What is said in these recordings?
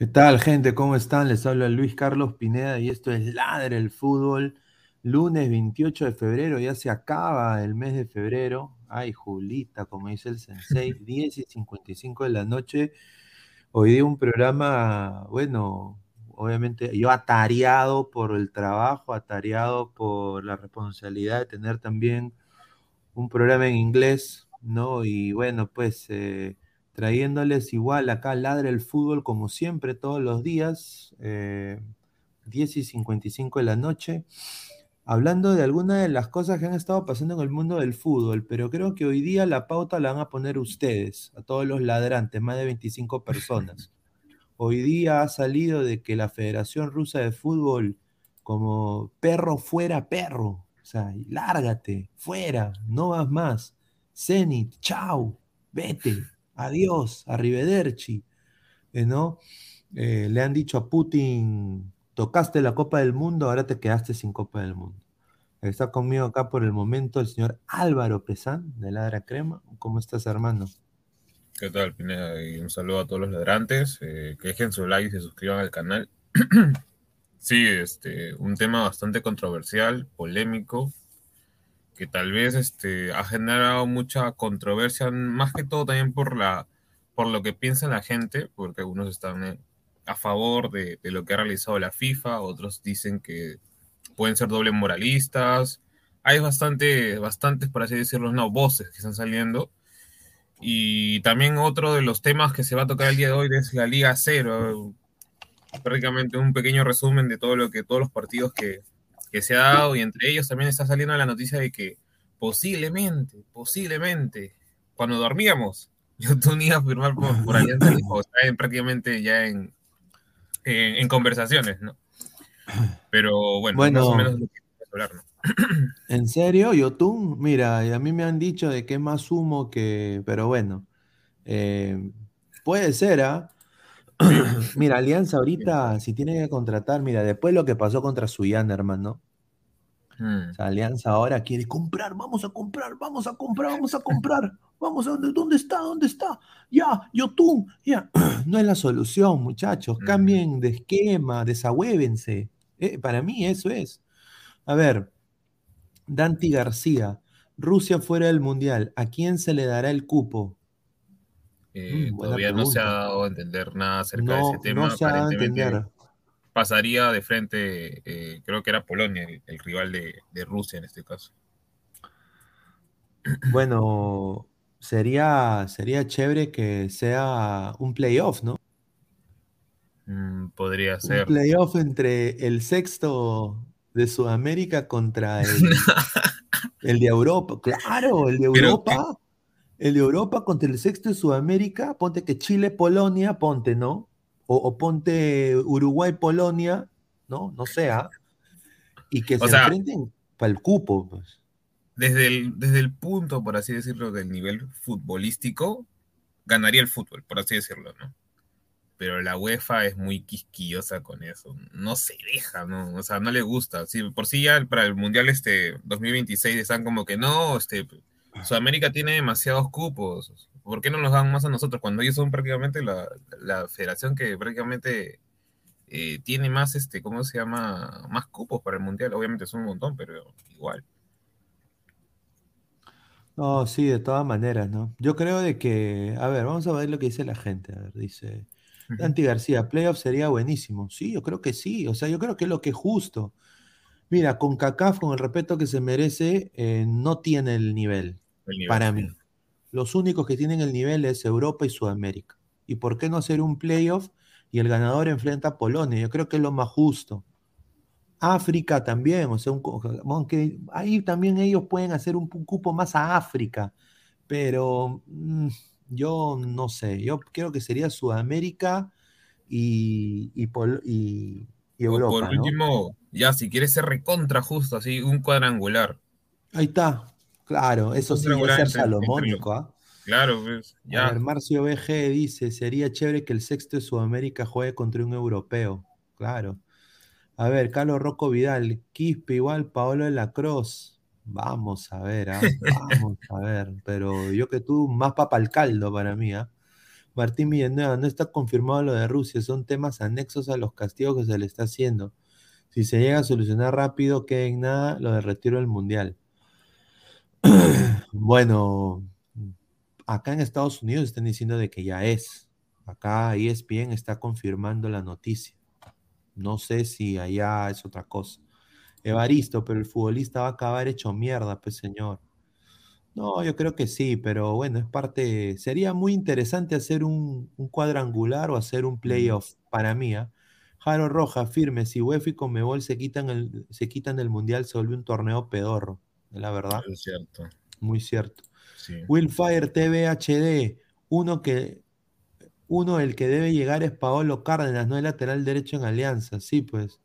¿Qué tal, gente? ¿Cómo están? Les habla Luis Carlos Pineda y esto es Ladre el Fútbol. Lunes 28 de febrero, ya se acaba el mes de febrero. Ay, Julita, como dice el Sensei, 10 y 55 de la noche. Hoy día un programa, bueno, obviamente yo atareado por el trabajo, atareado por la responsabilidad de tener también un programa en inglés, ¿no? Y bueno, pues... Eh, trayéndoles igual acá Ladre el Fútbol como siempre todos los días, 10 eh, y 55 de la noche, hablando de algunas de las cosas que han estado pasando en el mundo del fútbol, pero creo que hoy día la pauta la van a poner ustedes, a todos los ladrantes, más de 25 personas. Hoy día ha salido de que la Federación Rusa de Fútbol, como perro fuera perro, o sea, lárgate, fuera, no vas más. Zenit, chao, vete adiós, arrivederci, eh, ¿no? Eh, le han dicho a Putin, tocaste la Copa del Mundo, ahora te quedaste sin Copa del Mundo. Está conmigo acá por el momento el señor Álvaro Pesán, de Ladra Crema. ¿Cómo estás, hermano? ¿Qué tal, Pineda? Y un saludo a todos los ladrantes. Eh, que dejen su like y se suscriban al canal. sí, este, un tema bastante controversial, polémico, que tal vez este, ha generado mucha controversia, más que todo también por, la, por lo que piensa la gente, porque algunos están eh, a favor de, lo que ha realizado la FIFA, otros dicen que pueden ser doble moralistas. Hay bastante, bastantes, por así decirlo, no, voces que están saliendo. Y también otro de los temas que se va a tocar el día de hoy es la Liga Cero. Prácticamente un pequeño resumen de todo lo que, todos los partidos que, que se ha dado y entre ellos también está saliendo la noticia de que posiblemente, posiblemente, cuando dormíamos, YouTube iba a firmar por, por Alianza o está en, prácticamente ya en, en, en, conversaciones, ¿no? Pero bueno, Bueno. más o menos lo que hablar, ¿no? ¿En serio, Yotun? Mira, a mí me han dicho de que es más humo que. Pero bueno. eh, puede ser, ¿ah? Mira, Alianza ahorita, si tiene que contratar, mira, después lo que pasó contra Suyana, hermano. Mm. O sea, Alianza ahora quiere comprar, vamos a comprar, vamos a comprar, vamos a comprar. Vamos a dónde, ¿dónde está? ¿Dónde está? Ya, Yotun, ya. No es la solución, muchachos. Mm. Cambien de esquema, desahuévense. Eh, para mí eso es. A ver, Danti García, Rusia fuera del Mundial, ¿a quién se le dará el cupo? Eh, Mm, todavía no se ha dado a entender nada acerca de ese tema. no se ha dado a Aparentemente entender. pasaría de frente, eh, creo que era Polonia, el, el rival de, de Rusia en este caso. Bueno, sería, sería chévere que sea un playoff, ¿no? Mm, podría Un ser. playoff entre el sexto de Sudamérica contra el, el de Europa. Claro, el de Europa. El de Europa contra el sexto de Sudamérica. Ponte que Chile, Polonia, ponte, ¿no? O, o ponte Uruguay, Polonia, ¿no? No sea. Y que O se sea- enfrenten para el cupo, pues. Desde el, desde el punto, por así decirlo, del nivel futbolístico, ganaría el fútbol, por así decirlo, ¿no? Pero la UEFA es muy quisquillosa con eso. No se deja, ¿no? O sea, no le gusta. Sí, por sí ya para el Mundial este 2026 están como que no, este, Sudamérica tiene demasiados cupos. ¿Por qué no nos dan más a nosotros? Cuando ellos son prácticamente la, la federación que prácticamente eh, tiene más, este, ¿cómo se llama? Más cupos para el Mundial. Obviamente son un montón, pero igual. No, sí, de todas maneras, ¿no? Yo creo de que, a ver, vamos a ver lo que dice la gente. A ver, dice Dante García, playoff sería buenísimo. Sí, yo creo que sí. O sea, yo creo que es lo que es justo. Mira, con CACAF, con el respeto que se merece, eh, no tiene el nivel, El nivel, para mí. Los únicos que tienen el nivel es Europa y Sudamérica. ¿Y por qué no hacer un playoff y el ganador enfrenta a Polonia? Yo creo que es lo más justo. África también, o sea, un aunque ahí también ellos pueden hacer un, cupo más a África, pero mm, yo no sé, yo creo que sería Sudamérica y, y, Pol- y- O por ¿no? último, ya si quieres ser recontra justo, así, un cuadrangular. Ahí está, claro, eso sí, cuadrangular ser salomónico, ¿ah? Claro, pues, A ya. ver, Marcio BG dice, sería chévere que el sexto de Sudamérica juegue contra un europeo. Claro. A ver, Carlos Rocco Vidal, Quispe igual Paolo de la Cruz. Vamos a ver, ¿ah? Vamos a ver. Pero yo que tú, más papa al caldo para mí, ¿ah? Martín Villanueva, no está confirmado lo de Rusia, son temas anexos a los castigos que se le está haciendo. Si se llega a solucionar rápido, queda en nada lo del retiro del Mundial. Bueno, acá en Estados Unidos están diciendo de que ya es. Acá ESPN está confirmando la noticia. No sé si allá es otra cosa. Evaristo, pero el futbolista va a acabar hecho mierda, pues señor. No, yo creo que sí, pero bueno, es parte. Sería muy interesante hacer un, un cuadrangular o hacer un playoff para mí. ¿ah? Jaro Roja, firme. Si UEFA y Conmebol se quitan el, se quitan del mundial, se vuelve un torneo pedorro. La verdad, Es cierto. muy cierto. Sí. Willfire TV HD, uno que uno el que debe llegar es Paolo Cárdenas, no es lateral derecho en Alianza, sí, pues.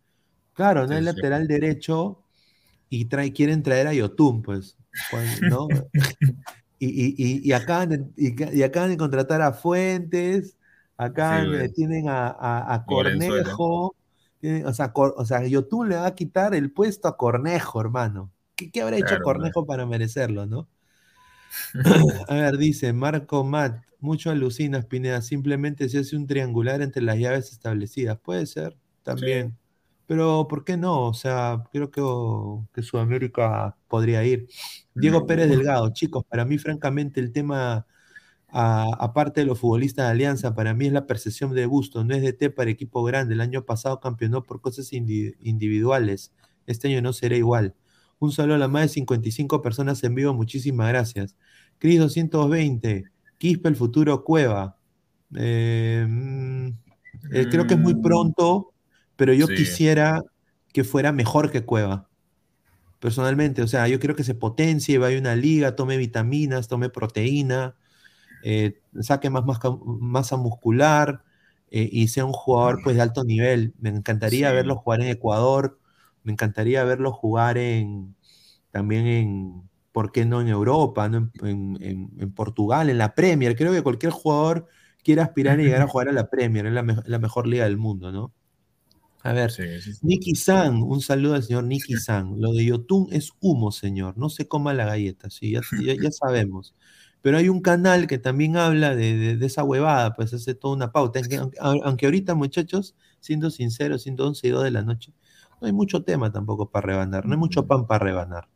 Claro, no es sí. lateral derecho y trae, quieren traer a Yotun, pues, cuan- ¿no? y, y- y- y acaban de, acaban de contratar a Fuentes, acaban Sí, tienen a, a-. Cornejo, tienen- o sea, Cor- o sea, Yotun le va a quitar el puesto a Cornejo, hermano. ¿Qué, qué habrá hecho Cornejo para merecerlo, no? A ver, dice Marco Matt, mucho alucinas, Pineda, simplemente se hace un triangular entre las llaves establecidas. Puede ser, también. Pero, ¿por qué no? O sea, creo que, que Sudamérica podría ir. Diego Pérez Delgado, chicos, para mí, francamente, el tema, aparte de los futbolistas de Alianza, para mí es la percepción de gusto. No es de T para equipo grande. El año pasado campeonó por cosas individuales. Este año no será igual. Un saludo a las más de 55 personas en vivo. Muchísimas gracias. Cris 220. Quispe el futuro Cueva. Eh, mm, eh, creo que es muy mm. pronto pero yo quisiera que fuera mejor que Cueva. Personalmente, o sea, yo quiero que se potencie, vaya a una liga, tome vitaminas, tome proteína, eh, saque más masa muscular eh, y sea un jugador pues de alto nivel. Me encantaría verlo jugar en Ecuador, me encantaría verlo jugar en también en, ¿por qué no en Europa, En, Portugal, en la Premier. Creo que cualquier jugador quiere aspirar a llegar a jugar a la Premier, es la mejor liga del mundo, ¿no? A ver, Nicky San, un saludo al señor Nicky San. Lo de Yotun es humo, señor. No se coma la galleta, sí, ya, ya, sabemos. Pero hay un canal que también habla de, esa huevada, pues hace toda una pauta. Aunque, ahorita, muchachos, siendo sinceros, siendo 11 y 2 de la noche, no hay mucho tema tampoco para rebanar, no hay mucho pan para rebanar.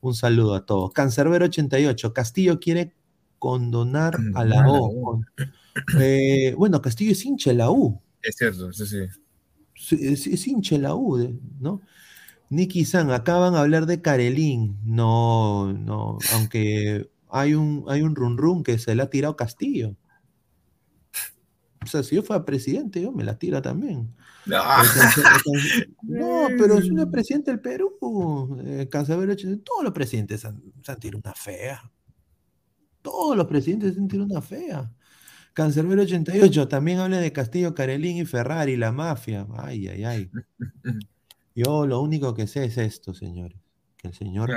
Un saludo a todos. Cancerbero 88, Castillo quiere condonar a la O. Eh, bueno, Castillo es hincha de la U. Es cierto, sí, sí es, hincha la U, ¿no? Nicky San, acaban de hablar de Karelín. No, no, aunque hay un, hay un run run que se le ha tirado Castillo. O sea, si yo fuera presidente, yo me la tiro también. No, pero es un presidente del Perú. Eh, todos los presidentes se han, tirado una fea. Todos los presidentes se han tirado una fea. Cancerbero 88, también habla de Castillo, Carelín y Ferrari, la mafia. Ay, ay, ay. Yo lo único que sé es esto, señores. Que el señor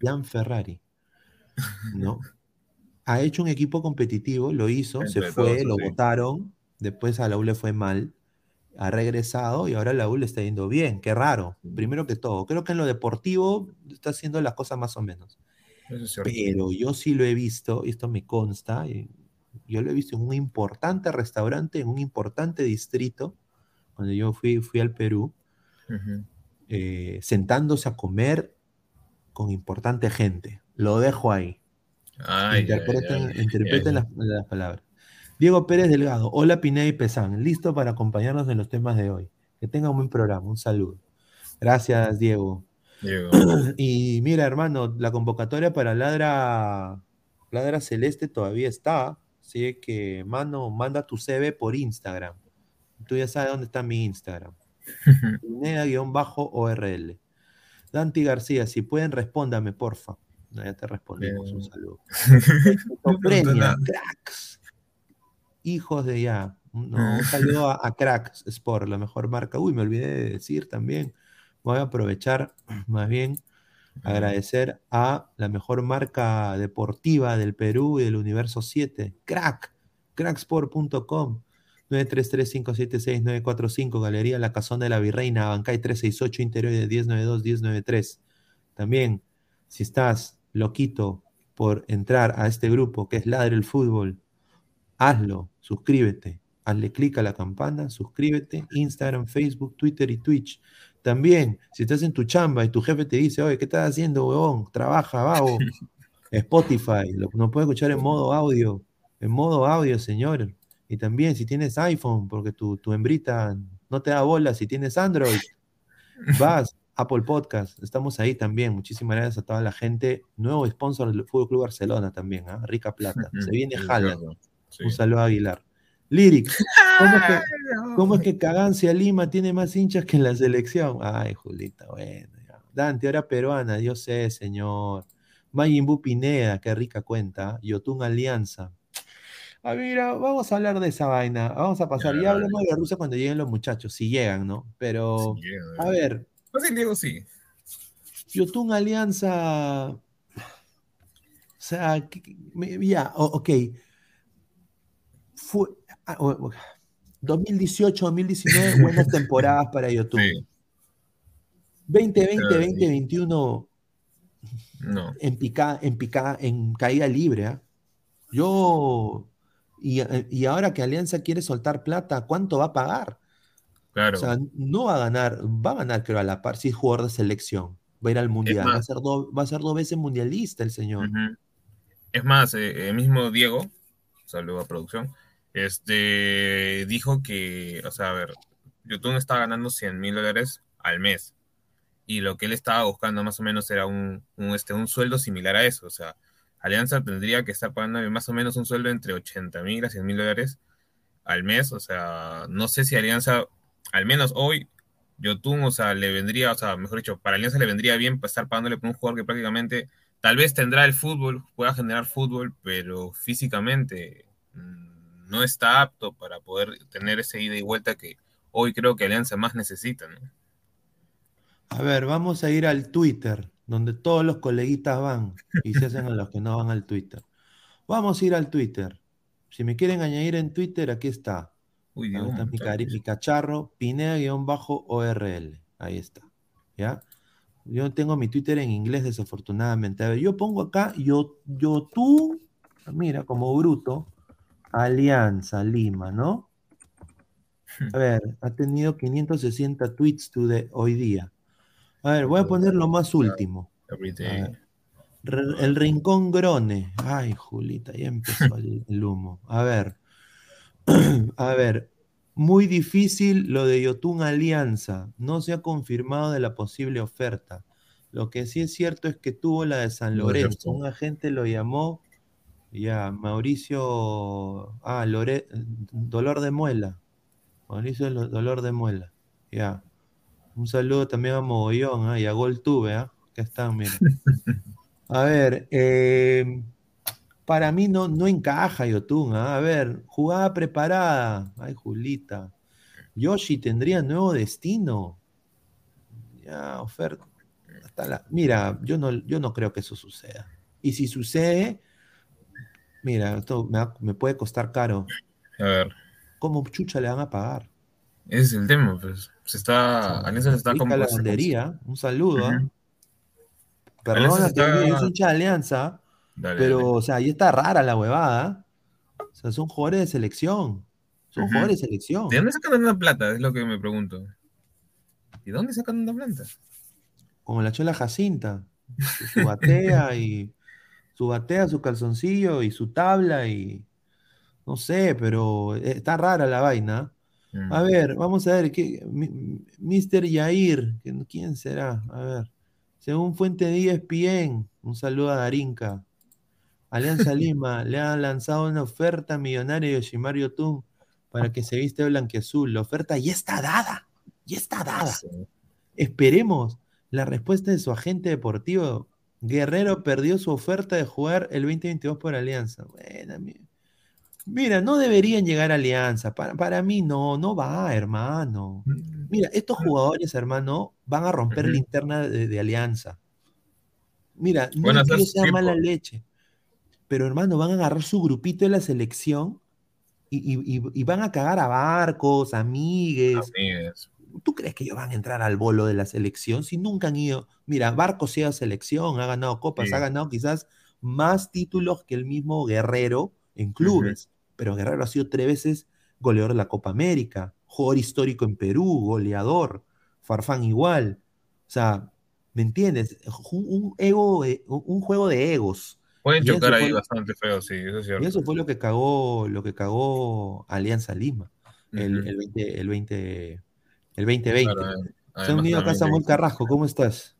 Jan Ferrari, ¿no? Ha hecho un equipo competitivo, lo hizo, se fue, lo votaron, después a la U le fue mal, ha regresado y ahora la U le está yendo bien. Qué raro, primero que todo. Creo que en lo deportivo está haciendo las cosas más o menos. Pero yo sí lo he visto, y esto me consta, y yo lo he visto en un importante restaurante, en un importante distrito, cuando yo fui, fui al Perú, eh, sentándose a comer con importante gente. Lo dejo ahí. interpreten, las, palabras. Diego Pérez Delgado, hola Pineda y Pesán, listo para acompañarnos en los temas de hoy. Que tengan un buen programa, un saludo. Gracias, Diego. Diego. Y mira, hermano, la convocatoria para Ladra, Ladra Celeste todavía está. Así que, mano, manda tu CV por Instagram. Tú ya sabes dónde está mi Instagram. Pineda-ORL. Dante García, si pueden, respóndame, porfa. ya te respondimos, un saludo. Premia, cracks. Hijos de ya. un saludo a, Cracks Sport, la mejor marca. Uy, me olvidé de decir también. Voy a aprovechar más bien Agradecer a la mejor marca deportiva del Perú y del universo 7, Crack, cracksport.com. 933-576-945, Galería La Casona de la Virreina, Bancay 368, interior de 1092-1093. También, si estás loquito por entrar a este grupo que es Ladre el Fútbol, hazlo, suscríbete, hazle clic a la campana, suscríbete, Instagram, Facebook, Twitter y Twitch. También, si estás en tu chamba y tu jefe te dice, oye, ¿qué estás haciendo, huevón? Trabaja, vago. Spotify, lo, no puedes escuchar en modo audio. En modo audio, señor. Y también, si tienes iPhone, porque tu, tu hembrita no te da bola, si tienes Android, vas, Apple Podcast, estamos ahí también. Muchísimas gracias a toda la gente. Nuevo sponsor del Fútbol Club Barcelona también, ¿ah? Rica Plata. Se viene Jala. Un saludo a Aguilar. Lyrics. ¿Cómo es que, Cagancia Lima tiene más hinchas que en la selección? Ay, Julita, bueno. Dante, ahora peruana, yo sé, señor. Mayimbu Pineda, qué rica cuenta. Yotun Alianza. Ah, mira, vamos a hablar de esa vaina. Vamos a pasar. Ya hablemos de Rusia cuando lleguen los muchachos, si llegan, ¿no? Pero, a ver. Pues Diego, sí. Yotun Alianza. O sea, ya, ok. Fue, 2018, ah, 2019, buenas temporadas para YouTube. 2020, 2021, no. en, pica, en, pica, en caída libre. ¿ah? Yo, y, ahora que Alianza quiere soltar plata, ¿cuánto va a pagar? Claro. O sea, no va a ganar, va a ganar, creo, a la par, si es jugador de selección. Va a ir al mundial, va a, ser dos, va a ser dos veces mundialista el señor. Es más, eh, el mismo Diego, saludo a producción, este, dijo que, o sea, a ver, YouTube está ganando 100 mil dólares al mes. Y lo que él estaba buscando más o menos era un, un, este, un sueldo similar a eso, o sea, Alianza tendría que estar pagando más o menos un sueldo entre 80 mil a 100 mil dólares al mes, o sea, no sé si Alianza, al menos hoy, Yotun, o sea, le vendría, o sea, mejor dicho, para Alianza le vendría bien estar pagándole por un jugador que prácticamente tal vez tendrá el fútbol, pueda generar fútbol, pero físicamente mm, no está apto para poder tener ese ida y vuelta que hoy creo que Alianza más necesita, ¿no? A ver, vamos a ir al Twitter, donde todos los coleguitas van y se hacen a los que no van al Twitter. Vamos a ir al Twitter. Si me quieren añadir en Twitter, aquí está. Uy, Dios, está mi, cari- mi cacharro, Pineda-ORL. Ahí está. ¿Ya? Yo tengo mi Twitter en inglés, desafortunadamente. A ver, yo pongo acá, yo, yo tú, mira, como bruto, Alianza Lima, ¿no? A ver, ha tenido 560 tweets today- hoy día. A ver, voy a poner lo más último. El Rincón Grone. Ay, Julita, ya empezó el, humo. A ver. A ver. Muy difícil lo de Yotun Alianza. No se ha confirmado de la posible oferta. Lo que sí es cierto es que tuvo la de San Lorenzo. Un agente lo llamó. Ya, Mauricio. Ah, Lore- Dolor de Muela. Mauricio Lo- Dolor de Muela. Ya. Un saludo también a Mogollón, ¿ah? y a Gol Tuve, ¿ah? Que están, mira. A ver, eh, para mí no, no encaja Yotun, ¿ah? A ver, jugada preparada. Ay, Julita. Yoshi tendría nuevo destino. Ya, oferta. Hasta la- Mira, yo no, yo no creo que eso suceda. Y si sucede, mira, esto me, va- me puede costar caro. A ver, ¿Cómo chucha le van a pagar? ese es el tema, pues. Se está, Alianza se está Rica como. lavandería, un saludo. ¿ah? Ujú. Que está- yo soy hincha de Alianza, Dale, pero, dale. o sea, ahí está rara la huevada. O sea, son jugadores de selección. Son Ujú. jugadores de selección. ¿De dónde sacan tanta plata? Es lo que me pregunto. ¿Y dónde sacan tanta plata? Como la chola Jacinta. Su batea y. Su batea, su calzoncillo y su tabla y. No sé, pero eh, está rara la vaina. Mm. A ver, vamos a ver, ¿qué, Mr. Yair, ¿quién- ¿quién será? A ver, según fuente de ESPN, un saludo a Darinka. Alianza Lima le ha lanzado una oferta millonaria a Yoshimaru Yotun para que se viste de blanquiazul. La oferta ya está dada, ya está dada. Sí. Esperemos la respuesta de su agente deportivo. Guerrero perdió su oferta de jugar el 2022 por Alianza. Bueno, mi- mira, no deberían llegar a Alianza. Para, para mí no, no va, hermano. Mira, estos jugadores, hermano, van a romper la interna de, de Alianza. Mira, no Bueno, es que sea tiempo. mala leche, pero hermano, van a agarrar su grupito de la selección y, y- y- y van a cagar a barcos, amigues. Amigues. ¿Tú crees que ellos van a entrar al bolo de la selección si nunca han ido? Mira, Barcos ha ido a selección, ha ganado copas, Sí. ha ganado quizás más títulos que el mismo Guerrero en clubes, pero Guerrero ha sido tres veces goleador de la Copa América, jugador histórico en Perú, goleador, Farfán igual. O sea, ¿me entiendes? Un, ego, un juego de egos. Pueden Y chocar ahí fue- bastante feo, sí, eso es Y cierto. eso fue lo que cagó, lo que cagó Alianza Lima el, 20, el 20 el 2020. Claro, eh, Se ha unido Samuel de- Carrasco, ¿cómo estás?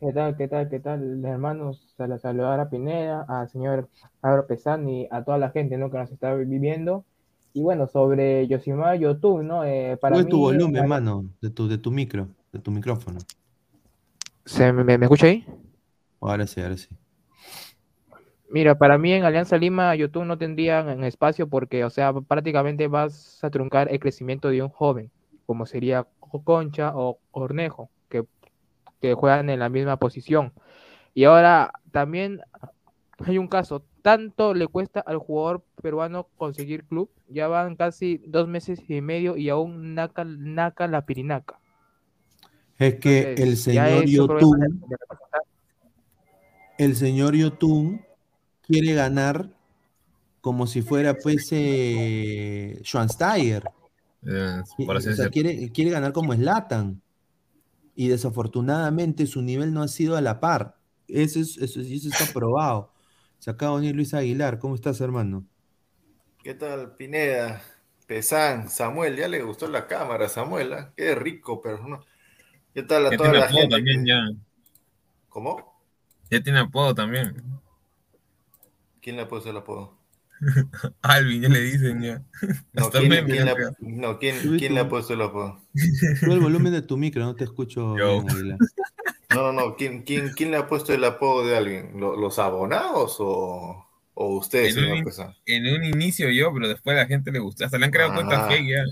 ¿Qué tal, qué tal, qué tal, hermanos? Sal- Saludar a Pineda, al señor Álvaro Pesani, a toda la gente ¿no? que nos está viviendo. Y bueno, sobre Yoshimar Yotun, ¿no? Eh, para mí, tu volumen, la- mano, de tu, de tu micro, de tu micrófono. ¿Se me, me escucha ahí? Ahora sí, ahora sí. Mira, para mí en Alianza Lima, Yotun no tendría en espacio porque, o sea, prácticamente vas a truncar el crecimiento de un joven, como sería Concha o Cornejo, que, que juegan en la misma posición. Y ahora también hay un caso, tanto le cuesta al jugador peruano conseguir club, ya van casi dos meses y medio y aún naca, naca la pirinaca. Es que el Entonces, señor Yotun, de el señor Yotun quiere ganar como si fuera pues eh, Schweinsteiger. Eh, Y- por así o sea, decirlo. quiere, quiere ganar como Slatan. Y desafortunadamente su nivel no ha sido a la par. Eso, es, eso, eso está probado. Se acaba de unir Luis Aguilar. ¿Cómo estás, hermano? ¿Qué tal, Pineda? Pesán, Samuel, ya le gustó la cámara, Samuel, ¿ah? Qué rico, pero no. ¿Qué tal a Ya toda tiene la apodo gente? también, ya. ¿Cómo? Ya tiene apodo también. ¿Quién le ha puesto el apodo? Alvin, ya le dicen ya. No, ¿quién, meme quién le, le ha, han no, ¿quién, quién le ha puesto el apodo? Sube el volumen de tu micro, no te escucho Yo. bien. No, no, no. ¿Quién, quién, quién le ha puesto el apodo de alguien? ¿Lo- ¿Los abonados o, o ustedes, En un? En un inicio yo, pero después a la gente le gustó. Hasta le han creado Ah. cuentas fake ya.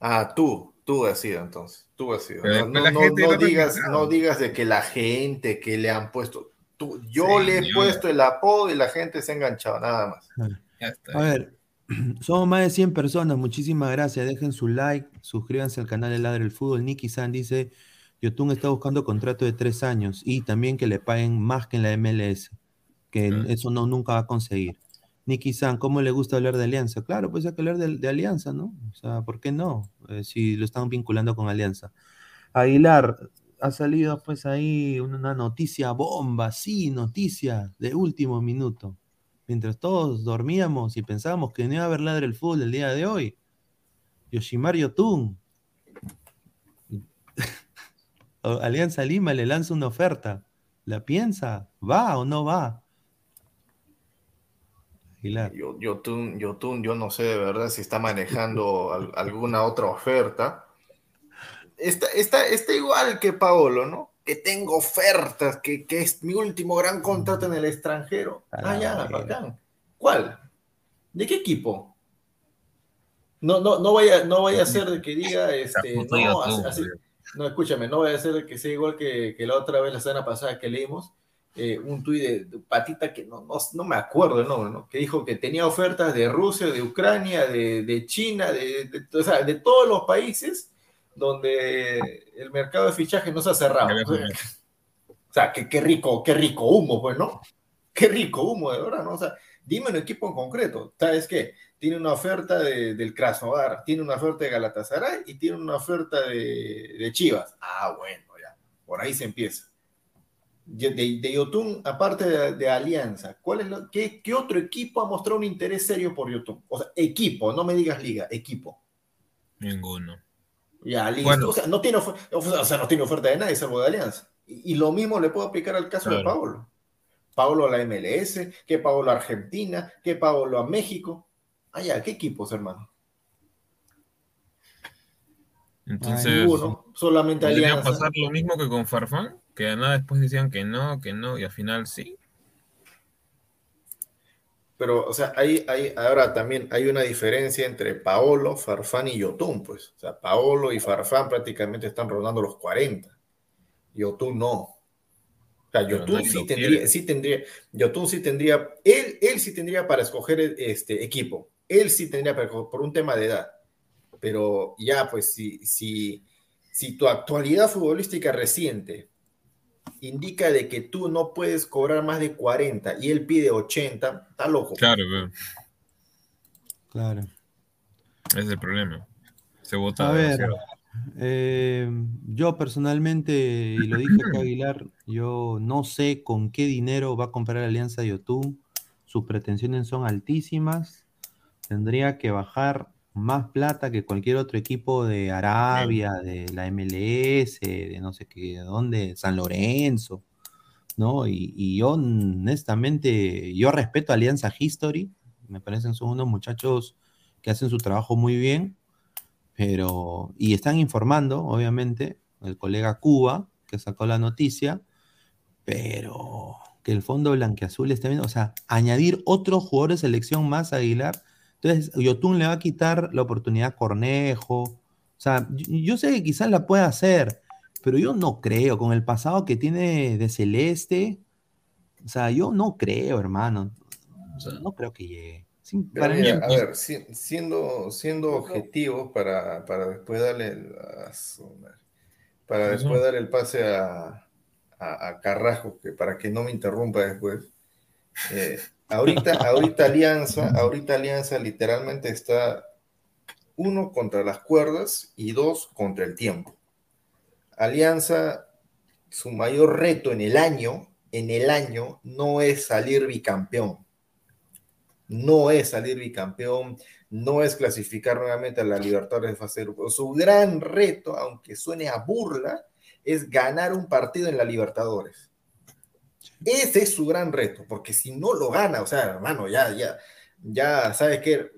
Ah, tú, tú has sido entonces. Tú has sido. No, no, la no- digas, no digas de que la gente que le han puesto. Tú, yo Sí, le he yo- puesto el apodo y la gente se ha enganchado, nada más. Ya está. A ver, somos más de 100 personas. Muchísimas gracias. Dejen su like, suscríbanse al canal de Ladre el Fútbol. Nicky San dice: Yotun está buscando contrato de tres años y también que le paguen más que en la MLS. Que eso no nunca va a conseguir. Nicky San, ¿cómo le gusta hablar de Alianza? Claro, pues hay que hablar de, de Alianza, ¿no? O sea, ¿por qué no? Eh, si lo están vinculando con Alianza. Aguilar, ha salido pues ahí una noticia bomba, sí, noticia de último minuto. Mientras todos dormíamos y pensábamos que no iba a haber ladre el fútbol el día de hoy. Yoshimar Yotun. Alianza Lima le lanza una oferta. ¿La piensa? ¿Va o no va? Aguilar. Yo, Yotun, Yotun, yo no sé de verdad si está manejando al- alguna otra oferta. Está, está, está igual que Paolo, ¿no? Que tengo ofertas, que, que es mi último gran contrato en el extranjero. Ah, ya, bacán. ¿Cuál? ¿De qué equipo? No, no, no vaya, no vaya a ser de que diga, este, no, así- así- no, escúchame, no vaya a ser de que sea igual que, que la otra vez, la semana pasada que leímos, eh, un tuit de, de Patita que no, no, no me acuerdo el nombre, ¿no? Que dijo que tenía ofertas de Rusia, de Ucrania, de, de China, de, de- o sea, de todos los países donde el mercado de fichaje no se ha cerrado. O sea, que, qué rico, qué rico humo, pues, ¿no? Qué rico humo, de verdad, ¿no? O sea, dime un equipo en concreto. ¿Sabes qué? Tiene una oferta de- del Krasnodar, tiene una oferta de Galatasaray y tiene una oferta de, de Chivas. Ah, bueno, ya. Por ahí se empieza. De, de, de Yotun, aparte de, de Alianza, ¿cuál es lo- qué, qué otro equipo ha mostrado un interés serio por Yotun? O sea, equipo, no me digas liga, equipo. Ninguno. Ya, listo. Bueno. O, sea, no tiene o sea, no tiene oferta de nadie salvo de Alianza. Y, y lo mismo le puedo aplicar al caso de. Pablo. Pablo a la MLS, que Pablo a Argentina, que Pablo a México. Ah, ya, ¿qué equipos, hermano? Entonces, Ninguno, solamente Alianza. pasar lo mismo que con Farfán, que nada después decían que no, que no, y al final sí. Pero, o sea, hay, hay, ahora también hay una diferencia entre Paolo, Farfán y Yotun, pues. O sea, Paolo y Farfán prácticamente están rondando los 40. Yotun no. O sea, Yotun sí tendría, sí tendría, Yotun sí tendría, él, él sí tendría para escoger este equipo. Él sí tendría para, por un tema de edad. Pero ya, pues, si, si, si tu actualidad futbolística reciente indica de que tú no puedes cobrar más de 40 y él pide 80, está loco. Claro, pero Claro. ese es el problema. Se vota A ver, eh, yo personalmente, y lo dije acá Aguilar, yo no sé con qué dinero va a comprar Alianza Yotun. Sus pretensiones son altísimas. Tendría que bajar más plata que cualquier otro equipo de Arabia, de la MLS, de no sé qué, de dónde, San Lorenzo, ¿no? Y, y yo, honestamente, yo respeto a Alianza History. Me parecen son unos muchachos que hacen su trabajo muy bien pero y están informando, obviamente, el colega Cuba, que sacó la noticia, pero que el fondo blanqueazul está viendo, o sea, añadir otro jugador de selección más a Aguilar, entonces Yotun le va a quitar la oportunidad a Cornejo, o sea, yo, yo sé que quizás la pueda hacer, pero yo no creo, con el pasado que tiene de Celeste, o sea, yo no creo, hermano, o sea, no creo que llegue. Sí, mí- a ver, si- siendo, siendo objetivo para, para después darle para después dar el pase a, a, a Carrasco, que para que no me interrumpa después. eh, ahorita, ahorita Alianza, ahorita Alianza literalmente está uno contra las cuerdas y dos contra el tiempo. Alianza, su mayor reto en el año, en el año, no es salir bicampeón. No es salir bicampeón, no es clasificar nuevamente a la Libertadores de fase. Su gran reto, aunque suene a burla, es ganar un partido en la Libertadores. Ese es su gran reto, porque si no lo gana, o sea, hermano, ya, ya, ya, ¿sabes qué?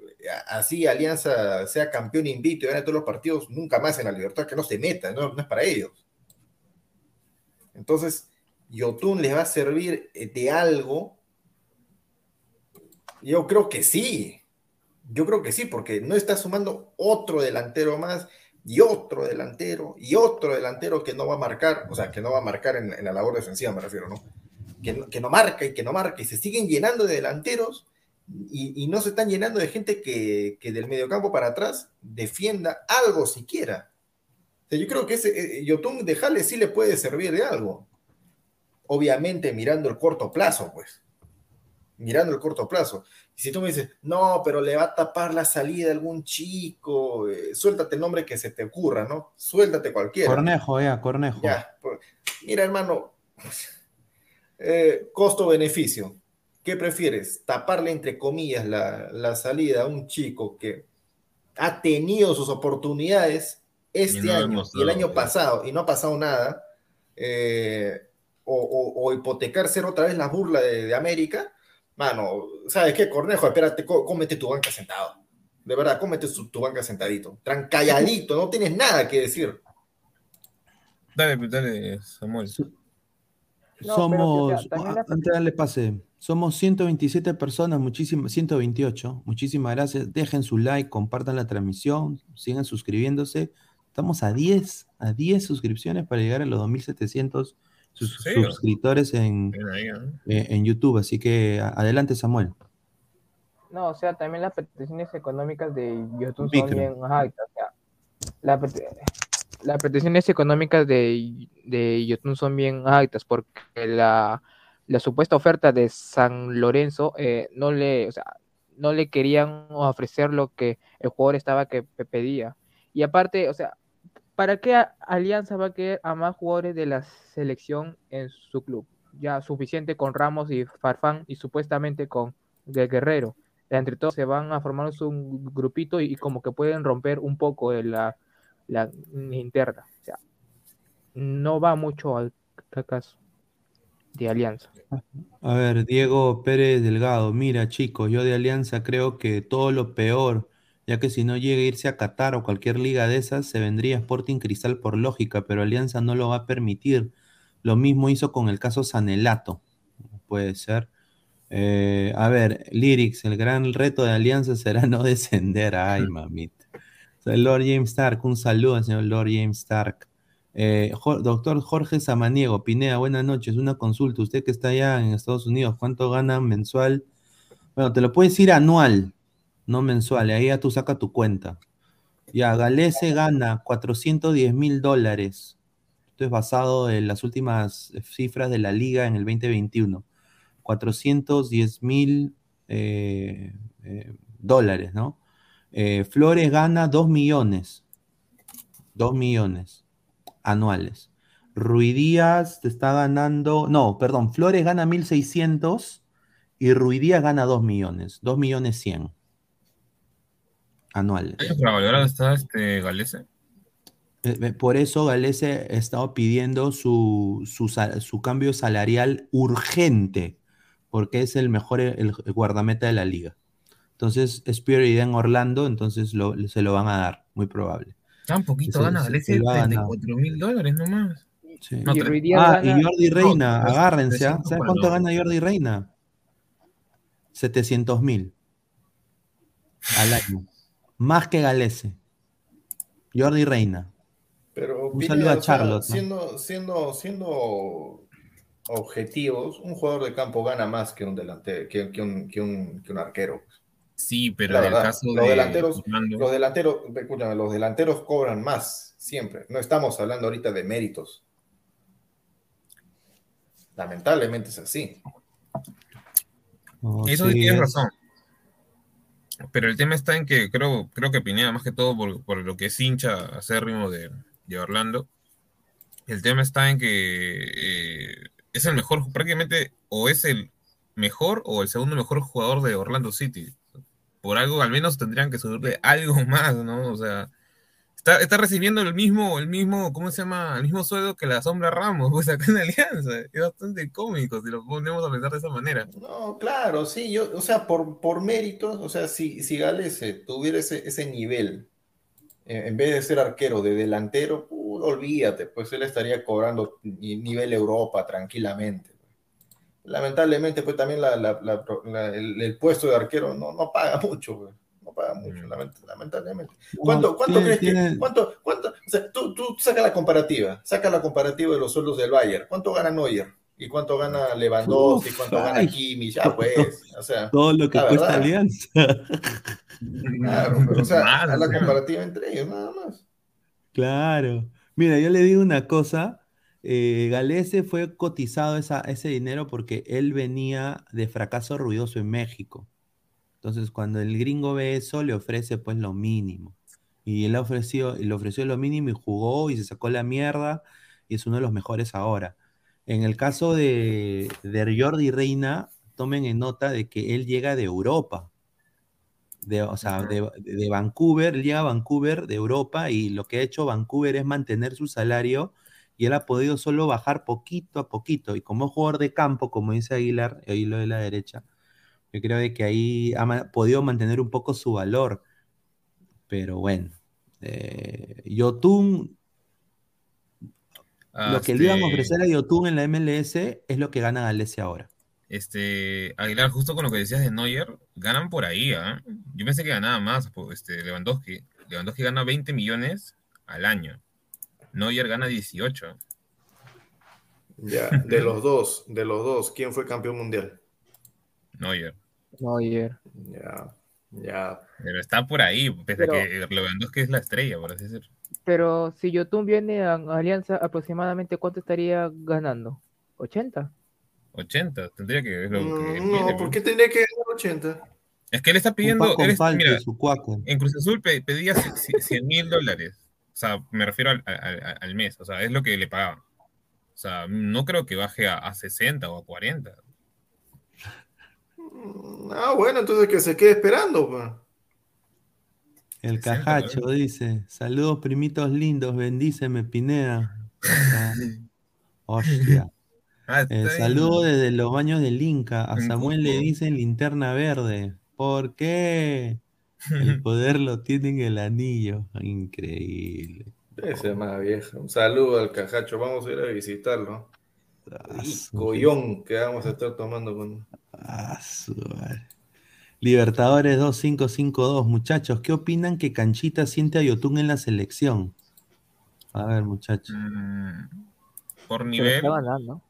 Así Alianza sea campeón invito y gane todos los partidos, nunca más en la libertad, que no se meta, no, es para ellos. Entonces, Yotun les va a servir de algo. Yo creo que sí, yo creo que sí, porque no está sumando otro delantero más y otro delantero y otro delantero que no va a marcar, o sea, que no va a marcar en la labor defensiva, me refiero, ¿no? Que, no, marca y que no marca, y se siguen llenando de delanteros y, no se están llenando de gente que, del mediocampo para atrás defienda algo siquiera. yo creo que ese eh, Yotun de Jale sí le puede servir de algo. Obviamente mirando el corto plazo, pues. Mirando el corto plazo. Y si tú me dices, no, pero le va a tapar la salida a algún chico, eh, suéltate el nombre que se te ocurra, ¿no? Suéltate cualquiera. Cornejo, ya, Cornejo. Ya, mira, hermano, eh, costo-beneficio. ¿Qué prefieres? ¿Taparle, entre comillas, la, salida a un chico que ha tenido sus oportunidades este año y el año pasado y no ha pasado nada? Eh, o, hipotecar ser otra vez la burla de, América, mano, ¿sabes qué, Cornejo? Espérate, cómete tu banca sentado. De verdad, cómete tu banca sentadito. Trancalladito, no tienes nada que decir. Dale, dale, Samuel somos, antes de darle pase, somos 127 personas, muchísimas, 128. Muchísimas gracias. Dejen su like, compartan la transmisión, sigan suscribiéndose. Estamos a 10, a 10 suscripciones para llegar a los 2700 suscriptores en, eh, en YouTube. Así que adelante, Samuel. No, o sea, también las peticiones económicas de YouTube son bien altas. la, las pretensiones económicas de, de Yotun son bien altas porque la, supuesta oferta de San Lorenzo eh, no le, o sea, no le querían ofrecer lo que el jugador estaba que pedía. Y aparte, o sea, ¿para qué Alianza va a querer a más jugadores de la selección en su club? Ya suficiente con Ramos y Farfán y supuestamente con Guerrero. Entre todos se van a formar un grupito y, y como que pueden romper un poco la la interna. O sea, no va mucho al caso de Alianza. A ver, Diego Pérez Delgado, mira chicos, yo de Alianza creo que todo lo peor, ya que si no llega a irse a Qatar o cualquier liga de esas, se vendría Sporting Cristal por lógica, pero Alianza no lo va a permitir. Lo mismo hizo con el caso Sanelato, puede ser. Eh, a ver, Lyrics, el gran reto de Alianza será no descender. Ay, mamita. Lord James Stark, un saludo al señor Lord James Stark. Eh, doctor Jorge Samaniego, Pinea, buenas noches. Una consulta. Usted que está allá en Estados Unidos, ¿cuánto gana mensual? Bueno, te lo puedes decir anual, no mensual. Ahí ya tú saca tu cuenta. Ya, Galese gana 410 mil dólares. Esto es basado en las últimas cifras de la liga en el 2021. 410 mil eh, eh, dólares, ¿no? Eh, Flores gana 2 millones. 2 millones anuales. Ruidías te está ganando. No, perdón. Flores gana 1.600 y Ruidías gana 2 millones. 2 millones 100 anuales. ¿Para está este Galese? Eh, eh, por eso Galese ha estado pidiendo su, su, cambio salarial urgente, porque es el mejor el guardameta de la liga. Entonces, Spear y en Orlando, entonces se lo van a dar, muy probable. Tan poquito gana, le 34 mil dólares nomás. Sí. ah, y Jordi Reina, agárrense. ¿ah? ¿Sabes cuánto gana Jordi Reina? 700 mil al año. Más que Galese. Jordi Reina. Pero, un saludo a Charlotte. siendo, siendo, siendo objetivos, un jugador de campo gana más que un delantero, que, que, un, que, un, que un arquero. Sí, pero en el caso los Delanteros, los delanteros, escúchame, los delanteros cobran más, siempre. No estamos hablando ahorita de méritos. Lamentablemente es así. Eso sí tienes razón. Pero el tema está en que creo, creo que Pineda, más que todo por, por lo que es hincha acérrimo de, de Orlando, el tema está en que eh, es el mejor, prácticamente, o es el mejor o el segundo mejor jugador de Orlando City. Por algo, al menos tendrían que subirle algo más, ¿no? O sea, está, está recibiendo el mismo, el mismo, ¿cómo se llama? El mismo sueldo que la sombra Ramos, pues acá en Alianza. Es bastante cómico si lo ponemos a pensar de esa manera. No, claro, sí, yo, o sea, por, por méritos, o sea, si, si Gales eh, tuviera ese, ese nivel, eh, en vez de ser arquero de delantero, uh, olvídate, pues él estaría cobrando ni- nivel Europa tranquilamente. Lamentablemente, pues también la- la- la- la- el, el puesto de arquero no, no paga mucho, pues, no paga mucho, Mm. lament- lamentablemente. ¿Cuánto, cuánto crees que, cuánto, cuánto, o sea, tú, tú saca la comparativa, saca la comparativa de los sueldos del Bayern, ¿cuánto gana Neuer? ¿Y cuánto gana Lewandowski? Uf, ¿Cuánto gana. Kimmich? Ya pues, o sea, Todo lo que cuesta verdad. Alianza. claro, pero, o sea, la comparativa entre ellos, nada más. Claro. Mira, yo le digo una cosa. Eh, Galese fue cotizado esa- ese dinero porque él venía de fracaso ruidoso en México. Entonces, cuando el gringo ve eso, le ofrece pues lo mínimo. Y él ofreció, le ofreció lo mínimo y jugó y se sacó la mierda y es uno de los mejores ahora. En el caso de, de Jordi Reina, tomen en nota de que él llega de Europa. De, o sea, de, de Vancouver, él llega a Vancouver de Europa y lo que ha hecho Vancouver es mantener su salario y él ha podido solo bajar poquito a poquito. Y como jugador de campo, como dice Aguilar, ahí lo de la derecha, yo creo de que ahí ha ma- podido mantener un poco su valor. Pero bueno, eh, Yotun, Ah, lo que le iban a este, ofrecer a Yotun en la MLS es lo que gana Galecia ahora. Este, Aguilar, justo con lo que decías de Neuer, ganan por ahí, ¿ah? Yo pensé que ganaba más, este, Lewandowski. Lewandowski gana 20 millones al año. Neuer gana 18. Ya, de los dos, de los dos, ¿quién fue campeón mundial? Neuer. Neuer. Ya, ya. Pero está por ahí, pese Pero- a que Lewandowski es la estrella, por así decirlo. Pero si Yotun viene a Alianza, aproximadamente ¿cuánto estaría ganando? ¿80? 80, tendría que ver lo que Mm, pide, No, ¿por pues. qué tendría que ganar 80? Es que él está pidiendo, él es- mira, su cuaco. en Cruz Azul pe- pedía 100 mil dólares. O sea, me refiero al, al- al mes. O sea, es lo que le pagaban. O sea, no creo que baje a, a 60 o a 40. Mm, Ah, bueno, entonces que se quede esperando, pues. El 60, cajacho ¿no? dice, saludos primitos lindos, bendíceme Pineda. Hostia. Ah, Eh, bien. saludo desde los baños del Inca. A Samuel le dicen linterna verde. ¿Por qué? El poder lo tiene en el anillo. Increíble. Ese más viejo. Un saludo al cajacho. Vamos a ir a visitarlo. Ah, Collón que vamos a estar tomando con. ah. Libertadores 2552. Muchachos, ¿qué opinan que Canchita siente a Yotun en la selección? A ver, muchachos. Mm, por nivel, está ganando.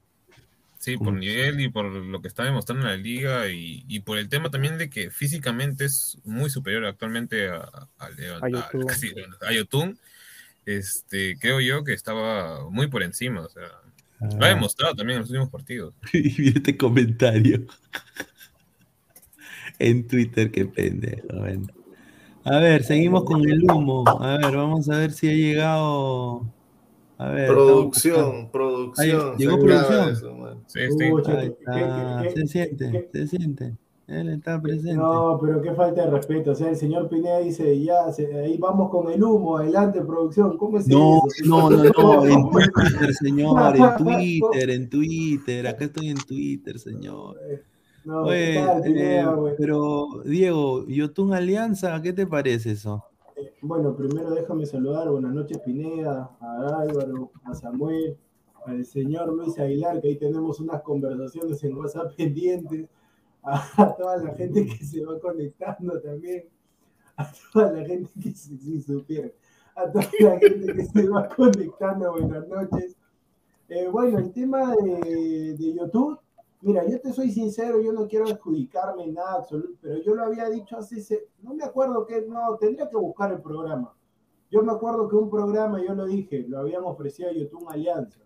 Sí, por nivel y por lo que está demostrando en la liga y, y por el tema también de que físicamente es muy superior actualmente a, a, casi Yotun, este, creo yo que estaba muy por encima. O sea, lo ha Ah, demostrado también en los últimos partidos. y mira este comentario. en Twitter, qué pendejo. bueno. A ver, seguimos con el humo. A ver, vamos a ver si ha llegado. A ver, estamos Producción, producción. Ahí, llegó producción. eso, man. Sí, sí. Pucha, Ahí ¿qué- está, qué- qué- se siente, qué- se siente. Él está presente. No, pero qué falta de respeto. O sea, el señor Pineda dice, ya, se- ahí vamos con el humo, adelante, producción. ¿Cómo es No, eso? no, no, no, en Twitter, señor, en Twitter, en Twitter, acá estoy en Twitter, señor. No, Oye, ¿qué tal, Pineda, eh, pero Diego, Yotun Alianza, ¿qué te parece eso? Bueno, primero déjame saludar, buenas noches Pineda, a Álvaro, a Samuel, al señor Luis Aguilar, que ahí tenemos unas conversaciones en WhatsApp pendientes, a toda la gente que se va conectando también, a toda la gente que se, si supiera, a toda la gente que se va conectando, buenas noches. Eh, bueno, el tema de, de YouTube, mira, yo te soy sincero, yo no quiero adjudicarme nada absoluto, pero yo lo había dicho hace, no me acuerdo que, no, tendría que buscar el programa. Yo me acuerdo que un programa, yo lo dije, lo habían ofrecido a YouTube Alianza,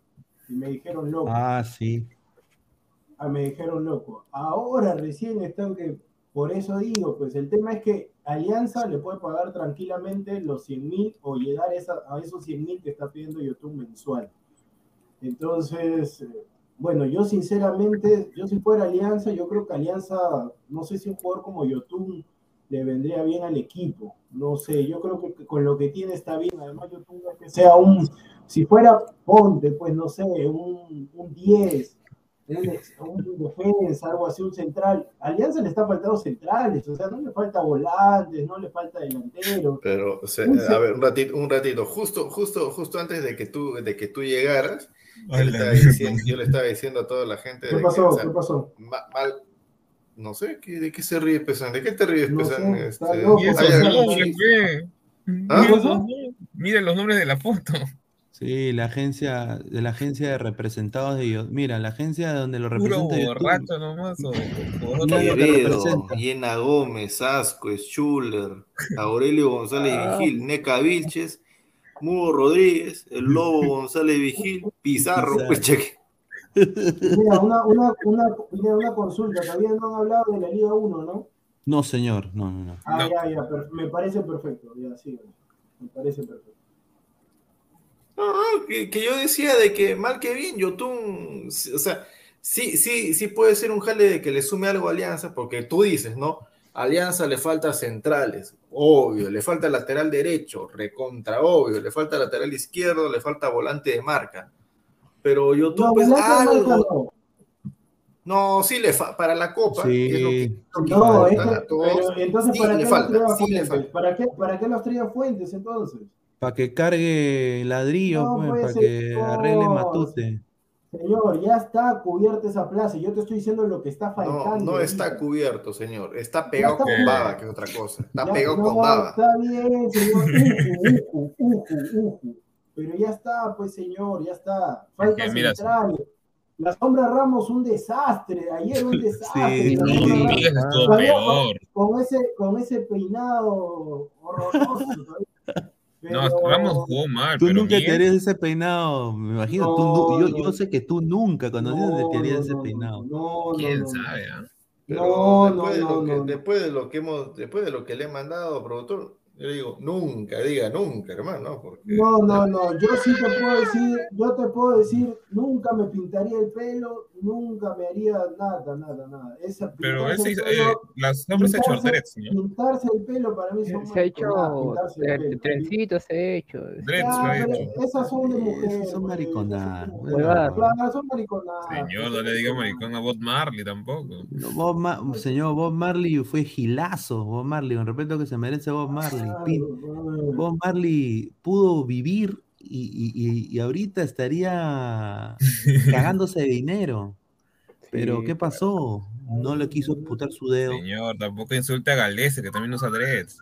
y me dijeron loco, Ah, sí. ah, me dijeron loco. Ahora recién están que Por eso digo, pues el tema es que Alianza le puede pagar tranquilamente los 100 mil o llegar a, esa- a esos 100 mil que está pidiendo YouTube mensual. Entonces, eh, bueno, yo sinceramente, yo si fuera Alianza, yo creo que Alianza, no sé si un jugador como YouTube le vendría bien al equipo. No sé, yo creo que con lo que tiene está bien. Además, YouTube no es que sea un, si fuera Ponte, pues no sé, un, un 10, un, defensa, algo así, un central. Alianza le está faltando centrales, o sea, no le falta volantes, no le falta delanteros. Pero, o sea, a ver, un ratito, un ratito, justo, justo, justo antes de que tú, de que tú llegaras, yo le, estaba diciendo, yo le estaba diciendo a toda la gente de ¿Qué que, pasó? o sea, ¿Qué pasó? ma- mal, no sé, ¿qué- ¿de qué se ríe Pesan? ¿De qué te ríes No sé, Este, loco. Y esos nombres. ¿Ah? Mira, los nombres de la foto. Sí, la agencia, de la agencia de representados de YouTube. Mira, la agencia donde lo Puro representa YouTube. borracho nomás. O, o- que Quevedo. Yena Gómez, Asco, Schuller, Aurelio González Vigil, Neca Vilches, Mugo Rodríguez, el Lobo González Vigil, Pizarro, Pizarro. pues cheque. Mira, una, una, una, mira, una consulta, todavía no han hablado de la Liga 1, ¿no? No, señor, no, no, no. Ah, No. ya, ya, me parece perfecto, ya, sí, me parece perfecto. No, no, que, que yo decía de que mal que bien, Yotun, o sea, sí, sí, sí puede ser un jale de que le sume algo a Alianza, porque tú dices, ¿no? A Alianza le falta centrales, obvio, le falta lateral derecho, recontra, obvio, le falta lateral izquierdo, le falta volante de marca. Pero Yotun, No, pues de marca algo. no. No, sí le falta, para la Copa, Sí. es lo que, lo que No, es pero entonces, Sí, ¿para le qué falta, los sí. ¿Para qué, ¿Para qué los Fuentes entonces? Para que cargue ladrillo, No, pues, pues, para que no. arregle Matute. Señor, ya está cubierta esa plaza. Yo te estoy diciendo lo que está No, faltando. no está ahorita. cubierto, señor. Está pegado está con cubierto. baba, que es otra cosa. Está Ya- pegado no, con baba. Está bien, señor. Uju, uju, uju, uju. Pero ya está, pues, señor, ya está. Falta mira, centrales. La sombra Ramos, un desastre. Ayer un desastre. Sí, estuvo Con- peor. Con ese, con ese peinado horroroso. No, Ramos jugó mal, Tú pero nunca te Miguel- harías ese peinado, me imagino. No, tú nu- yo, yo sé que tú nunca conocido No, te harías no, ese no, peinado. No, quién sabe. Pero No, después, no, de lo no, que, no. después de lo que hemos, después de lo que le he mandado, productor, yo le digo, nunca, diga nunca, hermano, porque No, no, no, yo sí te puedo decir, yo te puedo decir, nunca me pintaría el pelo, nunca me haría nada, nada, nada. Esa, Pero ese, el eh, pelo- las hombres se ha hecho dreads, ¿no? Pintarse el pelo para mí son Se ha hecho pelo. trencitos, se ha hecho. Dreads lo ha hecho. esas son de mujeres. Esas son mariconadas. Claro, son mariconadas. Señor, no le diga maricón a Bob Marley tampoco. No, Bob Ma- señor, Bob Marley fue gilazo, Bob Marley, con respeto que se merece Bob Marley. Bob Marley pudo vivir y, y- y- ahorita estaría cagándose de dinero. Pero, Sí, ¿qué pasó? No le quiso putar su dedo. Señor, tampoco insulte a Galese, que también usa dreads.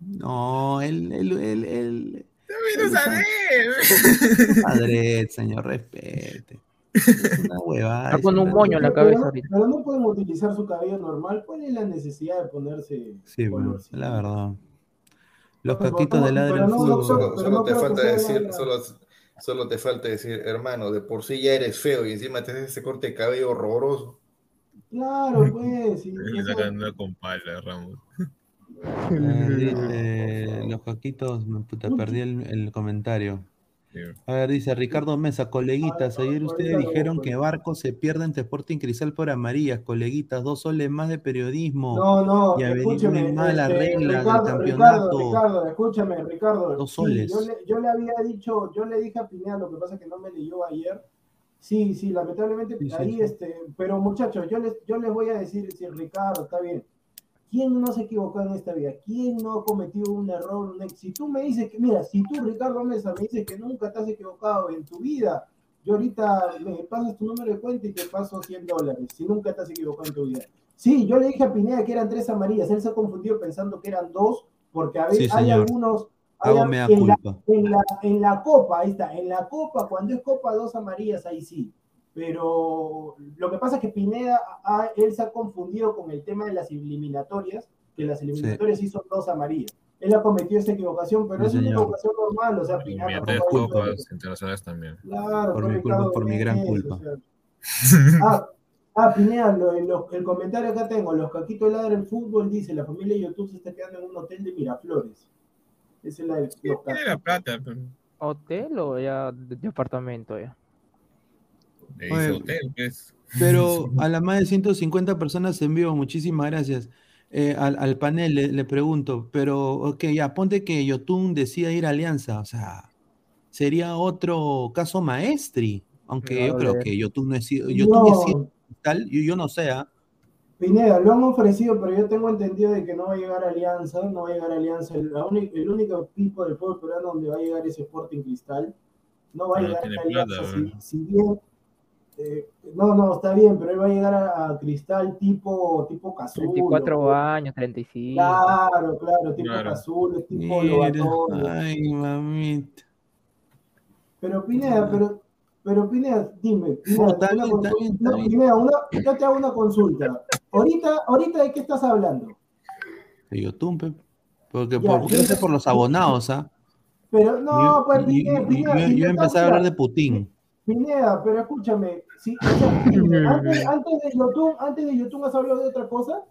No, él, él, él, él- También usa Usa- dreads. Padre, señor, respete. Es una huevada. Está es con un moño en la Pero cabeza ahorita. Pero no pueden utilizar su cabello normal. ¿Cuál es la necesidad de ponerse Sí, bueno, la verdad. Los caquitos de ladre no- el no- fútbol. solo, pero solo no te falta decir, solo, solo te falta decir, hermano, de por sí ya eres feo y encima te haces ese corte de cabello horroroso. Claro, pues. Y sacando con pala, Ramos. Eh, dice, los caquitos, me puta, perdí el, el comentario. A ver, dice Ricardo Mesa, coleguitas, ayer ustedes dijeron que Barco se pierde ante Sporting Cristal por amarillas, coleguitas, dos soles más de periodismo. No, no, Y escúcheme. mal las este, reglas del Ricardo, campeonato. Ricardo, Ricardo, escúchame, Ricardo. Dos Sí, soles. yo, le, yo le había dicho, yo le dije a Pineda, lo que pasa es que no me leyó ayer. Sí, sí, lamentablemente sí, ahí, sí. este, pero muchachos, yo les, yo les voy a decir, si Ricardo, está bien. ¿Quién no se equivocó en esta vida? ¿Quién no ha cometido un error? Un Si tú me dices que, mira, si tú, Ricardo Mesa, me dices que nunca te has equivocado en tu vida, yo ahorita me pasas tu número de cuenta y te paso 100 dólares, si nunca te has equivocado en tu vida. Sí, yo le dije a Pineda que eran tres amarillas, él se ha confundido pensando que eran dos, porque a veces Sí, hay algunos... hay en la- culpa. en la, en la copa, ahí está, en la copa, cuando es copa dos amarillas, ahí sí. Pero lo que pasa es que Pineda, ah, él se ha confundido con el tema de las eliminatorias, que las eliminatorias sí, son dos amarillas. Él ha cometido esa equivocación, pero Sí, es una equivocación normal, o sea, Pineda copas hecho- internacionales también. Claro, Por mi culpa, por mi gran culpa. o sea. Ah, Ah, Pineda, lo- lo- el comentario acá tengo, los caquitos ladran el fútbol, dice, la familia de YouTube se está quedando en un hotel de Miraflores. Esa es la de los Tiene la plata, pero ¿Hotel o ya de, de apartamento ya? Le dice Oye, hotel, pues. Pero a las más de 150 personas en vivo, muchísimas gracias. Eh, al, al panel le, le pregunto, pero ok, ya ponte que Yotun decida ir a Alianza, o sea, sería otro caso maestri, aunque yo creo que Yotun no es sido, Yotun tal, yo, yo no sé, ¿ah? Pineda, lo han ofrecido, pero yo tengo entendido de que no va a llegar a Alianza, no va a llegar a Alianza. El, uni- el único equipo del fútbol peruano donde va a llegar es Sporting Cristal. No va a No llegar a Alianza, plata, si, si bien... eh, no, no, está bien, pero él va a llegar a, a Cristal tipo, tipo Casulo. 34 años, 35. Claro, claro, tipo Claro. Casulo, tipo Lobatón. ay, mamita. Pero Pineda, pero, pero Pineda, dime, Pineda, No, está una bien, está consul- bien, está no, bien. Pineda, una- yo te hago una consulta. Ahorita, ahorita de qué estás hablando? De Yotun, pe. Porque, Ya, no sé yo- por los abonados, ¿ah? Pero no, Yo- pues Pineda, yo- Pineda, yo- yo yo empecé a hablar de Putin. Pineda, pero escúchame, si, o sea, antes, antes de YouTube, antes de YouTube has hablado de otra cosa,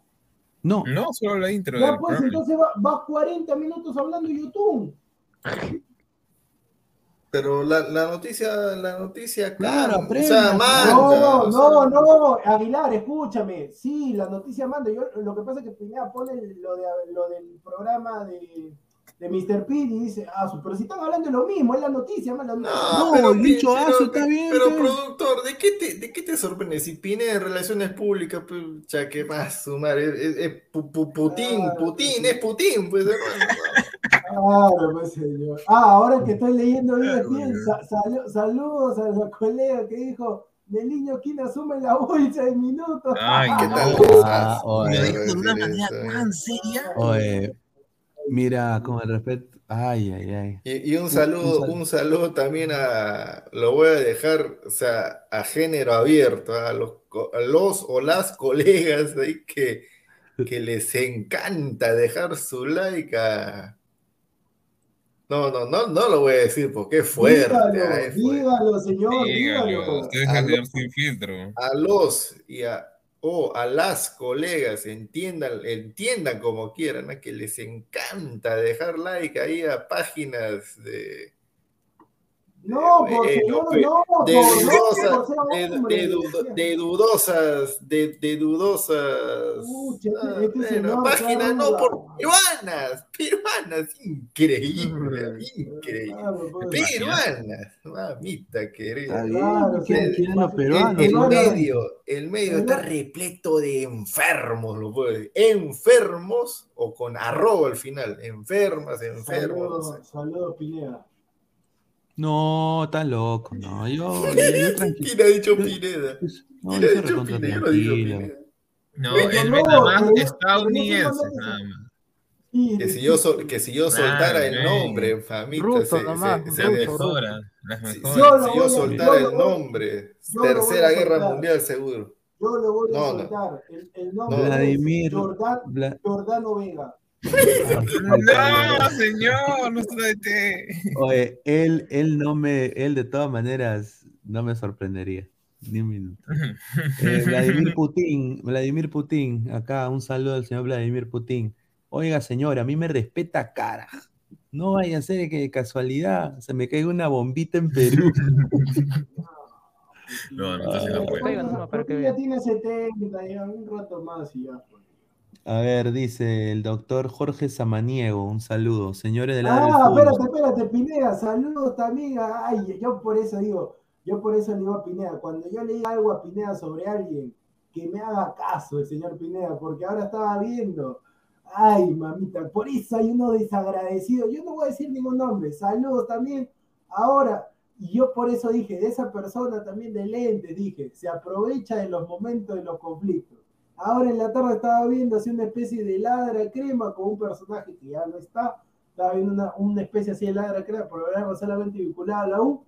No, No, solo la intro ya pues programa. entonces va- vas 40 minutos hablando de YouTube. Pero la, la noticia, la noticia, Claro, o aprenda, sea, claro. manda, No, o no, no, Aguilar, escúchame. Sí, la noticia manda. Yo, lo que pasa es que Pineda pone lo, de, lo del programa de, de Mr. P y dice, ah, su- pero si están hablando de lo mismo, es la noticia, más la No, No, pero, el dicho pero- aso está bien, Pero, pe. productor, ¿de qué, te, ¿de qué te sorprende? Si Pine de Relaciones Públicas, pucha, ¿qué más sumar? Es, es- es pu- pu- Putin, Claro, Putin, sí. es Putin, pues. Claro, pues señor. Ah, ahora que estoy leyendo Claro, bien, salu- saludos a la colega que dijo, del niño quien asume la bolsa de minutos. Ay, ¿Qué tal? Ah, ¿Cómo oye. se Lo dijo de una manera tan seria. Oye, mira, con el respeto. Ay, ay, ay. Y, y un saludo, un sal- un saludo también a, lo voy a dejar, o sea, a género abierto, a los, a los o las colegas ahí que, que les encanta dejar su like a... No, no, no, no lo voy a decir porque es fuerte. dígalo, señor, Dígalo, dígalo. ustedes a leer sin filtro. A los y a, o a las colegas entiendan, entiendan como quieran, ¿no? que les encanta dejar like ahí a páginas de... No, señor, pues, no, de no, ser de, hombre. de du- de dudosas, de, de dudosas este- ah, este señor páginas no por peruanas, peruanas, increíble, increíble, Claro, pues. peruanas, mamita querida. bien, Claro, ¿quién- sí. quién es los El, medio, el medio está repleto de enfermos, lo puedo decir. Enfermos o con arroba al final. Enfermas, enfermos. no. Saludos, saludos, Pineda. No, está loco, no. Yo, yo, yo tranquilo. ¿Quién ha dicho Pineda? No, ¿Quién yo ha dicho Pineda? No dicho tranquilo. Pineda. No, él no, ve nada más nada Que si yo, sol- que si yo soltara Ah, el nombre, famita, Ruso se, nomás, se- Se mejora, Si, si- Yo soltara el nombre, Tercera Guerra soltar. Mundial seguro. Yo le voy a No, no. soltar. El, el nombre Vladimir- Bla- Jordano Vega. No, señor, no. Oye, él, él no me, él de todas maneras no me sorprendería. Ni un minuto. Eh, Vladimir Putin, Vladimir Putin, acá un saludo al señor Vladimir Putin. Oiga, señor, a mí me respeta cara. No vaya a ser que de casualidad se me caiga una bombita en Perú. No, no está haciendo Ah. fuera. Oiga, nomás, para que ya vea. tiene 70, A ver, dice el doctor Jorge Samaniego, un saludo. Señores del del Ah, Fútbol. espérate, espérate, Pineda, saludos también. Ay, yo por eso digo, yo por eso le digo a Pineda, cuando yo le diga algo a Pineda sobre alguien, que me haga caso el señor Pineda, porque ahora estaba viendo. Ay, mamita, por eso hay uno desagradecido. Yo no voy a decir ningún nombre. Saludos también. Ahora, y yo por eso dije, de esa persona también de lentes, dije, se aprovecha de los momentos de los conflictos. Ahora en la tarde estaba viendo así una especie de ladra crema con un personaje que ya no está. Estaba viendo una, una especie así de ladra crema, programa solamente vinculada a la U.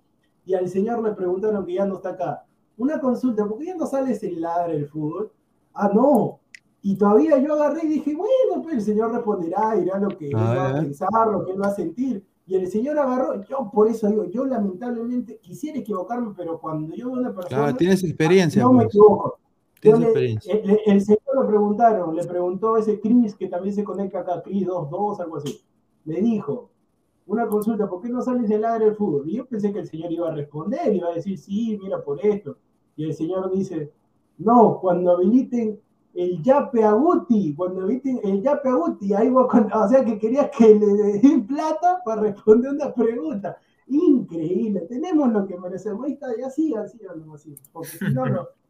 Y al señor le preguntaron que ya no está acá. Una consulta, ¿por qué ya no sales en ladra el fútbol? Ah, no. Y todavía yo agarré y dije, bueno, pues el señor responderá, dirá lo que él va a pensar, lo que él va a sentir. Y el señor agarró, yo por eso digo, yo lamentablemente quisiera equivocarme, pero cuando yo veo a una persona, Claro, tienes experiencia. no me pues. equivoco. Experiencia. el, el señor le preguntaron, le preguntó ese Chris que también se conecta acá, Chris 22, algo así. Le dijo, una consulta, ¿por qué no sales del área del fútbol? Y yo pensé que el señor iba a responder, iba a decir, sí, mira por esto. Y el señor dice, no, cuando habiliten el Yape a Guti, cuando habiliten el Yape a Guti, ahí voy a o sea que quería que le den plata para responder una pregunta. Increíble, tenemos lo que merecemos. Ahí está, ya sigan, sigan así, porque si no, no.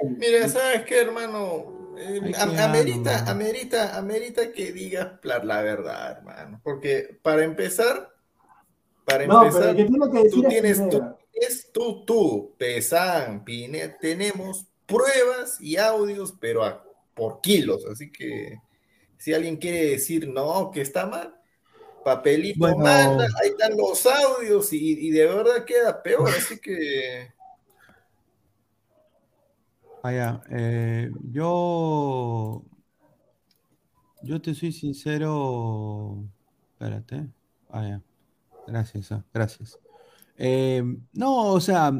Ay, Mira, ¿sabes qué, hermano? Eh, am- dar, amerita, amerita, amerita que digas la, la verdad, hermano. Porque para empezar, para No, empezar, que tú es tienes, tú, es tú, tú, Pesan, tenemos pruebas y audios, pero a- por kilos. Así que si alguien quiere decir no, que está mal, papelito Bueno. manda, ahí están los audios y, y de verdad queda peor. Así que Ah, ya, eh, yo, yo te soy sincero. Espérate. Ah, ya. Gracias, ah, gracias. Eh, no, o sea,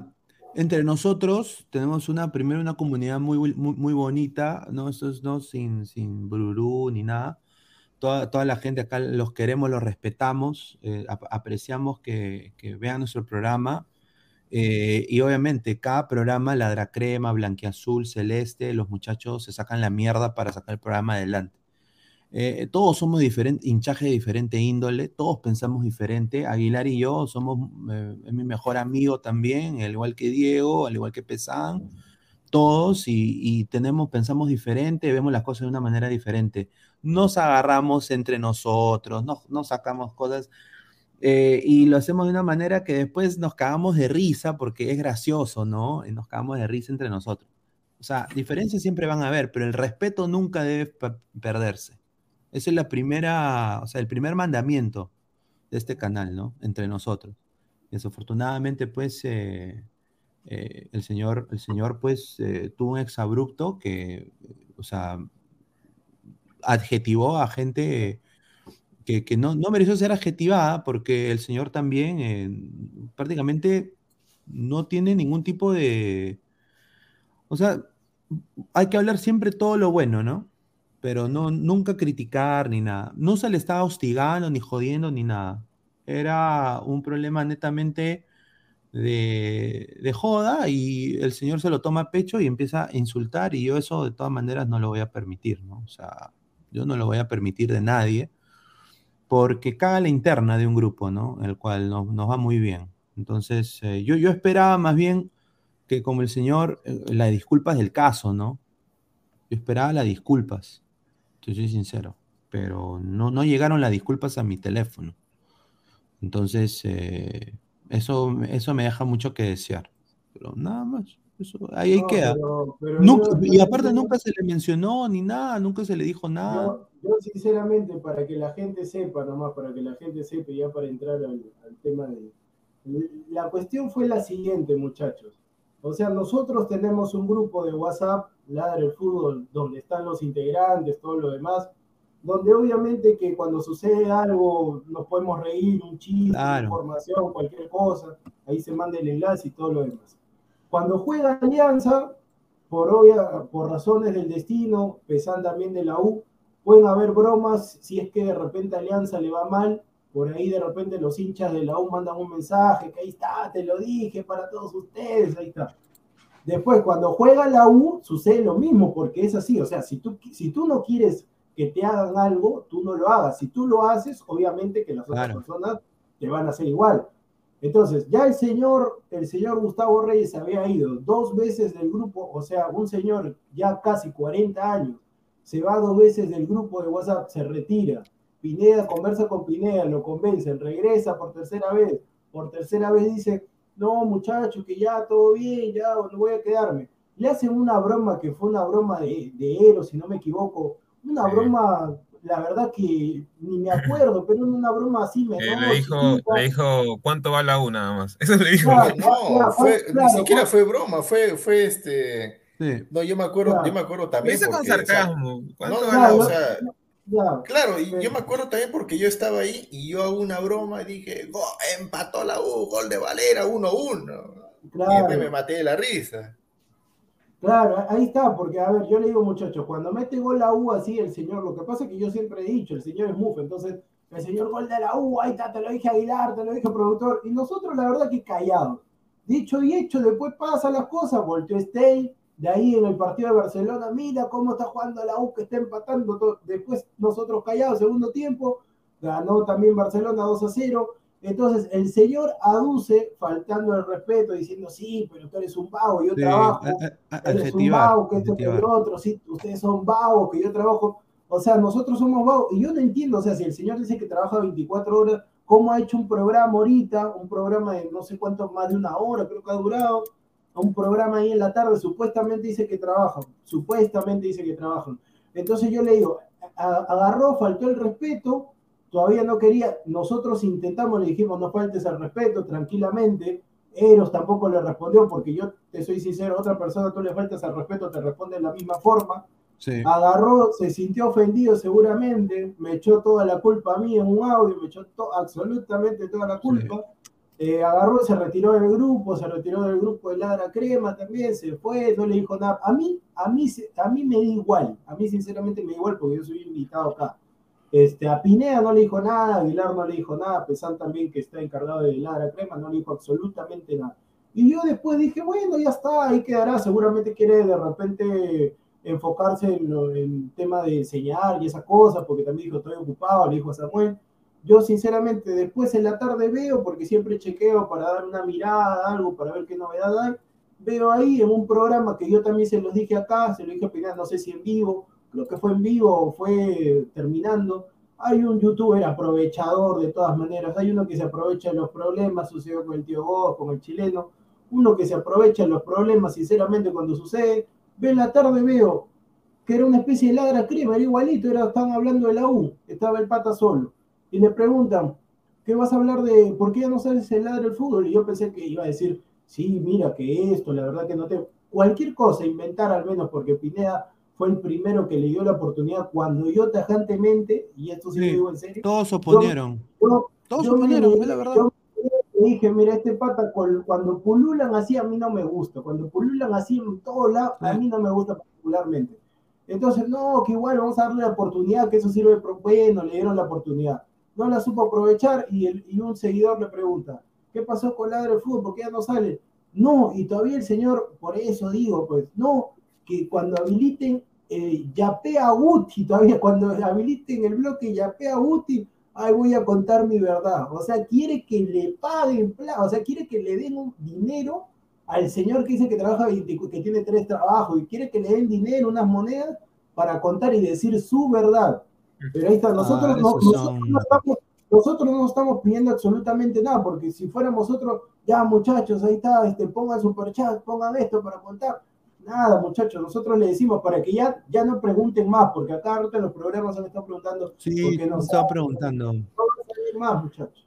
entre nosotros tenemos una, primero una comunidad muy, muy, muy bonita, ¿no? Es no sin, sin bururú ni nada. Toda, toda la gente acá los queremos, los respetamos, eh, ap- apreciamos que, que vean nuestro programa. Eh, y obviamente cada programa, Ladra Crema, Blanquiazul, Celeste, los muchachos se sacan la mierda para sacar el programa adelante. Eh, todos somos diferentes, hinchaje de diferente índole, todos pensamos diferente. Aguilar y yo somos, eh, mi mejor amigo también, al igual que Diego, al igual que Pesán, todos y, tenemos, pensamos diferente, vemos las cosas de una manera diferente. Nos agarramos entre nosotros, nos, nos sacamos cosas eh, y lo hacemos de una manera que después nos cagamos de risa porque es gracioso, ¿no? Y nos cagamos de risa entre nosotros. O sea, diferencias siempre van a haber, pero el respeto nunca debe per- perderse. Esa es la primera, o sea, el primer mandamiento de este canal, ¿no? Entre nosotros. Desafortunadamente, pues, eh, eh, el señor, el señor, pues, eh, tuvo un exabrupto que, o sea, adjetivó a gente que, que no, no mereció ser adjetivada porque el señor también eh, prácticamente no tiene ningún tipo de... O sea, hay que hablar siempre todo lo bueno, ¿no? Pero no, nunca criticar ni nada. No se le estaba hostigando, ni jodiendo, ni nada. Era un problema netamente de, de joda y el señor se lo toma a pecho y empieza a insultar y yo eso de todas maneras no lo voy a permitir, ¿no? O sea, yo no lo voy a permitir de nadie porque caga la interna de un grupo, ¿no? El cual nos, nos va muy bien. Entonces, eh, yo, yo esperaba más bien que como el señor, eh, las disculpas del caso, ¿no? Yo esperaba las disculpas, te soy sincero, pero no, no llegaron las disculpas a mi teléfono. Entonces, eh, eso, eso me deja mucho que desear. Pero nada más, eso, ahí, No, queda. pero- pero Nunca- yo- y yo- aparte yo- nunca se le mencionó ni nada, nunca se le dijo nada. Yo, yo sinceramente, para que la gente sepa, nomás, para que la gente sepa, ya para entrar al, al tema de... La cuestión fue la siguiente, muchachos. O sea, nosotros tenemos un grupo de WhatsApp, Ladra el Fútbol, donde están los integrantes, todo lo demás, donde obviamente que cuando sucede algo nos podemos reír, un chiste, Claro. información, cualquier cosa, ahí se manda el enlace y todo lo demás. Cuando juega Alianza, por, obvia, por razones del destino, pesan también de la U, pueden haber bromas si es que de repente Alianza le va mal, por ahí de repente los hinchas de la U mandan un mensaje que ahí está, te lo dije para todos ustedes, ahí está. Después, cuando juega la U, sucede lo mismo, porque es así, o sea, si tú, si tú no quieres que te hagan algo, tú no lo hagas. Si tú lo haces, obviamente que las otras personas te van a hacer igual. Entonces, ya el señor, el señor Gustavo Reyes había ido dos veces del grupo, o sea, un señor ya casi 40 años, se va dos veces del grupo de WhatsApp, se retira. Pineda conversa con Pineda, lo convencen, regresa por tercera vez. Por tercera vez dice, no, muchachos, que ya todo bien, ya no voy a quedarme. Le hacen una broma que fue una broma de, de Eros, si no me equivoco. Una Sí. broma, la verdad que ni me acuerdo, pero una broma así me Eh, le, dijo, le dijo, ¿cuánto va la U nada más? Eso le dijo. Claro. No, fue, claro, ni siquiera claro. fue broma, fue, fue este. Sí. No, yo me acuerdo, Claro. yo me acuerdo también. con porque, o sea, sarcasmo. claro, y Sí. yo me acuerdo también porque yo estaba ahí y yo hago una broma y dije, "Go- empató la U, gol de Valera, 1-1. Y después me claro. maté de la risa. Claro, ahí está, porque a ver, yo le digo muchachos, cuando mete gol la U así, el señor, lo que pasa es que yo siempre he dicho, el señor es mufo, entonces el señor gol de la U, ahí está, te lo dije Aguilar, te lo dije productor, y nosotros la verdad que callados. Dicho y hecho, después pasan las cosas, volteó Stay, de ahí en el partido de Barcelona, mira cómo está jugando la U que está empatando, todo. después nosotros callados, segundo tiempo, ganó también Barcelona 2 a 0, entonces el señor aduce faltando el respeto, diciendo, sí, pero tú eres un vago, yo Sí, trabajo, a- a- eres un vago, que esto que lo otro, sí, ustedes son vagos, que yo trabajo, o sea, nosotros somos vagos, y yo no entiendo, o sea, si el señor dice que trabaja 24 horas, ¿cómo ha hecho un programa ahorita, un programa de no sé cuánto, más de una hora, creo que ha durado, un programa ahí en la tarde, supuestamente dice que trabajan, supuestamente dice que trabajan. Entonces yo le digo, a- agarró, faltó el respeto, todavía no quería, nosotros intentamos, le dijimos, no faltes el respeto, tranquilamente, Eros tampoco le respondió, porque yo te soy sincero, otra persona tú le faltas al respeto, te responde de la misma forma, Sí. agarró, se sintió ofendido seguramente, me echó toda la culpa a mí en un audio, me echó to- absolutamente toda la culpa, eh, agarró, se retiró del grupo, se retiró del grupo de Ladra Crema también, se fue, no le dijo nada. A mí, a mí, a mí me da igual, a mí sinceramente me da igual porque yo soy invitado acá. Este, a Pineda no le dijo nada, a Aguilar no le dijo nada, Pesán también que está encargado de Ladra Crema, no le dijo absolutamente nada. Y yo después dije, bueno, ya está, ahí quedará, seguramente quiere de repente enfocarse en, lo- en el tema de enseñar y esa cosa, porque también dijo, estoy ocupado, le dijo a Samuel. Yo sinceramente después en la tarde veo, porque siempre chequeo para dar una mirada, algo, para ver qué novedad hay, veo ahí en un programa que yo también se los dije acá, se lo dije a Pinar, no sé si en vivo, creo que fue en vivo o fue terminando, hay un youtuber aprovechador de todas maneras, hay uno que se aprovecha de los problemas, sucedió con el tío Goz, con el chileno, uno que se aprovecha de los problemas sinceramente cuando sucede, ve en la tarde veo que era una especie de ladra crema, era igualito, era, estaban hablando de la U, estaba el pata solo, y le preguntan, ¿qué vas a hablar de, por qué ya no sabes el ladra del fútbol? Y yo pensé que iba a decir, sí, mira que esto, la verdad que no te, cualquier cosa, inventar al menos, porque Pineda fue el primero que le dio la oportunidad cuando yo tajantemente, y esto sí, Sí, lo digo en serio, Todos oponieron. yo, Todos se yo oponieron, es la verdad. yo dije, mira, este pata cuando pululan así a mí no me gusta, cuando pululan así en todos lados, a Sí. mí no me gusta particularmente. Entonces, no, que igual vamos a darle la oportunidad, que eso sirve, bueno, le dieron la oportunidad. No la supo aprovechar y, el- y un seguidor le pregunta, ¿qué pasó con Ladre del Fútbol? ¿Por qué ya no sale? No, y todavía el señor, por eso digo, pues, no, que cuando habiliten eh, Yapea Guti, todavía cuando habiliten el bloque Yapea Guti, ay, voy a contar mi verdad. O sea, quiere que le paguen, o sea, quiere que le den un dinero al señor que dice que trabaja 20 que tiene tres trabajos y quiere que le den dinero, unas monedas, para contar y decir su verdad. Pero ahí está, nosotros, Ah, no, nosotros son- no estamos, nosotros no estamos pidiendo absolutamente nada, porque si fuéramos nosotros, ya muchachos, ahí está, este, pongan superchat, pongan esto para contar. Nada, muchachos, nosotros le decimos para que ya, ya no pregunten más, porque acá ahorita en los programas han estado preguntando Sí, no me estaba saben, preguntando. no van a salir más, muchachos.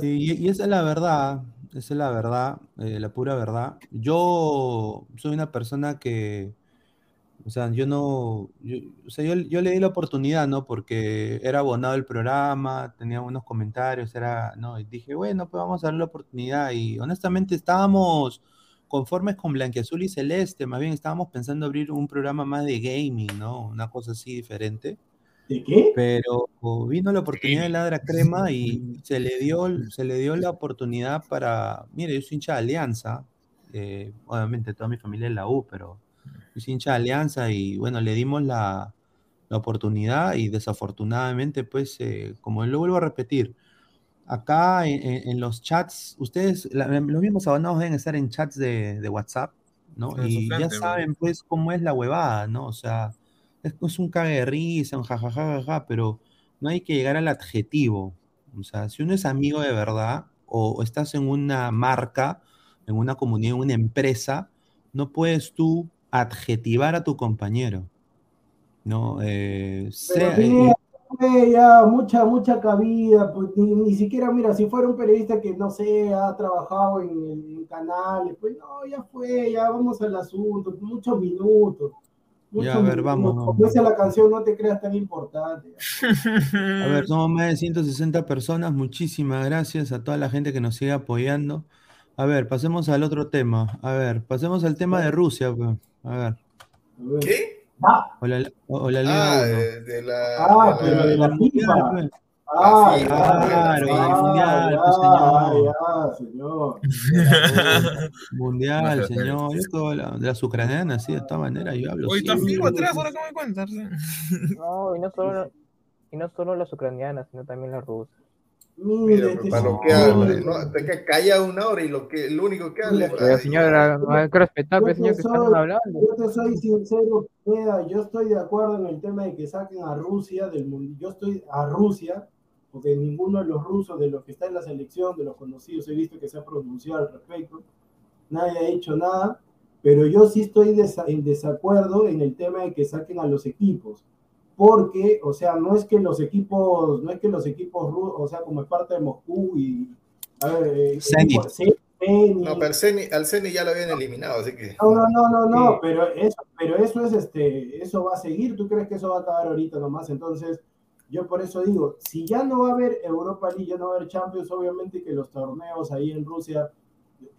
Sí, y, y esa es la verdad, esa es la verdad, eh, la pura verdad. Yo soy una persona que, o sea, yo no, yo, o sea, yo, yo le di la oportunidad, ¿no? Porque era abonado el programa, tenía unos comentarios, era, ¿no? Y dije, bueno, pues vamos a darle la oportunidad. Y honestamente estábamos conformes con Blanquiazul y Celeste, más bien estábamos pensando abrir un programa más de gaming, ¿no? Una cosa así diferente. ¿De qué? Pero vino la oportunidad de Ladra Crema y se le dio, se le dio la oportunidad para. Mire, yo soy hincha de Alianza. eh, obviamente toda mi familia es la U, pero soy hincha de Alianza y bueno, le dimos la, la oportunidad y desafortunadamente, pues, eh, como lo vuelvo a repetir, acá en, en- los chats, ustedes, la- los mismos abonados deben estar en chats de, de WhatsApp, ¿no? Su Y ya saben, pues, cómo es la huevada, ¿no? O sea, es, es un cague de risa, un jajajaja, pero no hay que llegar al adjetivo. O sea, si uno es amigo de verdad o, o estás en una marca, en una comunidad, en una empresa, no puedes tú adjetivar a tu compañero, ¿no? Eh, sea- eh, ya mucha, mucha cabida, pues ni, ni siquiera, mira, si fuera un periodista que no sé, ha trabajado en, en canales, pues no, ya fue, ya vamos al asunto, muchos minutos. Ya, muchos a ver, vamos, Como dice la canción, no te creas tan importante. A ver, somos más de 160 personas. Muchísimas gracias a toda la gente que nos sigue apoyando. A ver, pasemos al otro tema. A ver, pasemos al tema de Rusia. pues. A ver. ¿Qué? O la, o la Ah, de, de la. Ah, de pero de la FIFA. Ah, Sí, ya, claro, mundial, pues, señor. señor. Mundial, señor. La- de las ucranianas, sí, de todas maneras, yo hablo. Está fijo atrás, ahora que me cuentas. No, y no solo, y no solo las ucranianas, sino también las rusas. Mire, Mira, este para lo que habla, ¿no? Te queda callado una hora y lo que lo único que habla es. Pero, señora, hay que respetar, Yo pues, señor, que soy- están hablando. Yo te soy sincero, yo estoy de acuerdo en el tema de que saquen a Rusia del mundo. Yo estoy a Rusia, porque ninguno de los rusos, de los que está en la selección, de los conocidos, he visto que se ha pronunciado al respecto. Nadie ha hecho nada, pero yo sí estoy desa- en desacuerdo en el tema de que saquen a los equipos. Porque, o sea, no es que los equipos, no es que los equipos rusos, o sea, como es parte de Moscú y, a ver, eh, Zenit. equipo- Zenit, No, pero al Ceni, al ya lo habían eliminado, así que. no, no, no, no, no, Sí. pero eso, pero eso es este, eso va a seguir. ¿Tú crees que eso va a acabar ahorita nomás? Entonces, yo por eso digo, si ya no va a haber Europa League, ya no va a haber Champions, obviamente que los torneos ahí en Rusia,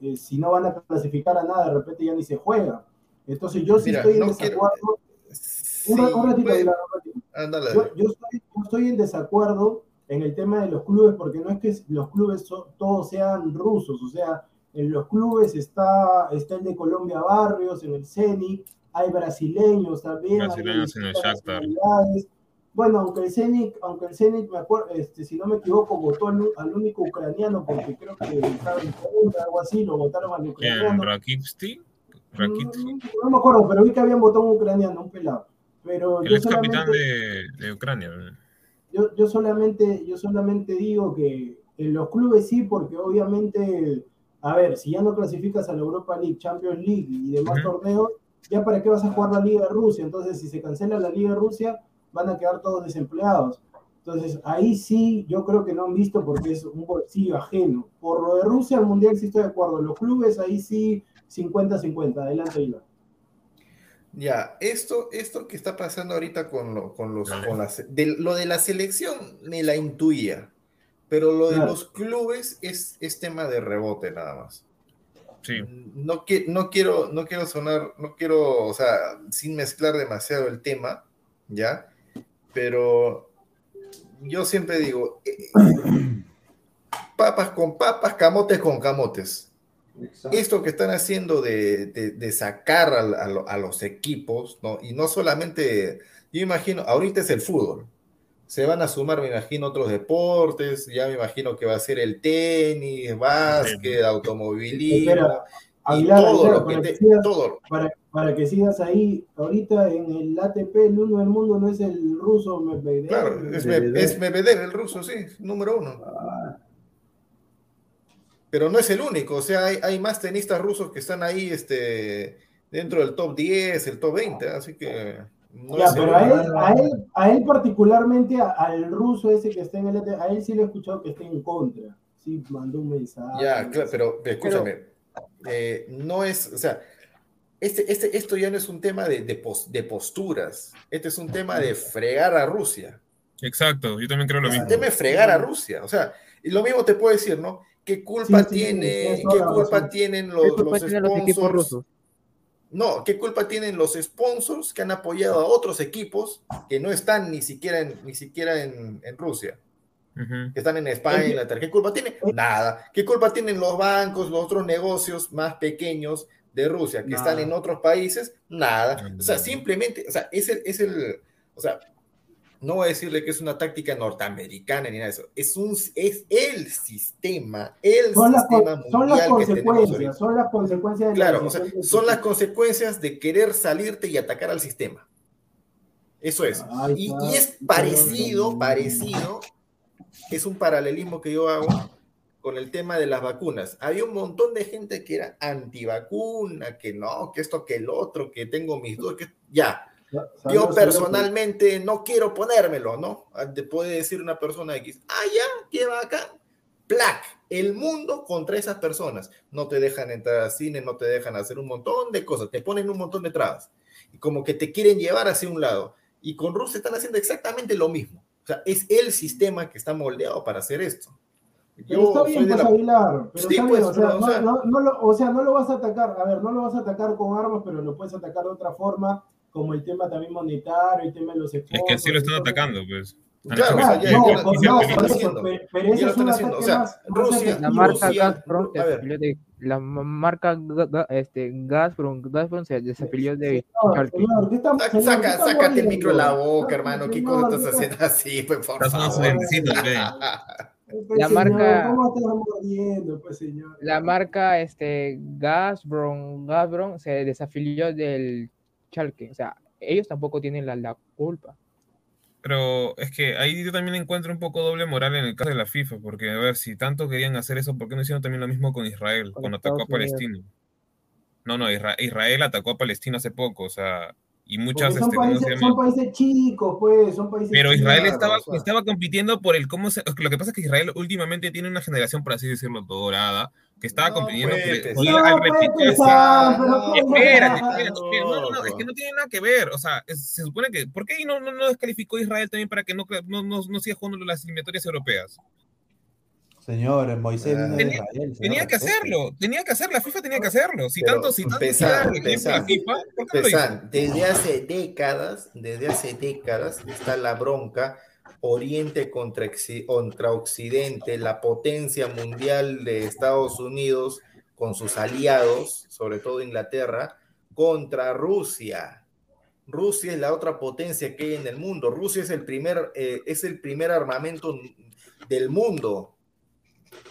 eh, si no van a clasificar a nada, de repente ya ni se juega. Entonces, yo sí Mira, estoy en no quiero- desacuerdo. Sí, un, ra- un ratito, pues, Aguilar, un ratito. ándale. Yo, yo estoy, yo estoy en desacuerdo en el tema de los clubes, porque no es que los clubes so- todos sean rusos, o sea, en los clubes está, está el de Colombia Barrios, en el CENI, hay brasileños también, hay Brasileños en el Shakhtar. Bueno, aunque el Zenit, aunque el Zenit, me acuerdo, este, si no me equivoco, votó al, al único ucraniano, porque creo que estaba en contra, algo así, lo votaron al ucraniano. ¿Rakipsti? ¿Rakitsi? Mm, No me acuerdo, pero vi que habían votado un ucraniano, un pelado. Pero yo ex capitán de, de Ucrania. yo, yo solamente, yo solamente digo que en los clubes sí, porque obviamente, a ver, si ya no clasificas a la Europa League, Champions League y demás torneos, ya para qué vas a jugar la Liga de Rusia. Entonces, si se cancela la Liga de Rusia, van a quedar todos desempleados. Entonces, ahí sí, yo creo que no han visto porque es un bolsillo ajeno. Por lo de Rusia, al Mundial sí estoy de acuerdo. Los clubes, ahí sí, 50-50. Adelante, Iván. Ya, esto, esto que está pasando ahorita con lo, con los, con las, de, lo de la selección me la intuía, pero lo de Claro. los clubes es, es tema de rebote nada más. Sí. No, qui- no quiero, no quiero sonar, no quiero, o sea, sin mezclar demasiado el tema, ¿ya? Pero yo siempre digo, eh, papas con papas, camotes con camotes. Esto que están haciendo de, de- de sacar a, a lo- a los equipos, ¿no? Y no solamente, yo imagino, ahorita es el fútbol. Se van a sumar, me imagino, otros deportes, ya me imagino que va a ser el tenis, básquet, automovilismo, Espera, y Aguilar, todo lo que para te- que sigas- todo. para, para que sigas ahí, ahorita en el ATP, el uno del mundo no es el ruso Medvedev. Claro, es, Medvedev. Me- es Medvedev, el ruso, sí, número uno. Pero no es el único, o sea, hay, hay más tenistas rusos que están ahí este, dentro del top 10, el top 20, así que no Ya, es el pero a él, a él, a él particularmente, a- al ruso ese que está en el ATP, a él sí le he escuchado que está en contra. Sí, mandó un mensaje. Ya, claro, pero escúchame, eh, no es, o sea, este, este, esto ya no es un tema de, de, pos- de posturas, este es un tema de fregar a Rusia. Exacto, yo también creo lo Es un mismo. tema de fregar a Rusia, o sea, y lo mismo te puedo decir, ¿no? ¿Qué culpa Sí, sí, tiene, qué culpa tienen ¿Qué los, culpa los tienen los equipos sponsors? rusos? No, ¿qué culpa tienen los sponsors que han apoyado a otros equipos que no están ni siquiera en, ni siquiera en, en Rusia? Que están en España, Oye. Inglaterra. ¿Qué culpa tienen? Nada. ¿Qué culpa tienen los bancos, los otros negocios más pequeños de Rusia que Nada. están en otros países? Nada. O sea, Mm. simplemente, o sea, es el, es el, o sea, no voy a decirle que es una táctica norteamericana ni nada de eso. Es un, es el sistema, el Son las, son tenemos consecuencias, son las consecuencias de la o sea, son las consecuencias de querer salirte y atacar al sistema. Eso es. Y, y es parecido, parecido, es un paralelismo que yo hago con el tema de las vacunas. Había un montón de gente que era antivacuna, que no, que esto, que el otro, que tengo mis dudas, que ya. Yo personalmente no quiero ponérmelo, ¿no? Ah, Te puede decir una persona X, ah, ya, qué acá. Plac, el mundo contra esas personas. No te dejan entrar al cine, no te dejan hacer un montón de cosas, te ponen un montón de trabas. Y como que te quieren llevar hacia un lado. Y con Rusia están haciendo exactamente lo mismo. O sea, es el sistema que está moldeado para hacer esto. Pero Yo está bien, pues, la- Aguilar. Pero Sí, está pues, bien, o sea, pero, o no, no- no lo, o sea, no lo vas a atacar. A ver, no lo vas a atacar con armas, pero lo puedes atacar de otra forma, como el tema también monetario, el tema de los Es que así lo están atacando, pues. Claro, hecho o sea, que- ya- no, no, eso, haciendo. pe- pero es un ataque O sea, más- Rusia- La marca Rusia- Gazprom se a ver. desafilió de la ma- marca este, Gazprom, Gazprom se desafilió de Señor, Schalke. señor, ¿qué estamos- Saca, señor, ¿qué saca- estamos sácate el micro de la boca, hermano. ¿Qué cosa estás ¿qué haciendo así? Pues, por favor. Pues, La señor, marca- ¿Cómo estás mordiendo, pues, señor? La marca este, Gazprom, Gazprom se desafilió del Schalke. O sea, ellos tampoco tienen la, la culpa. Pero es que ahí yo también encuentro un poco doble moral en el caso de la FIFA, porque a ver, si tanto querían hacer eso, ¿por qué no hicieron también lo mismo con Israel, Con cuando atacó a Unidos. Palestina? No, no, Isra- Israel atacó a Palestina hace poco, o sea, y muchas, son, este, ¿cómo se países, llama? son países chicos, pues, son países Pero. Israel estaba, o sea. estaba compitiendo por el cómo se, lo que pasa es que Israel últimamente tiene una generación, por así decirlo, dorada, que estaba No compitiendo pesar, ¿cómo? Espérate, no. No, es que no tiene nada que ver. O sea, es- se supone que. ¿Por qué no, no, no descalificó a Israel también para que no, no, no, no siga jugando las eliminatorias europeas? Señor, Moisés vino de Tenía- Israel. señor, Tenía que hacerlo, tenía que hacerlo. La FIFA tenía que hacerlo. Si Pero, tanto, si tanto dar ejemplo a la FIFA, ¿por qué no lo hizo? Desde hace décadas, desde hace décadas está la bronca Oriente contra, Occidente, la potencia mundial de Estados Unidos con sus aliados, sobre todo Inglaterra, contra Rusia. Rusia es la otra potencia que hay en el mundo. Rusia es el primer, eh, es el primer armamento del mundo.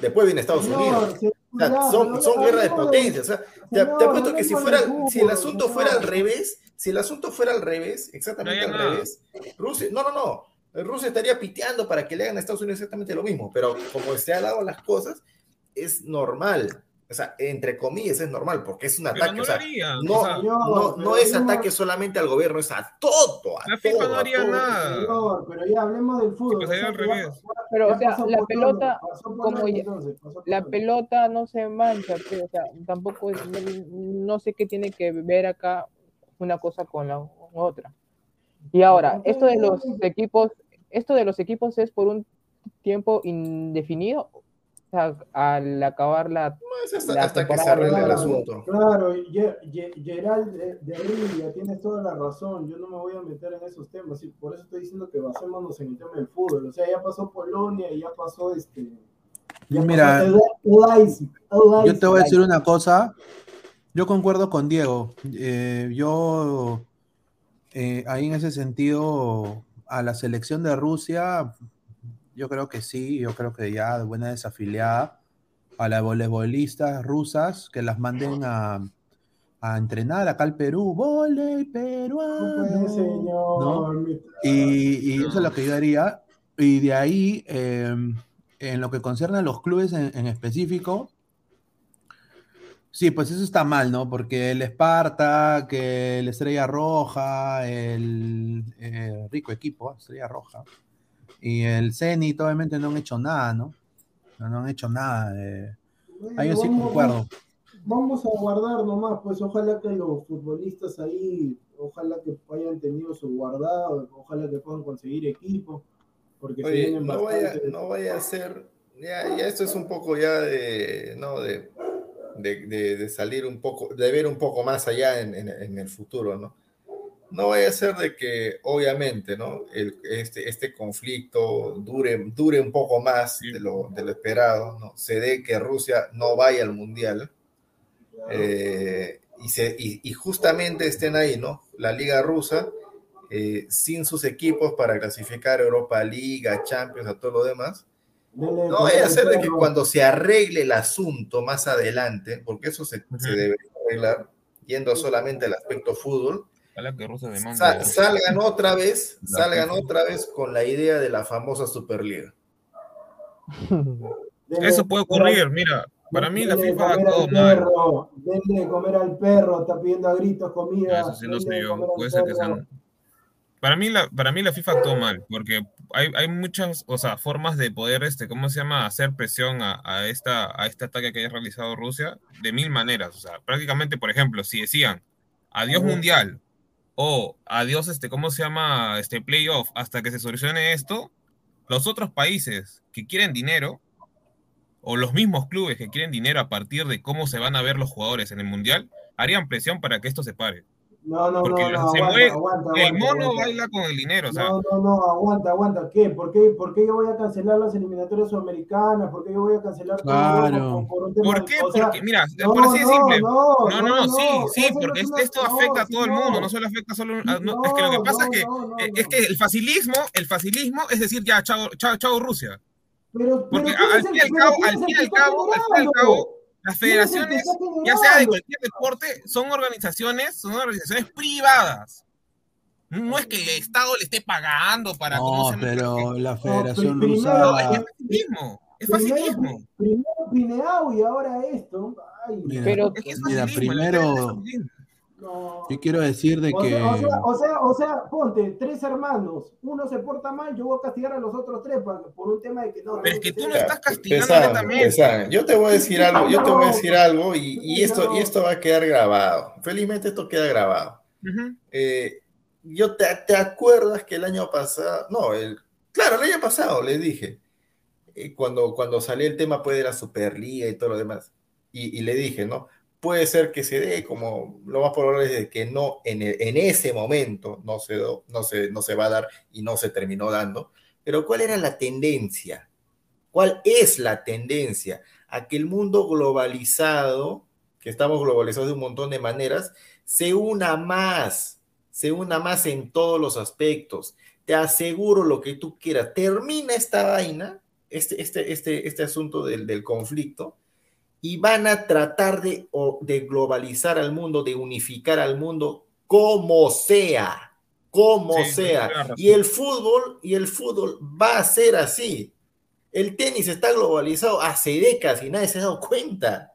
Después viene Estados Señor, Unidos. señor, O sea, ya, son, son guerras de hablemos potencia. O sea, te, apuesto que si fuera, si el asunto fuera al revés, si el asunto fuera al revés, exactamente No al nada. revés, Rusia, no, no, no, Rusia estaría piteando para que le hagan a Estados Unidos exactamente lo mismo, pero como se han dado las cosas, es normal. O sea, entre comillas es normal, porque es un Pero ataque. no o sea, no, o sea, Señor, no, pero no es hablemos- ataque solamente al gobierno, es a todo. A La FIFA todo, no haría todo. nada. Señor, pero ya hablemos del fútbol. pues ahí o sea, al que ya- revés. Pero, o sea, la pelota, como ya- entonces, la todo. pelota no se mancha, pues, o sea, tampoco es- no, no sé qué tiene que ver acá una cosa con la otra. Y ahora, esto de los equipos, esto de los equipos es por un tiempo indefinido, o sea, al acabar la No, es hasta, La hasta que se arregle el asunto. Claro, Ge- Ge- Gerald de, de Rivia, tienes toda la razón. Yo no me voy a meter en esos temas. y por eso estoy diciendo que basémonos en el tema del fútbol. O sea, ya pasó Polonia y ya pasó este. Ya Mira, pasó el- el el Yo te voy a decir una cosa. Yo concuerdo con Diego. Eh, yo, eh, ahí en ese sentido, a la selección de Rusia, yo creo que sí, yo creo que ya de buena desafiliada. A las voleibolistas rusas que las manden a, a entrenar acá al Perú. ¡Voley No peruano! Y, y eso es lo que yo haría. Y de ahí, eh, en lo que concierne a los clubes en, en específico, sí, pues eso está mal, ¿no? Porque el Esparta, que el Estrella Roja, el eh, rico equipo, Estrella Roja, y el Zenit, obviamente no han hecho nada, ¿no? No, no han hecho nada. eh. Ahí yo sí Vamos- concuerdo. Vamos a guardar nomás, pues ojalá que los futbolistas ahí, ojalá que hayan tenido su guardado, ojalá que puedan conseguir equipo, porque se Oye, vienen no vaya, bastante. no vaya a ser, ya, ya esto es un poco ya de, no, de, de, de- de salir un poco, de ver un poco más allá en, en- en el futuro, ¿no? No vaya a ser de que, obviamente, ¿no? El, este, este conflicto dure, dure un poco más de lo, de lo esperado, ¿no? Se dé que Rusia no vaya al Mundial, eh, y, se, y, y justamente estén ahí, ¿no? La Liga Rusa, eh, sin sus equipos para clasificar a Europa League, a Champions, a todo lo demás. Denle No al ser de que cuando se arregle el asunto más adelante, porque eso se, se debería arreglar, yendo solamente al aspecto fútbol, que salgan otra vez, La salgan otra vez con la idea de la famosa Superliga. Denle Eso puede ocurrir, mira. Para mí la denle FIFA comer todo al mal. perro, denle de comer al perro, está pidiendo a gritos comida. Eso sí no sé yo. Puede ser que perro. Para mí, la, para mí la FIFA actuó mal, porque hay, hay muchas, o sea, formas de poder, este, ¿cómo se llama?, hacer presión a, a esta, a este ataque que haya realizado Rusia de mil maneras. O sea, prácticamente, por ejemplo, si decían adiós mundial o adiós, este, ¿cómo se llama?, este playoff hasta que se solucione esto, los otros países que quieren dinero o los mismos clubes que quieren dinero a partir de cómo se van a ver los jugadores en el Mundial, harían presión para que esto se pare. No, no, Porque no, no, se aguanta, mueve, aguanta, el mono aguanta. baila con el dinero, o sea, No, no, no, aguanta, aguanta. ¿Qué? ¿Por qué, por qué yo voy a cancelar las eliminatorias sudamericanas? ¿Por qué yo voy a cancelar todo Claro. por, por ¿por de- qué? o sea, Porque, mira, no, por así de no, simple. no, No, no, no, sí, sí, porque es es- una- esto no, afecta a sí, todo el mundo, no solo afecta solo a- no, es que lo que pasa no, es que no, no, no. es que el facilismo, el facilismo es decir, ya chao, chao, chao Rusia. Pero, Porque pero ¿quién al fin y al cabo, al fin y al cabo, al fin y al cabo, las ¿Quién es el que federaciones, ya sea de cualquier deporte, son organizaciones, son organizaciones privadas. No es que el Estado le esté pagando para No, pero la Federación Rusa. No, es facilismo, es Primero, facilismo. primero Pineau y ahora esto. Ay, Mira, primero-. No. Yo quiero decir de O que. sea, o, sea, o, sea, o sea, ponte, tres hermanos, uno se porta mal, yo voy a castigar a los otros tres pa- por un tema de que no. Pero es que tú no sea, estás castigando Pesan, pesan. Yo te voy a decir algo, yo te voy a decir algo y, y esto, y esto va a quedar grabado. Felizmente esto queda grabado. Ujú. Eh, yo te, te acuerdas que el año pasado, no, el, claro, el año pasado les dije, eh, cuando, cuando salió el tema pues, de la Superliga y todo lo demás, y, y le dije, ¿no? Puede ser que se dé, como lo más probable es que no, en, en ese momento no se, no, se, no se va a dar y no se terminó dando, pero ¿cuál era la tendencia? ¿Cuál es la tendencia? A que el mundo globalizado, que estamos globalizados de un montón de maneras, se una más, se una más en todos los aspectos. Te aseguro lo que tú quieras. Termina esta vaina, este, este, este, este asunto del, del conflicto, y van a tratar de, de globalizar al mundo, de unificar al mundo como sea, como Sí, sea. Y el fútbol, y el fútbol va a ser así. El tenis está globalizado hace décadas y nadie se ha dado cuenta.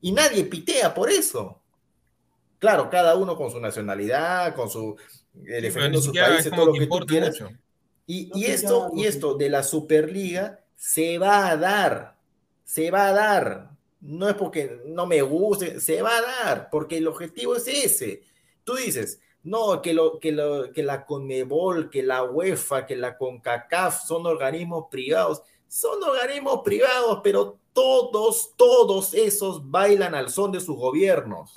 Y nadie pitea por eso. Claro, cada uno con su nacionalidad, con su eh, defendiendo ni su siquiera país, es todo lo que que tú quieras. Y, No y esto, y esto de la Superliga se va a dar, se va a dar. No es porque no me guste, se va a dar, porque el objetivo es ese. Tú dices, no, que, lo, que, lo, que la Conmebol, que la UEFA, que la CONCACAF son organismos privados. Son organismos privados, pero todos, todos esos bailan al son de sus gobiernos.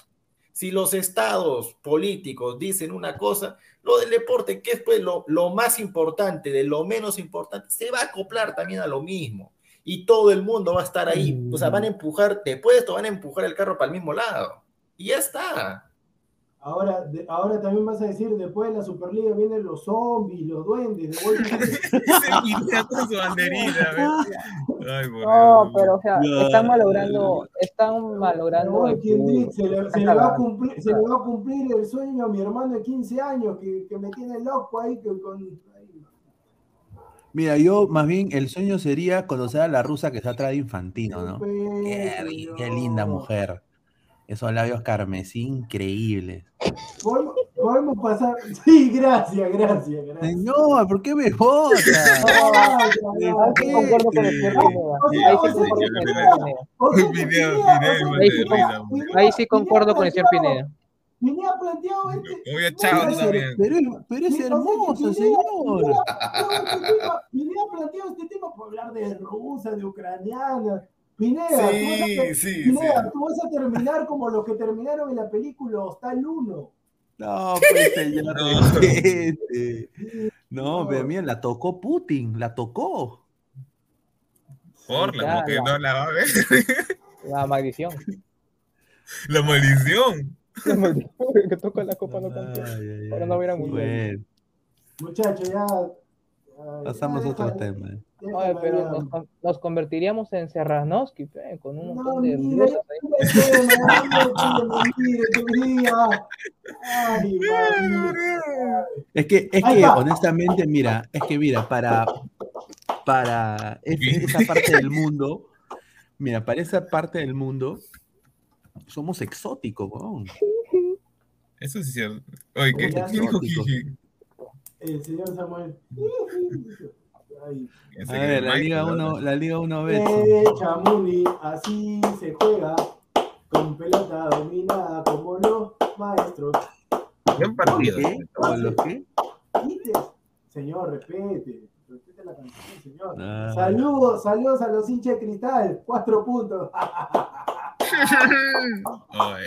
Si los estados políticos dicen una cosa, lo del deporte, que es pues lo, lo más importante, de lo menos importante, se va a acoplar también a lo mismo. Y todo el mundo va a estar ahí. O sea, van a empujar, después de esto van a empujar el carro para el mismo lado. Y ya está. Ahora, de- ahora también vas a decir, después de la Superliga vienen los zombies, los duendes, de con su banderita. Ay, No, pero o sea, No, están malogrando, están malogrando No, el ¿quién fútbol. dice? se, le, se le va a cumplir, se le va a cumplir el sueño a mi hermano de 15 años que, que me tiene loco ahí que con. Mira, yo más bien el sueño sería conocer a la rusa que está atrás de Infantino, ¿no? Qué, linda mujer. Esos labios carmesí increíbles. Podemos, podemos pasar. Sí, gracias, gracias, gracias. Señor, ¿por qué me vota? Ay, ¿De ay, Ahí sí concuerdo con el señor Pineda. Sí sí, sí señor planteado- este. Oye, no, chao, pero- tú también. Pero, es- pero es Sí, o sea, que hermoso, Pineda- señor. Ha planteado este tema- este tema por hablar de rusa, de ucraniana. Pineda, tú vas a Sí, sí, Pineda, sí. tú vas a terminar como los que terminaron en la película Hostal 1. No, pues señor, No. respete. No, No. pero mira, la tocó Putin, la tocó. Por la no la va a ver. La maldición. La maldición. Que toca la copa no campeón. Ahora no hubiera mundial. Muchachos, ya. ay, pasamos a otro deja- tema. deja Oye, pero nos, nos convertiríamos en Serranovsky, pe, con un No, montón de mire, rusas ahí. mire, mire, mire, mire, Ay, María. Es que, es que honestamente, mira, es que mira, para, para es- esa parte del mundo, mira, para esa parte del mundo, somos exóticos, weón. Eso sí es cierto. Oye, ¿qué? Oye, ¿quién dijo? El señor Samuel. Ay. A ver, la Liga ¿no? 1, la Liga 1 Betson. Eh, Chamuli, así se juega, con pelota dominada como los maestros. Buen partido. ¿Qué? ¿Con los qué? ¿Viste? Señor, respete, respete la canción, señor. Ah. Saludos, saludos a los hinchas de cristal. Cuatro puntos. Ay.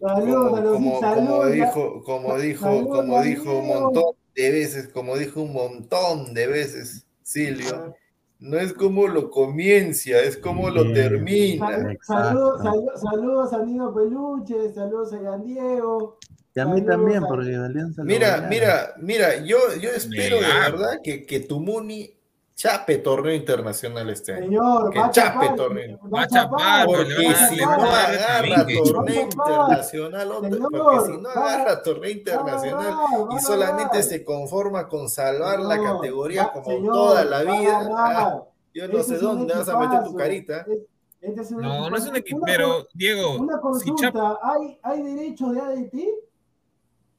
Saludos a Como, dijo, como dijo, como un montón de veces, como dijo un montón de veces Silvio, no es como lo comienza, es como lo termina. Saludos, saludos, saludos a Nino Peluche, saludos a Ian Diego. Y a mí Saludos también, porque Alianza Mira, mira, mira, yo, yo espero de verdad que, que Tumuni chape torneo internacional este año. Señor, Que va a chape chapar, torneo. Va a chapar, Porque si no agarra torneo internacional, porque si no agarra torneo internacional y solamente se conforma con salvar la categoría va- como señor, toda la vida, ah, yo no Este sé dónde vas a meter tu carita. Es- este es No, no es un equipazo. equipo, Una Diego, Una si consulta, Chap- ¿hay, ¿hay derecho de ADT?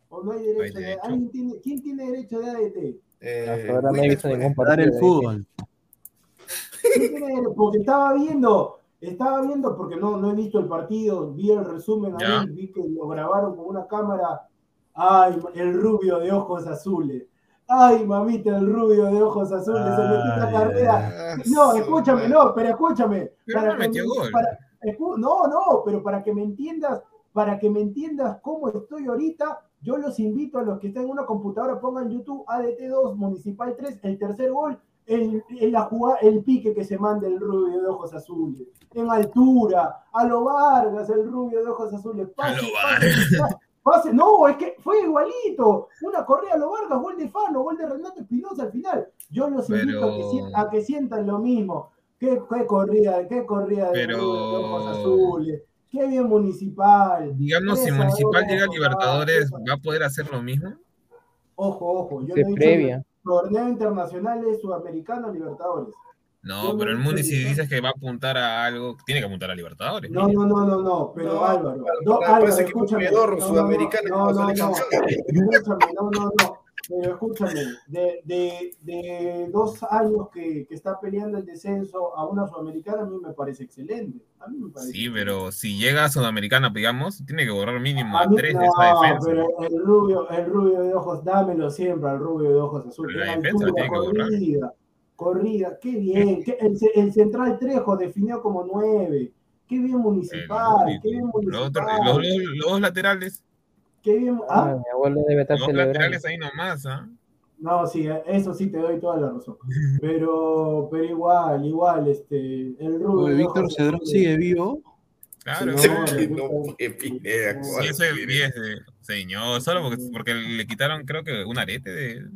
¿O no hay derecho? Hay de- derecho. ¿Alguien tiene, ¿Quién tiene derecho de ADT? Eh, no he visto ningún Dar partido. el fútbol. Porque estaba viendo, estaba viendo, porque no, no he visto el partido, vi el resumen ahí, vi que lo grabaron con una cámara. Ay, el rubio de ojos azules. Ay, mamita, el rubio de ojos azules. se metió la carrera. No, escúchame, no, pero escúchame. Pero para no que metió me- gol. para- escu- no, no, pero para que me entiendas, para que me entiendas cómo estoy ahorita, yo los invito a los que estén en una computadora, pongan YouTube ADT2, Municipal 3, el tercer gol, el, el, la jugada, el pique que se manda el rubio de ojos azules. En altura, a lo Vargas, el rubio de ojos azules. Pase, A lo pase, pase, pase. No, es que fue igualito. Una correa a lo Vargas, gol de Fano, gol de Renato Espinosa al final. Yo los invito a, que, a que sientan lo mismo. Qué, qué corrida, qué corrida de Pero- rubio de ojos azules. Qué bien municipal. digamos, si Municipal llega a Libertadores, ¿va a poder hacer lo mismo? Ojo, ojo. Yo Se no he dicho previa. torneo internacional es sudamericano Libertadores. No, pero el Muni si dices que va a apuntar a algo, tiene que apuntar a Libertadores. No, no, no, no, no, pero No, Álvaro, no, Álvaro, escúchame, no, no, sudamericano no, no, no, no, no, no, pero escúchame, de, de, de dos años que, que está peleando el descenso a una sudamericana, a mí me parece excelente, a mí me parece Sí, pero si llega a Sudamericana, digamos, tiene que borrar mínimo A a mí- tres de no, esa defensa. pero el rubio, el rubio de ojos, dámelo siempre al rubio de ojos azules. La En defensa altura, tiene que borrar. corrida, corrida, qué bien. qué- el, el central Trejo definió como nueve. Qué bien El municipal, único. qué bien Los, municipal. los- los- los dos laterales, Qué bien. Ah, ¿Ah? mi abuelo debe estar celebrando. laterales ahí nomás, ¿ah? No, sí, eso sí te doy toda la razón. Pero, pero igual, igual, este, el rubio. Víctor Cedrón sigue vivo. Claro. Sí, Que no, no fue Pineda, Sí, Sí, ese ¿cuál? 10, eh, señor, solo porque, porque le quitaron, creo que, un arete de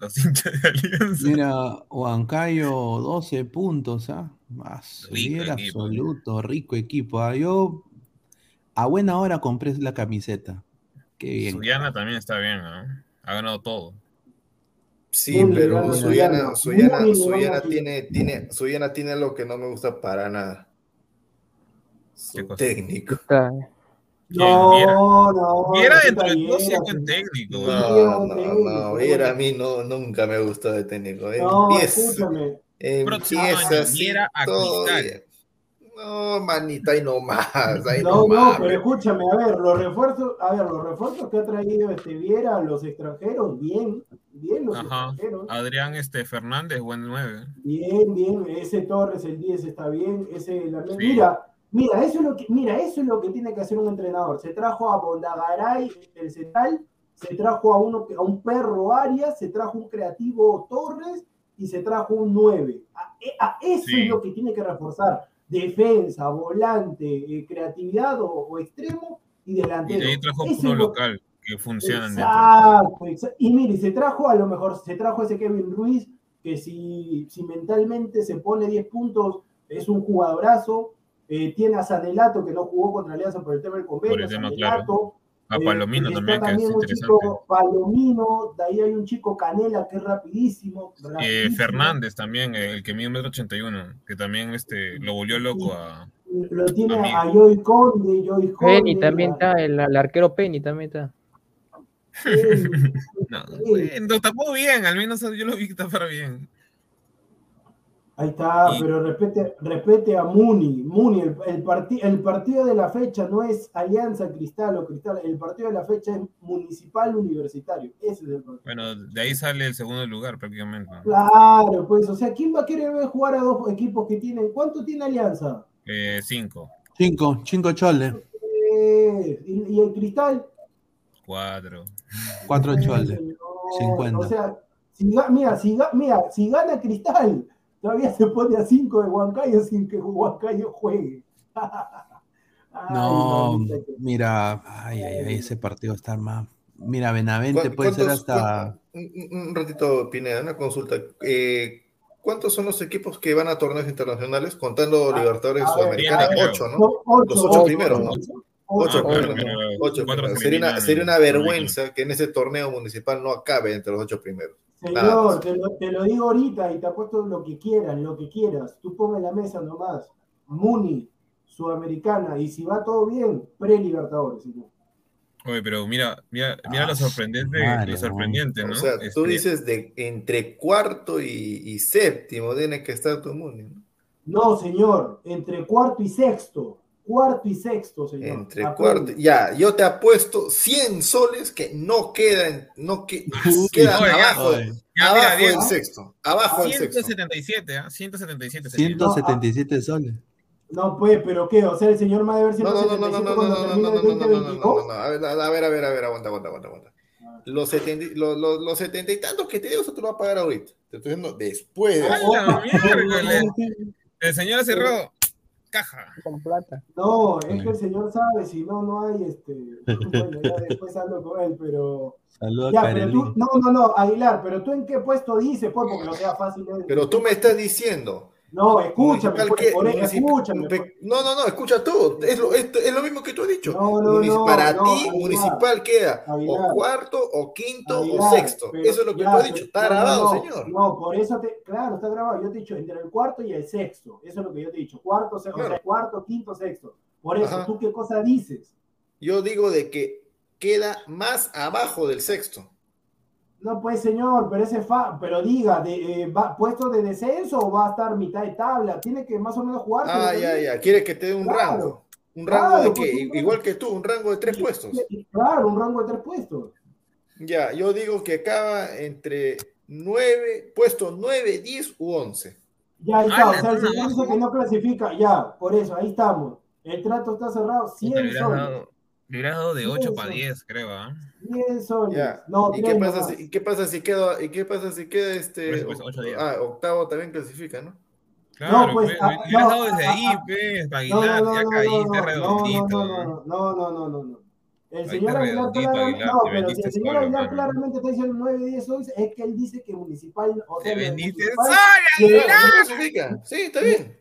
los hinchas de Alianza. Mira, Huancayo 12 puntos, ¿ah? Más Rico absoluto, rico equipo. Ah, Yo a buena hora compré la camiseta. Qué bien. Suyana también está bien, ¿ah? Ha ganado todo. Sí, Muy pero ligado, Suyana, Suyana, Suyana, muy Suyana ligado. tiene, tiene, Suyana tiene lo que no me gusta para nada. ¿Qué Su técnico. Está- No, no. Viera dentro de todo buen técnico. ¿ah? No, no, no, Viera a técnico. mí no, nunca me gustó de técnico. No, Empieza, escúchame. Próximo empieza año, así Viera a Cristal. No, manita, ahí nomás, ahí No, no, pero escúchame, a ver, los refuerzos, a ver, los refuerzos que ha traído este Viera a los extranjeros, bien, bien los Ajá. extranjeros, Adrián este, Fernández, buen 9. bien, bien, ese Torres, el 10 está bien, ese la- Sí. mira, mira, eso es lo que, mira, eso es lo que tiene que hacer un entrenador. Se trajo a Bondagaray, el central, se trajo a uno a un perro Arias, se trajo un creativo Torres y se trajo un 9. A, a- eso Sí. es lo que tiene que reforzar. Defensa, volante, eh, creatividad o, o extremo y Y delantero. de ahí trajo uno es lo- local que funcionan dentro. Exacto, exacto. Y mire, se trajo a lo mejor, se trajo ese Kevin Ruiz, que si, si mentalmente se pone 10 puntos, es un jugadorazo. Eh, tiene a Sanelato, que no jugó contra Alianza por el tema del convenio. Por el tema, Sanelato. A Eh, Palomino también, que es un interesante. chico Palomino, de ahí hay un chico Canela que es rapidísimo. Eh. Fernández también, el que mide 1,81m, que también este, lo volvió loco a... Lo tiene Amigo. a Joy Conde, Joy Conde. Penny también a- está, el, el arquero Penny también está. No, Sí. bueno, tapó bien, al menos yo lo vi tapar bien. Ahí está, Y- pero respete, respete a Muni. Muni, el, el, parti- el partido de la fecha no es Alianza Cristal o Cristal, el partido de la fecha es Municipal Universitario. Ese es el partido. Bueno, de ahí sale el segundo lugar prácticamente. Claro, pues, o sea, ¿quién va a querer ver jugar a dos equipos que tienen? ¿Cuánto tiene Alianza? Eh, cinco, Cinco, cinco choles, Eh, y, y el Cristal. cuatro. cuatro choles. señor, 50. O sea, si, mira, si, mira, si gana Cristal, todavía se pone a 5 de Huancayo sin que Huancayo juegue. Ay, No, mira, ay, ay, ay, ese partido está más. Mira, Benavente ¿Cuán- puede ser hasta. Un, un ratito, Pineda, una consulta. Eh, ¿Cuántos son los equipos que van a torneos internacionales? Contando Ah, Libertadores a ver, Sudamericana, a ver. ocho, ¿no? Ocho, Los ocho ocho, primeros, ocho, ¿no? ocho. Ocho Ah, claro, primeros. se Sería una, sería una vergüenza que en ese torneo municipal no acabe entre los ocho primeros. Señor, te lo, te lo digo ahorita y te apuesto lo que quieras, lo que quieras. Tú ponme la mesa nomás. Muni, Sudamericana, y si va todo bien, pre-Libertadores, señor. Oye, pero mira, mira, mira Ah, lo sorprendente, madre, lo sorprendente, ¿no? O sea, tú Este, dices de entre cuarto y, y séptimo tiene que estar tu mundo. ¿no? No, señor, entre cuarto y sexto. Cuarto y sexto, señor. Entre Acuérdate. cuarto. Ya, yo te apuesto 100 soles que no queda, en- no que, Uy, queda oye, abajo, oye. Ya, abajo mira, del sexto. Abajo del sexto. 177, ¿ah? 177 sería. 177 soles. No, pues, pero ¿qué? O sea, el señor ha de ver No, no, no, no, no, 177 no, no, no, no, no, no, no, no, no, no, 2022. no. A ver, a ver, a ver, a ver, aguanta, aguanta, aguanta, aguanta. Los setenta, y- los, los, los setenta y tantos que te digo, eso te lo va a pagar ahorita. Te estoy diciendo después de ¡A eso. la miércoles! El señor cerró caja. Con plata. No, es que el señor sabe, si no, no hay este. Bueno, ya después hablo con él, pero. Saludos a Ya, pero tú, no, no, no, Aguilar, pero tú en qué puesto dices, pues, porque no sea fácil. ¿eh? Pero tú me estás diciendo. No, escúchame, pues, por municipal- escúchame. pues. No, no, no, escucha tú. Es lo, es, es lo mismo que tú has dicho. No, no, no, Para ti, municipal queda Aguilar. o cuarto, o quinto, o sexto. pero Eso es lo que ya, tú has dicho. Está grabado, señor. No, por eso te. Claro, está grabado. Yo te he dicho entre el cuarto y el sexto. Eso es lo que yo te he dicho. Cuarto, se- o Claro. sea, cuarto, quinto, sexto. Por eso, Ajá. ¿tú qué cosa dices? Yo digo de que queda más abajo del sexto. No, pues señor, pero ese fa, pero diga, de, eh, va, ¿puesto de descenso o va a estar mitad de tabla? Tiene que más o menos jugar. Ah, ya, ya. Quiere que te dé un Claro. rango. Un rango Claro, de pues, rango. igual que tú, un rango de tres puestos. Claro, un rango de tres puestos. Ya, yo digo que acaba entre nueve, puestos 9, 10 u 11. Ya ahí está, Ah, o sea, el señor dice que no clasifica, ya, por eso, ahí estamos. El trato está cerrado, Puta, 100 Le hubieras soles. Le hubieras dado de Sí, 8 eso. para 10, creo, ¿ah? 100 soles. Ya. No, ¿Y qué pasa si, y qué pasa si queda, y qué pasa si queda este pues, ah, octavo también clasifica, ¿no? Claro, pues, pe, ah, le hubieras no, dado desde ah, ahí, ah, pues, para No, no, Aguilar, no, ya no, caíste no, no, redondito. no, ¿no? no, no, no, no, no, no. El señor Aguilar claramente, no, pero si el señor Aguilar claramente está diciendo 9, 10, 11, es que él dice que municipal, o sea, Te vendiste sola, Aguilar. ¿No? Sí, está bien.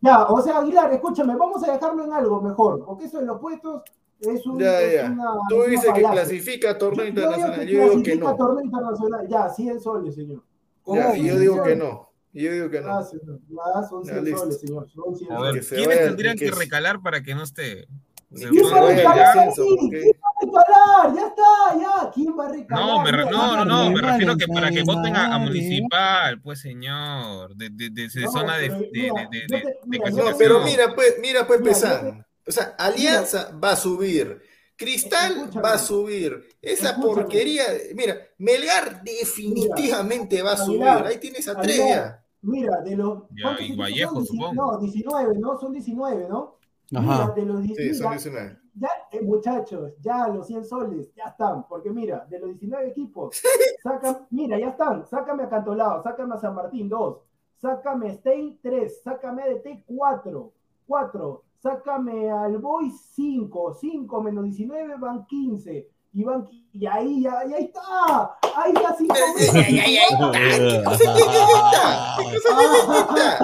Ya, o sea, Aguilar, escúchame, vamos a dejarlo en algo mejor, porque eso de los puestos es, un, Ya, es ya. una. Tú es dices una que clasifica a torneo Yo- yo digo internacional. que Yo digo que clasifica no. torneo internacional, ya, 100 soles, señor. Ya, yo digo que no. Yo digo que Ya, no. señor, ya son Ya, 100 listo. soles, señor. Son 100 A soles. ver, se ¿quiénes vaya- tendrían que que recalar para que no esté? Se ¿Quién va a recalar? porque- ¿Quién va a recalar? Ya está, ya. ¿Quién va a recalar? No, me re- no, no, no, me refiero que para que voten a, a municipal, pues señor, de, de, de, de No, zona de, pero de, mira, de, No, pero mira, pues, mira, pues, Mira, yo Pesan. O sea, Alianza va a subir. Cristal Escúchame. va a subir. Esa Escúchame. porquería. Mira, Melgar definitivamente va a subir. Aguilar, Ahí tienes a ya. Mira, de los. Ya, ¿cuántos y Vallejo, son? Supongo. No, 19, ¿no? Son 19, ¿no? Mira, Ajá. de los Sí, 19. son 19. Ya, eh, muchachos, ya los 100 soles, ya están. Porque mira, de los 19 equipos, saca, mira, ya están. Sácame a Cantolao, sácame a San Martín 2, sácame a Stein 3, sácame a DT 4, 4, sácame al Boy 5, 5 menos 19 van 15. Y, van, y ahí, ya, y ahí está. Ahí está 5 Ya, ya, ya, ya, ya. ¿Qué cosa ya, ya, ya, ya? ¿Qué cosa ya, ya, ya?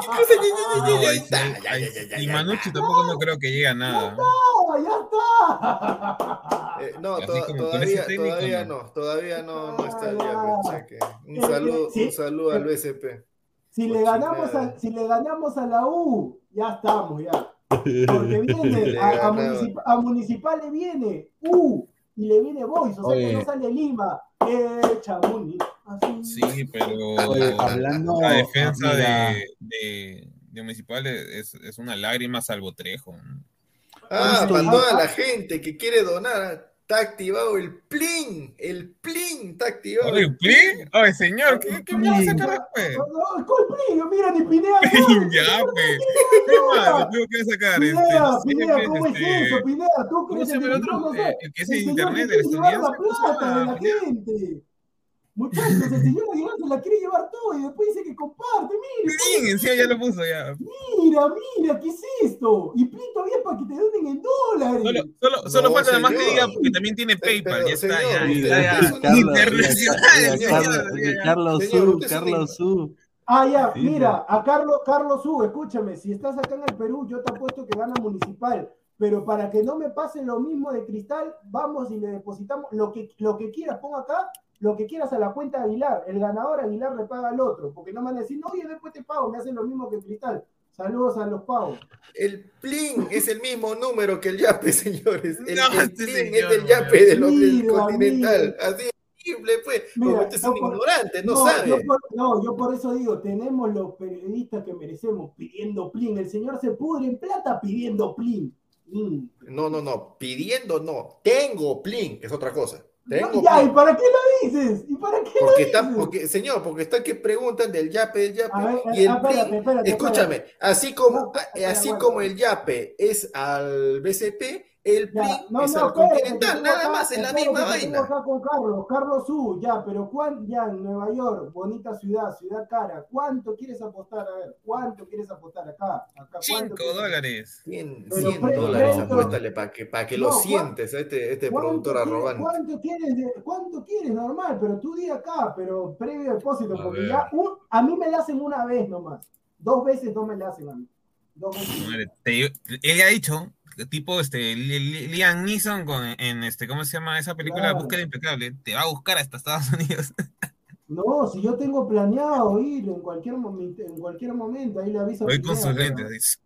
¿Qué cosa ya, ya, ya, No, ya, ahí ya? Ya, ahí ya, ya, ya, Y ya. Manucci tampoco no creo que llegue a nada. ya está. Eh, no, Así to- como con todavía, todavía no. no, todavía no, no está Ah, el ya. Un Eh, saludo, sí. un saludo al BSP. Si le, Cochinada. ganamos a, si le ganamos a la U, ya estamos, ya. Porque viene, a, a, ganaba. municip- a Municipal le viene U y le viene Boys, o sea que no sale Lima. Echa Muni. Así. Sí, pero Oye, hablando- la defensa de, de, de Municipal es, es una lágrima salvo Trejo. Ah, Estoy- para toda la gente que quiere donar, está activado el plin, el plin está activado. Oye, ¿plin? Oye, señor, ¿qué, qué me va a sacar después? No, no, ¿cuál Plin? Mira, ni Pineda. ya, pe. ¿Qué más? ¿Lo tengo que sacar? Pineda, Este, Pineda, ¿cómo es este, eso, Pineda? ¿Tú ¿Cómo crees llama el el otro? Eh, el que es El internet, que el estadounidense. la ¿cómo se plata de la gente. Muchachos, el señor Aguilar se la quiere llevar todo y después dice que comparte. Mire, Plin, encima ya lo puso ya. mira, mira, ¿qué es esto? Y todavía es para que te donen en dólares. Solo, solo, solo No, falta nada más que diga porque también tiene PayPal. pero, ya está, señor, ya. ya, ya. Internacional, mira, Carlos, mira, Su, Carlos Su. Ah, ya, Sí, mira, a Carlos, Carlos U, escúchame, si estás acá en el Perú, yo te apuesto que gana municipal, pero para que no me pase lo mismo de cristal, vamos y le depositamos lo que, lo que quieras, pon acá, lo que quieras a la cuenta de Aguilar, el ganador Aguilar le paga al otro, porque no me van a decir, no, oye, después te pago, me hacen lo mismo que cristal. Saludos a los pagos. El plin es el mismo número que el yape, señores. El, No, el este plin señor, es del yape de los del Mira, continental. Así es simple, pues. Mira, Como usted es no, un por- ignorante, no, yo sabe. por, no, yo por eso digo, tenemos los periodistas que merecemos pidiendo plin. El señor se pudre en plata pidiendo plin. Mm. No, no, no. Pidiendo no. Tengo plin, es otra cosa. Tengo ya, ¿y para qué lo dices? ¿Y para qué Porque lo está, dices? porque, señor, porque está que preguntan del yape, del yape. Ver, y el ah, espérate, plin, espérate, escúchame, así como, No, espérate, así como el yape es al BCP, el Ya, plin no, es no, continental, nada acá- más, es la misma vaina. acá con Carlos, Carlos U, ya, pero ¿cuánto, ya en Nueva York, bonita ciudad, ciudad cara, ¿cuánto quieres apostar? A ver, ¿cuánto quieres apostar acá? acá ¿cuánto Cinco quieres- dólares. 100, Pero 100 pre- dólares, apuéstale para que, para que lo No, ¿cuán- sientes, a este, este ¿Cuánto productor arrogante. ¿cuánto quieres, de- ¿Cuánto quieres? Normal, pero tú di acá, pero previo depósito, A porque ver. ya un- a mí me la hacen una vez nomás. Dos veces no me la hacen a mí. Dos veces. Te- él ha dicho, tipo este Li- Li- Liam Neeson con, en este, ¿cómo se llama esa película? Claro. Búsqueda Impecable, te va a buscar hasta Estados Unidos. No, si yo tengo planeado ir en cualquier momento, en cualquier momento, ahí le aviso. Voy con sus lentes,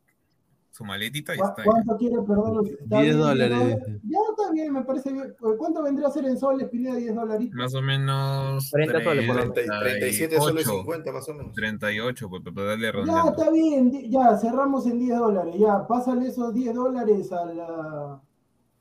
su maletita y ¿Cu- está. ahí. ¿Cuánto quiere, perdón? ¿Está 10 bien, dólares. Ya está bien, me parece bien. ¿Cuánto vendría a ser en soles, Pineda? 10 dolaritos. Más o menos 30 soles por lo menos. 30 37 soles 38, 50 más o menos. 38, pues para darle Ya, redondeando. está bien, ya, cerramos en 10 dólares. Ya, pásale esos 10 dólares a la.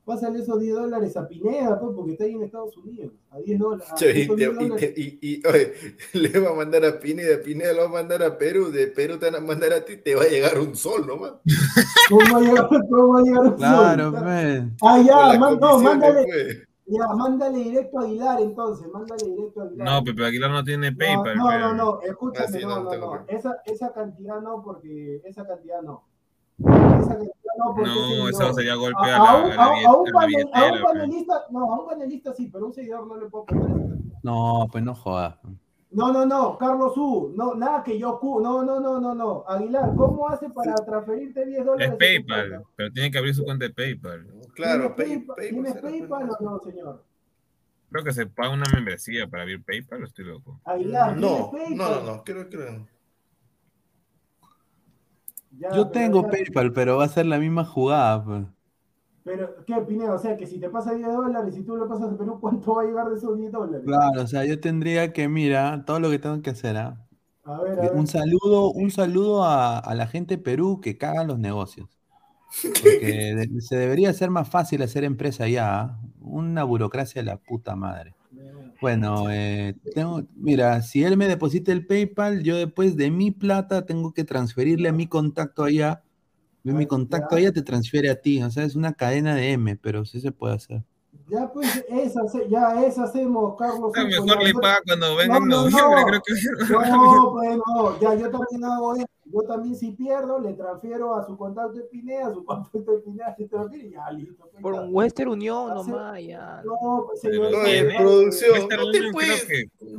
Pásale esos 10 dólares a Pineda, pues, porque está ahí en Estados Unidos. A 10 dólares. a Che, y, esos te- 10 y dólares. te- y- y, oye, le va a mandar a Pineda, Pineda lo va a mandar a Perú, de Perú te van a mandar a ti, te va a llegar un sol nomás. ¿Cómo va a llegar, cómo va a llegar un Claro, sol? men. Ah, Con ya, man- no, mándale, pues. ya, mándale directo a Aguilar entonces, mándale directo a Aguilar. No, Pepe Aguilar no tiene PayPal. No, no, pero- no, no, escúchame, Ah, sí, no, no, no, no, esa, esa cantidad no, porque esa cantidad no. Esa cantidad no, porque No, ese eso sería golpe a, a la, a un, a la la panel- pues. panelista, no, a un panelista sí, pero a un seguidor no le puedo poner. No, pues no jodas. No, no, no, Carlos U, no, nada que yo, cu- no, no, no, no, no, Aguilar, ¿cómo hace para transferirte 10 dólares? Es PayPal, pero tiene que abrir su cuenta de PayPal. Claro, ¿Tienes Pay- PayPal, Pay- ¿tienes será, PayPal pues. o no, señor? Creo que se paga una membresía para abrir PayPal, o estoy loco. Aguilar, No, ¿tienes no, no, no, creo, creo. Ya, Yo tengo ya- PayPal, pero va a ser la misma jugada. pues. Pero, ¿qué, Pineda? O sea, que si te pasa 10 dólares y tú lo pasas a Perú, ¿cuánto va a llegar de esos 10 dólares? Claro, o sea, yo tendría que, mira, todo lo que tengo que hacer, ¿ah? A ver, a ver. Un saludo, un saludo a, a la gente de Perú que cagan los negocios. Porque de- se debería hacer más fácil hacer empresa allá. ¿ah? Una burocracia de la puta madre. Bueno, eh, tengo, mira, si él me deposita el PayPal, yo después de mi plata tengo que transferirle a mi contacto allá. Y mi contacto ya. allá te transfiere a ti. O sea, es una cadena de M, pero sí se puede hacer. Ya, pues, esa, ya, esa hacemos, Carlos. A mejor le paga cuando venga en no, no, noviembre, no. creo que. No, pues no, ya, yo también hago eso. Yo también, si pierdo, le transfiero a su contacto de Pineda, a su contacto de Pineda, se transfiere y ya, listo. pues, Por ya. un Western Union Hace- nomás, ya. No, pues, señor. No, eh, producción, no te puedes,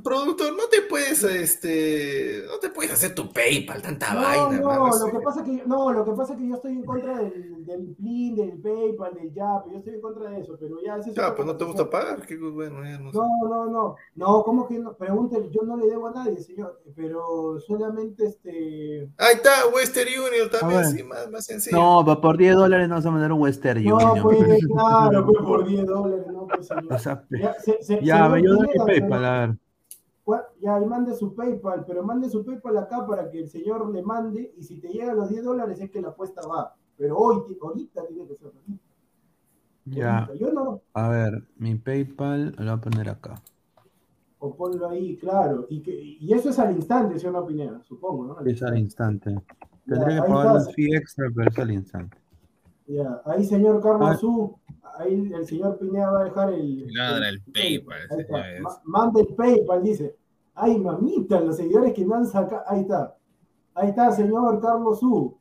productor, no te puedes, este, no te puedes hacer tu PayPal, tanta No, vaina, no, hermano, lo que pasa es que yo- no, lo que pasa es que yo estoy en contra del, del PLIN, del PayPal, del YAP, yo estoy en contra de eso, pero ya ese es Ya, otra pues no te gusta pagar, qué bueno, ya no sé. No, no, no, no, ¿cómo que no? Pregúntele, yo no le debo a nadie, señor, pero solamente este... Ahí está, Western Union también, ver. sí, más, más sencillo. No, pa- por 10 dólares no vas a mandar un Western No, Union. pues claro, pues por 10 dólares, no, pues señor. O sea, pe- Ya, se- se- ya, doy mi PayPal, pero- a ver. ya y mande su PayPal, pero mande su PayPal acá para que el señor le mande y si te llega los 10 dólares es que la apuesta va. Pero hoy, ahorita tiene que ser. ahorita, Ya, ahorita. Yo no, a ver, mi PayPal lo voy a poner acá. O ponlo ahí, claro. Y, que, y eso es al instante, si una opinión, supongo, ¿no? Es al instante. Ya, Tendré que pagar el fee extra, pero es al instante. Ya, ahí señor Carlos Ah. Su, ahí el señor Pineda va a dejar el, Ladra el PayPal, Manda el PayPal, dice. Ay, mamita, los seguidores que me han sacado. Ahí está. Ahí está, señor Carlos Su.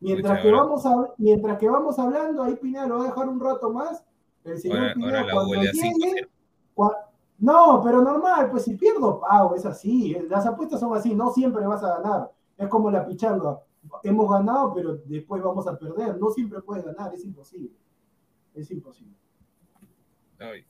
Mientras que, vamos a, mientras que vamos hablando, ahí Pineda lo va a dejar un rato más. El señor Ahora, Pineda, ahora cuando llegue, 5 cua- No, pero normal, pues si pierdo, pago, es así. Las apuestas son así, no siempre vas a ganar. Es como la pichanga. Hemos ganado, pero después vamos a perder. No siempre puedes ganar, es imposible. Es imposible. Ay,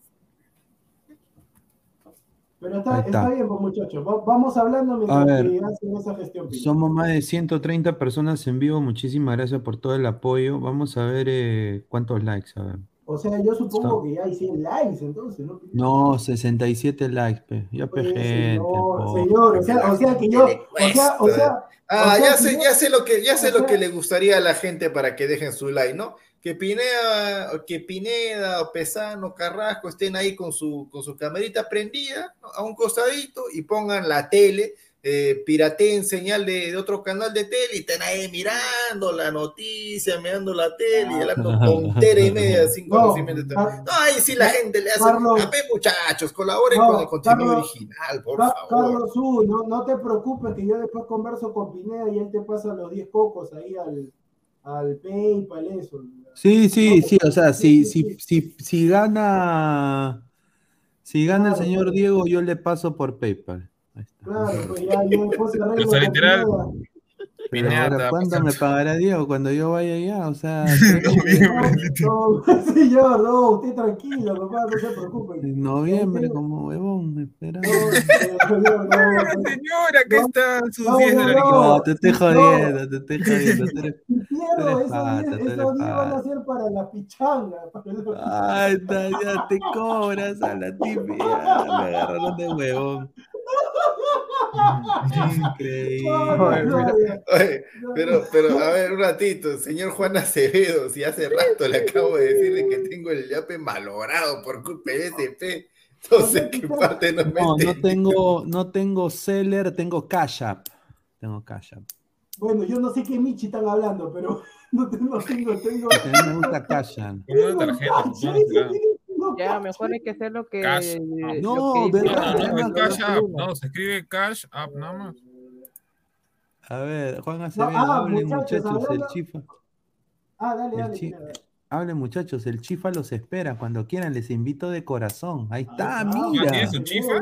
Pero está, está. está bien, pues muchachos. Va- vamos hablando A mientras ver. que hacen esa gestión. Somos más de 130 personas en vivo. Muchísimas gracias por todo el apoyo. Vamos a ver eh, cuántos likes. A ver. O sea, yo supongo que ya hay 100 likes, entonces, ¿no? No, 67 likes, pe. Ya pe Pues, gente. señor, po. señor, o sea, o sea que yo, o sea, o sea, Ah, O sea, ya sé, ya sé lo que, ya sé o lo sea- que le gustaría a la gente para que dejen su like, ¿no? Que Pineda, que Pineda, o Pesano, Carrasco estén ahí con su, con su camerita prendida ¿no? a un costadito y pongan la tele, eh, pirateen señal de, de otro canal de tele y estén ahí mirando la noticia, mirando la tele y hablando tontera y media sin No, conocimiento. No, ahí sí la gente le hace. Carlos- A ver, muchachos, colaboren No, con el contenido Carlos- original, por Ca- favor. Carlos Su, no, no te preocupes que yo después converso con Pineda y él te pasa los 10 cocos ahí al, al PayPal, eso. Sí, sí, No, sí. O sea, si, sí, si, si, si gana. Si gana el señor. Diego, yo le paso por PayPal. Ahí está. Claro, pues ya yo después se O sea, literal, ¿cuándo me pagará Diego? Cuando yo vaya allá, o sea, Noviembre, No, no, señor, no, usted tranquilo, papá, no se preocupe. en noviembre, como huevón, espera. No, señor, no, no. Señora, acá No, están sus no, 10 no, te estoy no. jodiendo, te estoy jodiendo. tú eres- pata, 10 tú esos 10 van a ser para la pichanga. Ay, está, ya te cobras a la tibia. Me agarraron de huevón. Increíble. No, no, Pero, pero, a ver, un ratito, señor Juan Acevedo, si hace rato le acabo de decirle que tengo el yape malogrado por culpa de SP, no sé qué parte no me No, no tengo, no tengo Seller, tengo Cash App. Tengo Cash App. Bueno, yo no sé qué Michi están hablando, pero no tengo, tengo, tengo. A mí me gusta Cash App. Ya, mejor hay que hacer lo que. Cash. lo No, que ¿verdad? No, columna. no, se escribe Cash App nada más. A ver, Juan Acevedo, ah, hablen muchachos, muchachos, el chifa. Ah, dale, dale. chi-. Hablen muchachos, el chifa los espera. Cuando quieran, les invito de corazón. Ahí está, Ah, mira. ¿tiene su chifa?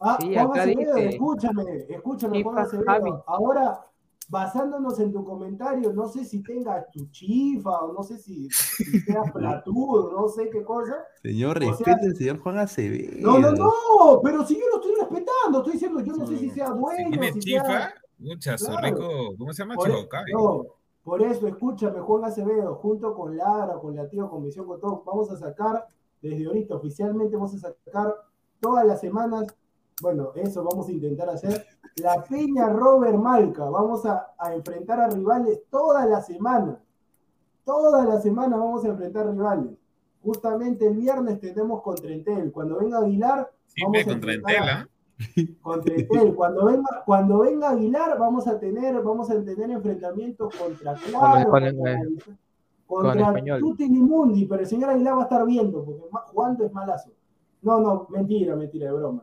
Ah, Sí, Juan Acevedo, dice. escúchame, escúchame, Juan Acevedo. Javi. Ahora, basándonos en tu comentario, no sé si tenga tu chifa o no sé si, si sea platudo, no sé qué cosa. Señor, O sea- respete al señor Juan Acevedo. No, no, no, pero si yo lo estoy respetando, estoy diciendo, yo no sé si sea Si dueño, tiene si chifa, sea... mucha, su Claro. rico, ¿cómo se llama? Por, e- Chihokai. no, por eso, escúchame, Juan Acevedo, junto con Lara, con la tía Comisión, con todo, vamos a sacar, desde ahorita oficialmente vamos a sacar todas las semanas, bueno, eso vamos a intentar hacer, la Peña Robert Malca, vamos a, a enfrentar a rivales toda la semana, toda la semana vamos a enfrentar rivales. Justamente el viernes tenemos contra Entel, cuando venga Aguilar, Sí, vamos a contra enfrentar a- Contra Entel. Cuando venga, cuando venga Aguilar, vamos a tener, vamos a tener enfrentamientos contra Claro, con- contra, con contra Español. Tutti y Mundi, pero el señor Aguilar va a estar viendo, porque jugando es malazo. No, no, mentira, mentira, de broma.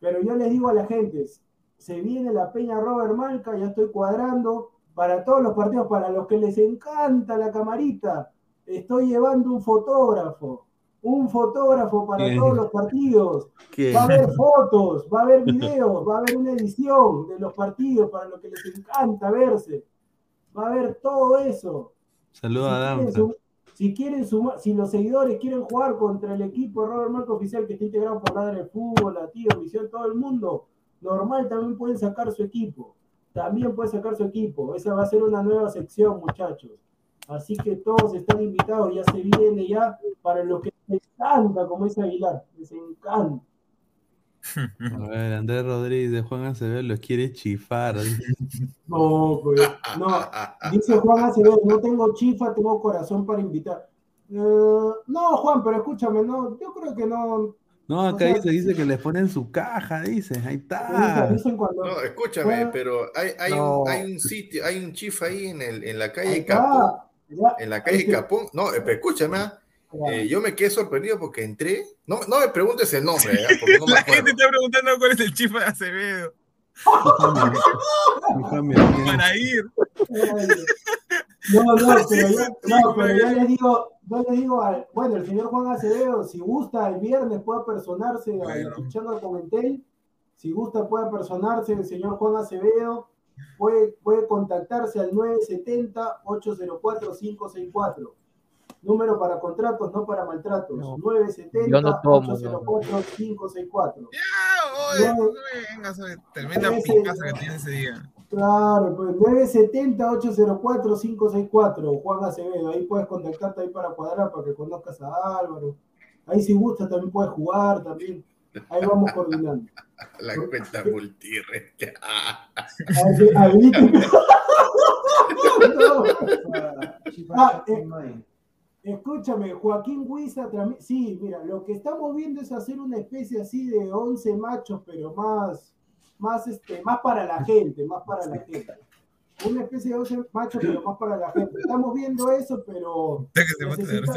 Pero yo les digo a la gente, se viene la Peña Robert Malca, ya estoy cuadrando para todos los partidos, para los que les encanta la camarita, estoy llevando un fotógrafo, un fotógrafo para Bien. todos los partidos. ¿Qué? Va a haber fotos, va a haber videos, va a haber una edición de los partidos para los que les encanta verse. Va a haber todo eso. Saluda a Si quieren, Danza. sum- si quieren sumar, si los seguidores quieren jugar contra el equipo Robert Marco Oficial que está integrado por Ladre del Fútbol, la Tío, Visión, todo el mundo, normal también pueden sacar su equipo. También pueden sacar su equipo. Esa va a ser una nueva sección, muchachos. Así que todos están invitados, ya se viene ya para los que les encanta, como dice Aguilar, les encanta. A ver, Andrés Rodríguez de Juan Acevedo los quiere chifar. No, pues, no. Dice Juan Acevedo, no tengo chifa, tengo corazón para invitar. Eh, no, Juan, pero escúchame, no, yo creo que no. No, acá O sea, dice, dice que les ponen su caja, dice. Ahí está. Dicen, dicen cuando. No, escúchame, pero hay, hay, No. un, hay un sitio, hay un chifa ahí en, el, en la calle Capón. En la calle Capón. No, pero escúchame, ah. Eh, yo me quedé sorprendido porque entré. No, no me preguntes el nombre, ¿eh? porque no me La gente está preguntando cuál es el chifa de Acevedo. Para ir. No, no, pero yo, no, pero yo les digo, yo les digo, al- bueno, el señor Juan Acevedo, si gusta, el viernes puede personarse a la pichanga con Entel, si gusta puede personarse el señor Juan Acevedo, puede, puede contactarse al 970-804-564. Número para contratos, no para maltratos. No, 970 yo no tomo, 804 564 Ya, oye, No. no tremenda Ese- picaza que tienes ese día. Claro, pues 970-804-564, Juan Acevedo. Ahí puedes contactarte ahí para cuadrar, para que conozcas a Álvaro. Ahí si gusta también puedes jugar también. Ahí vamos coordinando. La cuenta multirre. Ahí- ahí- No. Ah, eh, Escúchame, Joaquín Huiza, sí, mira, lo que estamos viendo es hacer una especie así de 11 machos, pero más, más, este, más para la gente, más para la gente. Una especie de 11 machos, pero más para la gente. Estamos viendo eso, pero Necesita-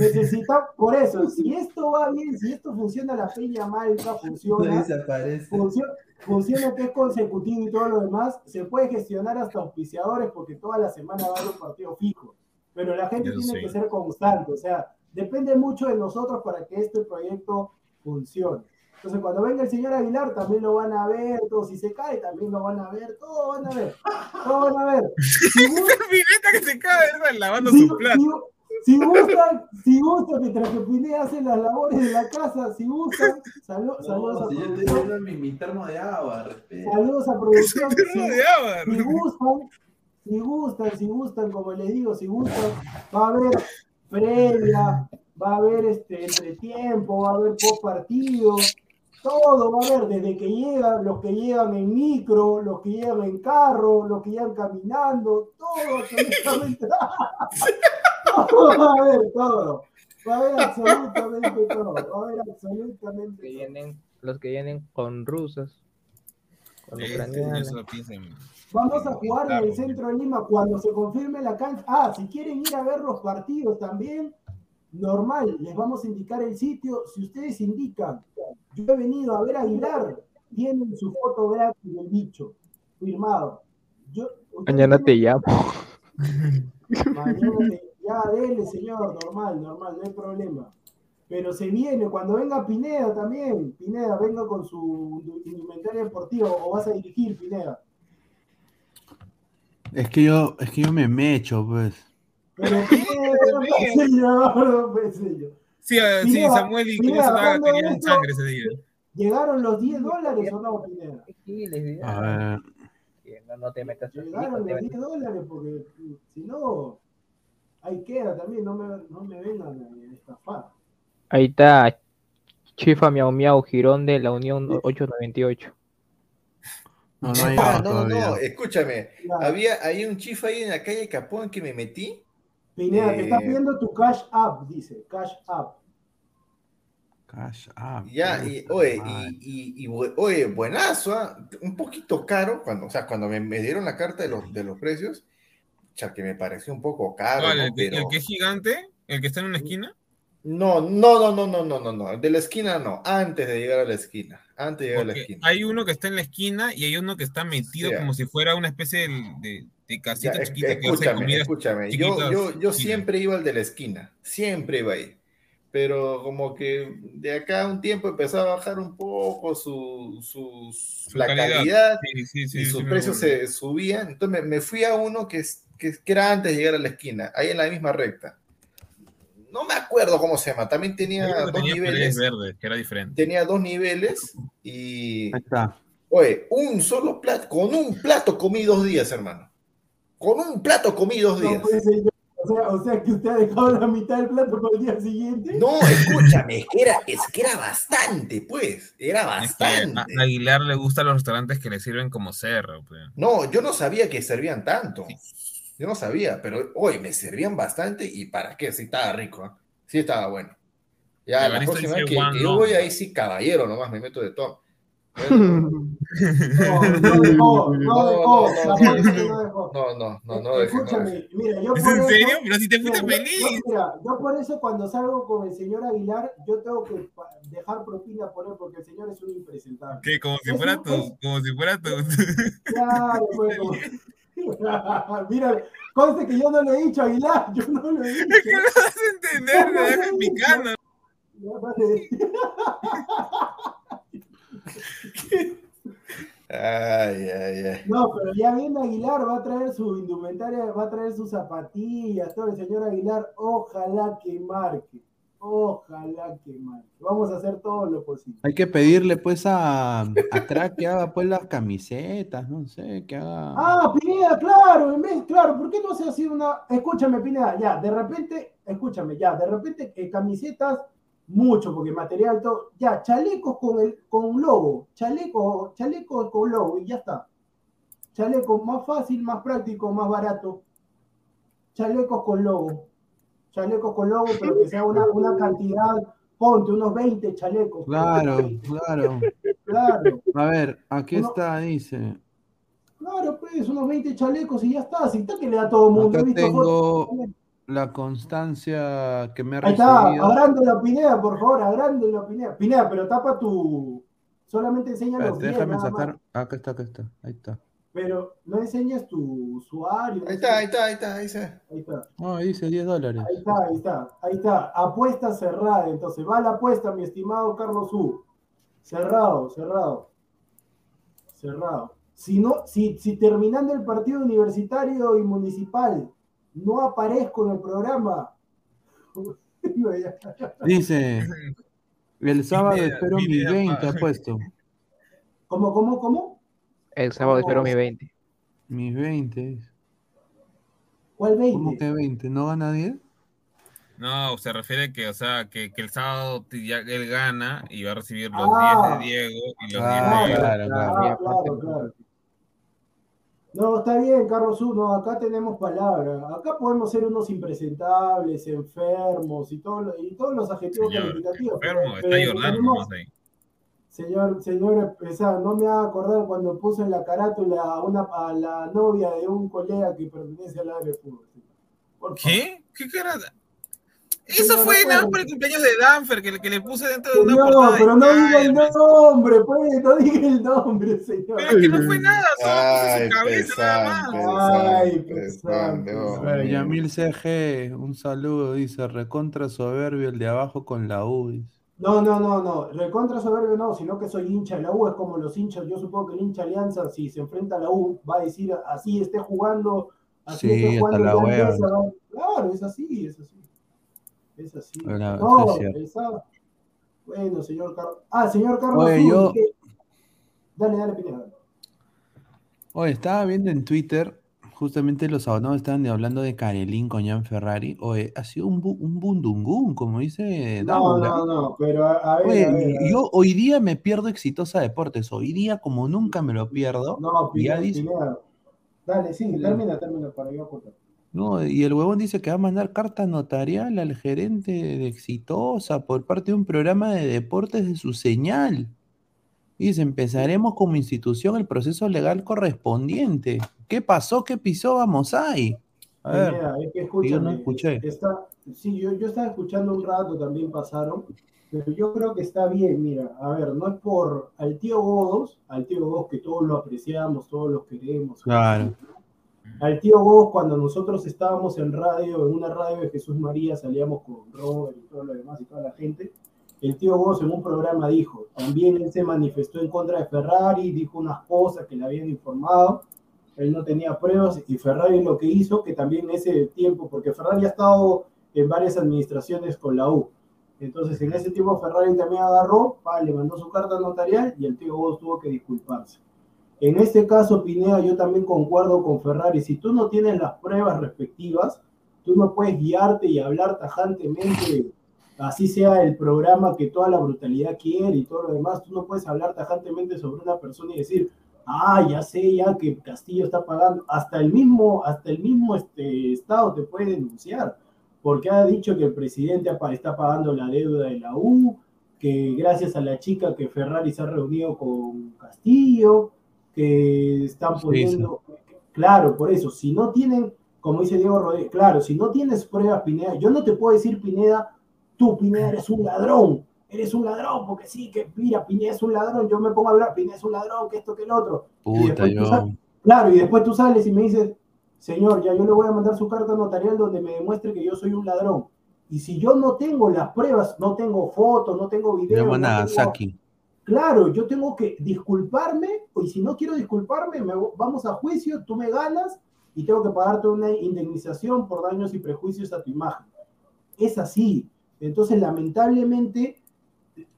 necesitamos, por eso, si esto va bien, si esto funciona, la peña malta funciona, desaparece. funciona, funciona que es consecutivo y todo lo demás, se puede gestionar hasta auspiciadores porque toda la semana va a haber un partido fijo. Pero la gente Yo tiene sé. que ser constante, o sea, depende mucho de nosotros para que este proyecto funcione. Entonces, cuando venga el señor Aguilar, también lo van a ver, todo, si se cae, también lo van a ver, todo van a ver, todo van a ver. Si gu- Pineta que se cae, ¿verdad? Lavando si, su plato. si- si gustan, si gustan, mientras que Pineda hace las labores de la casa, si gustan, salu- saludos, a No, yo producción, viendo mi, mi termo de agua, respeto. saludos a producción. Si- de agua. si gustan, si gustan, si gustan, como les digo, si gustan, va a haber previa, va a haber este entretiempo, va a haber post partido, todo va a haber, desde que llegan, los que llegan en micro, los que llegan en carro, los que llegan caminando, todo, absolutamente. todo va a haber todo. Va a haber absolutamente todo. Va a haber absolutamente que todo. vienen, los que vienen con rusas, con piensen. Vamos a jugar en el centro de Lima cuando se confirme la cancha. Ah, si quieren ir a ver los partidos también, normal, les vamos a indicar el sitio. Si ustedes indican, yo he venido a ver a Aguilar, tienen su foto gratis del bicho, firmado. Yo, Mañana te llamo. Mañana te- ya, dele, señor, normal, normal, no hay problema. Pero se viene, cuando venga Pineda también, Pineda, venga con su indumentaria deportiva o vas a dirigir, Pineda. Es que yo, es que yo me mecho, pues. Pero pues, señor. Sí, eh, sí, Pineda, Samuel y Pineda, de tenían esto- sangre ese día. ¿Llegaron los 10 dólares o no, Pineda? A ver. No, no te metas Llegaron los metas- 10 dólares porque si no, ahí queda también, no me, no me vengan a estafar. Ahí está. Chifa Miau Miau Girón de la Unión 898. No, no Ah, no, no, no, todavía. escúchame. Había, hay un chifa ahí en la calle Capón que me metí. Pineda, te está Eh, pidiendo tu cash app, dice, cash app. Cash App. Ya, y, oye, y, y, y oye, buenazo, ¿ah? un poquito caro, cuando, o sea, cuando me, me dieron la carta de los, de los precios, ya que me pareció un poco caro. ¿El, que, Pero- el que es gigante? ¿El que está en una esquina? No, no, no, no, no, no, no, no, de la esquina no, antes de llegar a la esquina, antes de llegar a la esquina. hay uno que está en la esquina y hay uno que está metido como si fuera una especie de, de, de Ya, casita es- chiquita que escúchame, escúchame, yo, yo, yo siempre iba al de la esquina, siempre iba ahí, pero como que de acá a un tiempo empezó a bajar un poco su, su, Su la calidad. calidad, Sí, sí, sí, y sus precios se subían. Entonces me, me fui a uno que, que, que era antes de llegar a la esquina, ahí en la misma recta. No me acuerdo cómo se llama, también tenía dos tenía niveles. que era diferente. Tenía dos niveles y, Ahí está. oye, un solo plato, con un plato comí dos días, hermano. Con un plato comí dos días. No, pues, señor, sea, o sea que usted ha dejado la mitad del plato para el día siguiente. No, escúchame, es que era, es que era bastante, pues. Era Es que bastante. a Aguilar le gustan los restaurantes que le sirven como cerro. pues. No, yo no sabía que servían tanto. Yo no sabía, pero hoy me servían bastante y para qué, sí estaba rico, ¿ah? sí estaba bueno. Ya, la próxima vez que, que yo voy ahí sí, caballero, nomás me meto de todo. No, no dejó, no dejó, no, no, no dejó. No, no, no, no, deje, no Escúchame, mira, yo ¿Es por en eso- serio? Pero si te fuiste yo- feliz. yo- mira, yo por eso cuando salgo con el señor Aguilar, yo tengo que dejar propina por él porque el señor es un impresentable. Que como si fuera tu, como si fuera tu. Claro, pues, como- Mira, conste que yo no le he dicho Aguilar, yo no le he dicho. Es que no vas a entender, me dejas picando. Ay, ay, ay. No, pero ya viene Aguilar, va a traer su indumentaria, va a traer sus zapatillas, todo el señor Aguilar, ojalá que marque, ojalá que marque. Vamos a hacer todo lo posible. Hay que pedirle pues a, a Crack que haga pues las camisetas, no sé, que haga. Ah, Pineda, claro, en vez, claro, ¿por qué no se hace una? Escúchame, Pineda, ya, de repente, escúchame, ya, de repente eh, camisetas, mucho, porque material todo, ya, chalecos con el, con logo, chalecos, chalecos con logo, y ya está. Chalecos más fácil, más práctico, más barato. Chalecos con logo. Chalecos con logo, pero que sea una, una cantidad, ponte unos 20 chalecos. Claro, claro. Claro. A ver, aquí Uno- está, dice. Claro, pues, unos 20 chalecos y ya está. Si está que le da a todo el mundo. Acá fotos. tengo la constancia que me ha Ahí está, recibido. agrande la Pineda, por favor, agrande la Pineda. Pineda, pero tapa tu. Solamente enseña los Espérate, 10, déjame sacar. Acá está, acá está. Ahí está. Pero no enseñas tu usuario. Ahí está, ahí está, ahí está, ahí está. Ahí está, No, ahí dice 10 dólares. ahí está, ahí está, ahí está. Apuesta cerrada. Entonces, va la apuesta, mi estimado Carlos U. Cerrado, cerrado. Cerrado. Si, no, si, si terminando el partido universitario y municipal no aparezco en el programa. Dice. El sábado espero Pineda, 20, pa. ha puesto. ¿Cómo, cómo, cómo? El sábado espero mi 20. Mis 20. dice. ¿Cuál ¿Cómo 20? que 20? ¿No gana 10? No, se refiere que, o sea, que, que el sábado ya él gana y va a recibir los Ah. 10 de Diego y los Ah, 10 de claro, claro. Claro, claro. No, está bien, Carlos Uno, acá tenemos palabra. Acá podemos ser unos impresentables, enfermos y, todo, y todos los adjetivos Señor, calificativos. enfermo, pero- está pero Jordano tenemos- ahí. Señor, señor, o sea, no me haga acordar cuando puso en la carátula a, una, a la novia de un colega que pertenece al área de fútbol. ¿Qué? ¿Qué? Sí, Eso no fue nada más por el cumpleaños de Danfer, que, le- que le puse dentro de una portada de pero no diga el nombre, pues, no diga el nombre, señor. Pero es que no fue nada, solo puse Ay, su cabeza nada más. Ay, pesante, pesante. pesante, A ver, oh. Yamil CG, un saludo, dice, recontra soberbio el de abajo con la U. dice. No, no, no, no. Recontra soberbio no, sino que soy hincha de la U. Es como los hinchas. Yo supongo que el hincha Alianza, si se enfrenta a la U, va a decir así esté jugando. Así Sí, esté jugando la empieza, va- Claro, es así, es así. Es así. Bueno, no, es esa- Bueno, señor Carlos. Ah, señor Carlos. Oye, yo-. Dale, dale, Pineda. Oye, estaba viendo en Twitter, justamente los abonados estaban hablando de Karelin con Jan Ferrari. Oye, ha sido un, bu- un bundungún, como dice No, Daula. no, no, pero a, a ver, Oye, a ver, a ver. yo hoy día me pierdo Exitosa Deportes. Hoy día, como nunca me lo pierdo, No, ya Pineda, dice- Pineda. Dale, sí, termina, termina, para yo apuntar. No, y el huevón dice que va a mandar carta notarial al gerente de Exitosa por parte de un programa de deportes de su señal. Y dice, empezaremos como institución el proceso legal correspondiente. ¿Qué pasó? ¿Qué pisó? Vamos ahí. A ver, es que yo no escuché. Está, sí, yo, yo estaba escuchando un rato, también pasaron, pero yo creo que está bien, mira, a ver, no es por al tío Godos, al tío Godos que todos lo apreciamos, todos lo queremos. Claro. Al tío Godos cuando nosotros estábamos en radio, en una radio de Jesús María, salíamos con Robert y todo lo demás y toda la gente, el tío Godos en un programa dijo, también él se manifestó en contra de Ferrari, dijo unas cosas que le habían informado, él no tenía pruebas y Ferrari lo que hizo, que también ese tiempo, porque Ferrari ha estado en varias administraciones con la U, entonces en ese tiempo Ferrari también agarró, pa, le mandó su carta notarial y el tío Godos tuvo que disculparse. En este caso, Pineda, yo también concuerdo con Ferrari. Si tú no tienes las pruebas respectivas, tú no puedes guiarte y hablar tajantemente, así sea el programa que toda la brutalidad quiere y todo lo demás, tú no puedes hablar tajantemente sobre una persona y decir, ah, ya sé ya que Castillo está pagando, hasta el mismo, hasta el mismo este, Estado te puede denunciar, porque ha dicho que el presidente está pagando la deuda de la U, que gracias a la chica que Ferrari se ha reunido con Castillo, que están poniendo, claro, por eso, si no tienen, como dice Diego Rodríguez, claro, si no tienes pruebas, Pineda, yo no te puedo decir, Pineda, tú, Pineda, eres un ladrón, eres un ladrón, porque sí, que mira, Pineda es un ladrón, yo me pongo a hablar, Pineda es un ladrón, que esto, que el otro. Puta, yo... claro, y después tú sales y me dices, señor, ya yo le voy a mandar su carta notarial donde me demuestre que yo soy un ladrón. Y si yo no tengo las pruebas, no tengo fotos, no tengo videos. No tengo... Saki. Claro, yo tengo que disculparme, y si no quiero disculparme, me, vamos a juicio, tú me ganas y tengo que pagarte una indemnización por daños y prejuicios a tu imagen. Es así. Entonces, lamentablemente,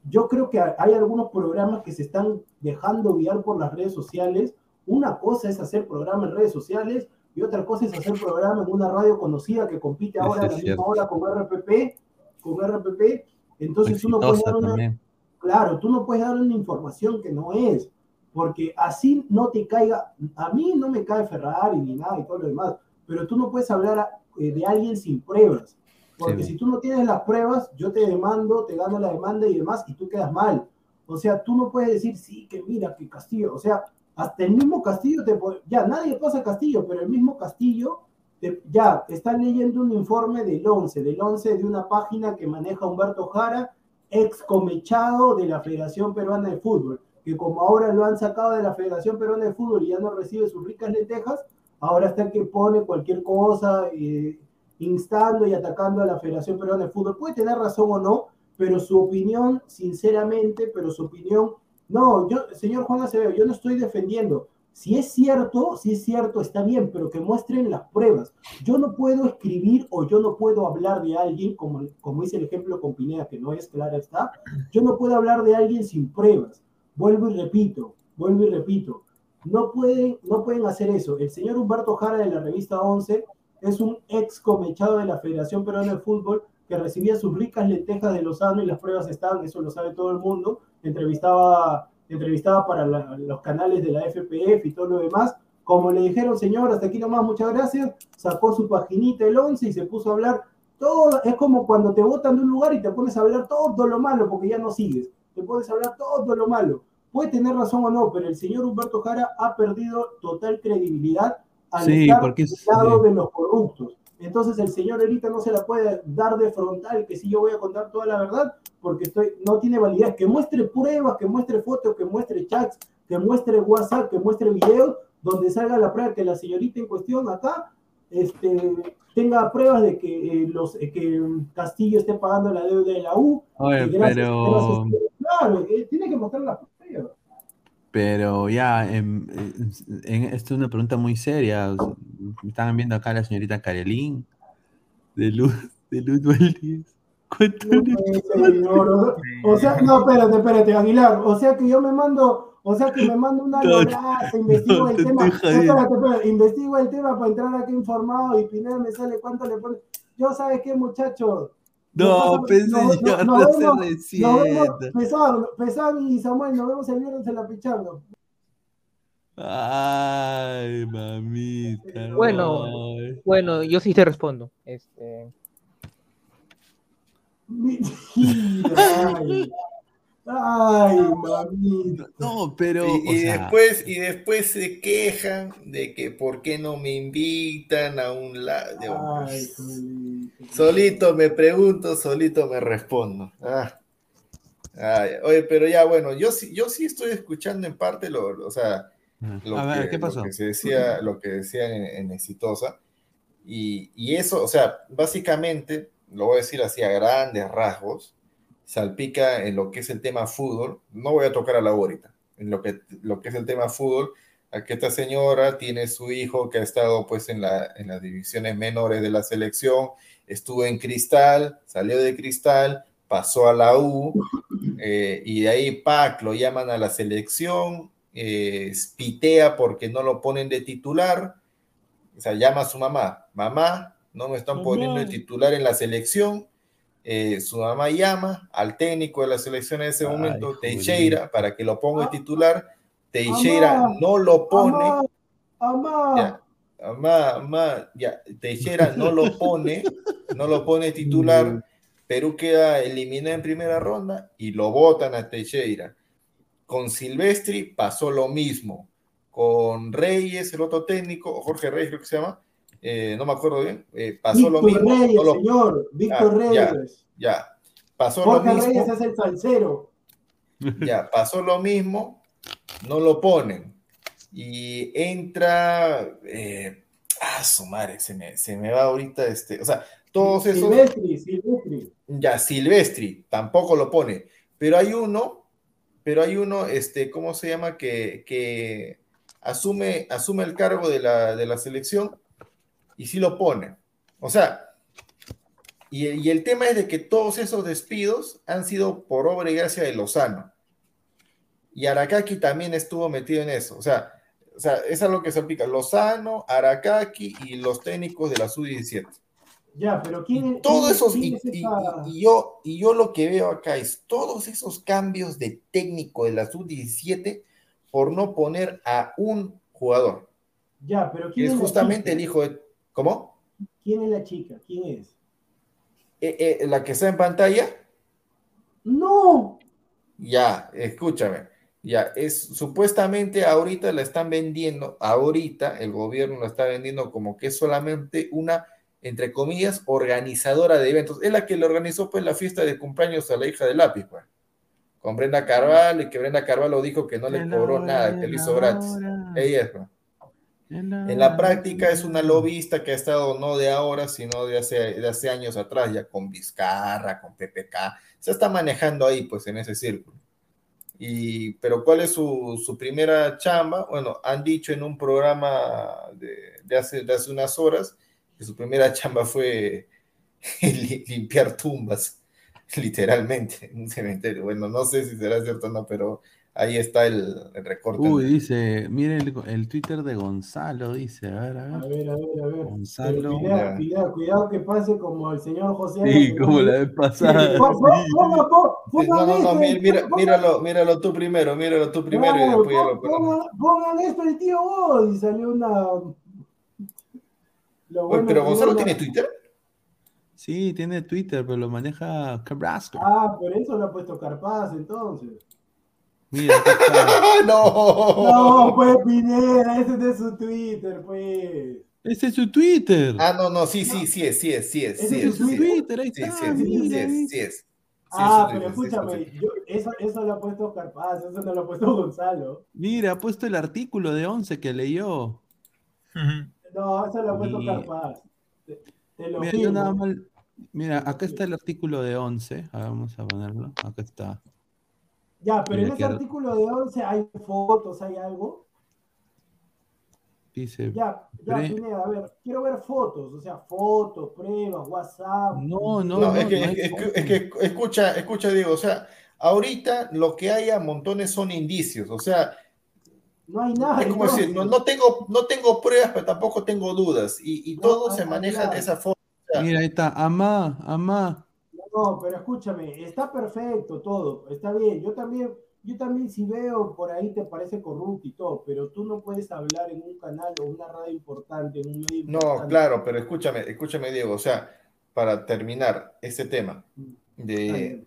yo creo que hay algunos programas que se están dejando guiar por las redes sociales. Una cosa es hacer programas en redes sociales y otra cosa es hacer programas en una radio conocida que compite ahora a la misma hora con RPP, con RPP. Entonces uno puede dar una, claro, tú no puedes dar una información que no es, porque así no te caiga, a mí no me cae Ferrari ni nada y todo lo demás, pero tú no puedes hablar eh, de alguien sin pruebas. Porque si tú no tienes las pruebas, yo te demando, te gano la demanda y demás, y tú quedas mal. O sea, tú no puedes decir, sí, que mira, que Castillo, o sea, hasta el mismo Castillo, te ya nadie pasa Castillo, pero el mismo Castillo, te, ya está leyendo un informe del 11, del 11 de una página que maneja Humberto Jara, ex comechado de la Federación Peruana de Fútbol, que como ahora lo han sacado de la Federación Peruana de Fútbol y ya no recibe sus ricas lentejas, ahora está el que pone cualquier cosa. Eh, instando y atacando a la Federación Peruana de Fútbol. Puede tener razón o no, pero su opinión, sinceramente, pero su opinión, no, yo, señor Juan Acevedo, yo no estoy defendiendo. Si es cierto, si es cierto, está bien, pero que muestren las pruebas. Yo no puedo escribir o yo no puedo hablar de alguien, como, como dice el ejemplo con Pineda, que no es clara está, yo no puedo hablar de alguien sin pruebas. Vuelvo y repito, vuelvo y repito. No pueden, no pueden hacer eso. El señor Humberto Jara de la revista 11 es un ex comechado de la Federación Peruana de Fútbol que recibía sus ricas lentejas de Lozano y las pruebas estaban, eso lo sabe todo el mundo, entrevistaba, entrevistaba para los canales de la FPF y todo lo demás. Como le dijeron, señor, hasta aquí nomás, muchas gracias, sacó su paginita el 11 y se puso a hablar todo, es como cuando te botan de un lugar y te pones a hablar todo lo malo porque ya no sigues, te pones a hablar todo lo malo. Puede tener razón o no, pero el señor Humberto Jara ha perdido total credibilidad al sí, estar porque lado de los corruptos. Entonces el señor ahorita no se la puede dar de frontal que si yo voy a contar toda la verdad, porque estoy, no tiene validez. Que muestre pruebas, que muestre fotos, que muestre chats, que muestre WhatsApp, que muestre videos, donde salga la prueba que la señorita en cuestión acá este, tenga pruebas de que, eh, los, eh, que Castillo esté pagando la deuda de la U. Oye, pero... claro, eh, tiene que mostrar las pruebas. Pero ya, en, en, esto es una pregunta muy seria. Me están viendo acá la señorita Karelín, de Luz, de Luz Valdés. No, o sea, no, espérate, espérate, Aguilar. O sea que yo me mando, o sea que me mando una no, investigo el tema. Espérate, espérate, investigo el tema para entrar aquí informado y Pineda me sale cuánto le pone. Yo, ¿sabes qué, muchachos? No, pensé yo, no, se resienta. Pesado, pesado y Samuel, nos vemos el viernes en la pichando. Ay, mamita. Bueno, no. bueno, yo sí te respondo. Este. Ay, ay, mamita. No, pero. Y, y o sea, después, y después se quejan de que por qué no me invitan a un lado. Solito. Me pregunto, solito me respondo. Ah. Ay, oye, pero ya bueno, yo sí, yo sí estoy escuchando en parte lo, o sea, lo, a ver, que, ¿qué lo pasó? que se decía, lo que decían en, en Exitosa. Y, y eso, o sea, básicamente, lo voy a decir así a grandes rasgos, salpica en lo que es el tema fútbol. No voy a tocar a la ahorita, en lo que, lo que es el tema fútbol. Aquí esta señora tiene su hijo que ha estado pues en, la, en las divisiones menores de la selección, estuvo en Cristal, salió de Cristal, pasó a la U, eh, y de ahí PAC lo llaman a la selección, eh, pitea porque no lo ponen de titular, o sea, llama a su mamá, mamá, no me están poniendo el titular en la selección. Eh, su mamá llama al técnico de la selección en ese Ay, momento, joder. Teixeira, para que lo ponga el titular. Teixeira no lo pone. Amá, amá. Ya, Amá, amá, ya, Teixeira no lo pone, no lo pone titular. Perú queda eliminado en primera ronda y lo votan a Teixeira. Con Silvestri pasó lo mismo. Con Reyes, el otro técnico, Jorge Reyes creo que se llama, eh, no me acuerdo bien, eh, pasó lo Víctor mismo. Reyes, no lo- señor. Víctor Ah. Reyes. ya, pasó lo mismo. Reyes es el salsero. Ya, pasó lo mismo, no lo ponen. Y entra, eh, ah, su madre, se me, se me va ahorita este, o sea, todos esos, Silvestri, Silvestri. ya, Silvestri, tampoco lo pone, pero hay uno, pero hay uno, este, ¿cómo se llama? Que, que asume, asume el cargo de la, de la selección y sí lo pone. O sea, y, y el tema es de que todos esos despidos han sido por obra y gracia de Lozano. Y Arakaki también estuvo metido en eso. O sea, o sea es algo que se aplica. Lozano, Arakaki y los técnicos de la Sub-17. Ya, pero ¿quién es? Todos esos, quién y, es y- esa- y yo, y yo lo que veo acá es todos esos cambios de técnico de la Sub-17 por no poner a un jugador, Ya, pero ¿quién es es justamente el hijo de... ¿Cómo? ¿Quién es la chica? ¿Quién es? Eh, eh, la que está en pantalla. ¡No! Ya, escúchame. Ya, es supuestamente ahorita la están vendiendo, ahorita el gobierno la está vendiendo como que es solamente una, entre comillas, organizadora de eventos. Es la que le organizó pues la fiesta de cumpleaños a la hija de lápiz, pues. Con Brenda Carvalho, y que Brenda Carvalho dijo que no le cobró nada, que lo hizo gratis. Ella es, pues. En la práctica es una lobista que ha estado no de ahora, sino de hace, de hace años atrás, ya con Vizcarra, con PPK. Se está manejando ahí, pues, en ese círculo. Y, pero ¿cuál es su, su primera chamba? Bueno, han dicho en un programa de, de hace, de hace unas horas que su primera chamba fue li- limpiar tumbas, literalmente, en un cementerio. Bueno, no sé si será cierto o no, pero ahí está el, el recorte. Uy, dice, mire el, el Twitter de Gonzalo, dice, a ver, a A ver. ver, a ver, a ver. Gonzalo. Ya. Pineda, cuidado que pase como el señor José. Sí, como ¿no? la vez pasada. No, no, no, mira, míralo, míralo tú primero, míralo tú primero y después ya lo ponemos. pongan, esto el tío vos y salió una. Lo Oye, pero Gonzalo tiene Twitter. Sí, tiene Twitter, pero lo maneja Carrasco. Ah, por eso lo ha puesto Carpaz entonces. Mira, acá está. ¡Ah, no! No, pues Pineda, ese es de su Twitter, pues. Ese es su Twitter. Ah, no, no, sí, sí, sí es, sí es, sí es, Ese sí es su sí es. Twitter, ahí Sí, está. sí es, sí sí es. Sí, ah, pero es escúchame, yo, eso, eso lo ha puesto Carpaz, eso no lo ha puesto Gonzalo. Mira, ha puesto el artículo de 11 que leyó. No, eso lo ha puesto Carpaz. Te, te lo Mira, yo nada más. Mira, acá está el artículo de 11. Ah, vamos a ponerlo. Acá está. Ya, pero en ese artículo de 11 hay fotos, hay algo. Dice. Ya, ya, Pre- Pineda, a ver, quiero ver fotos, o sea, fotos, pruebas, WhatsApp. No, no, No, es que, no es que- es que, escucha, escucha, Diego, o sea, ahorita lo que hay a montones son indicios, o sea, No hay nada. es como decir, no, no tengo, no tengo pruebas, pero tampoco tengo dudas, y, y No, todo se maneja de esa forma. Mira, ahí está. Amá, amá. No, pero escúchame, está perfecto todo, está bien. Yo también, yo también si veo por ahí te parece corrupto y todo, pero tú no puedes hablar en un canal o una radio importante, en un medio No, importante. claro, pero escúchame, escúchame, Diego, o sea, para terminar este tema, Está de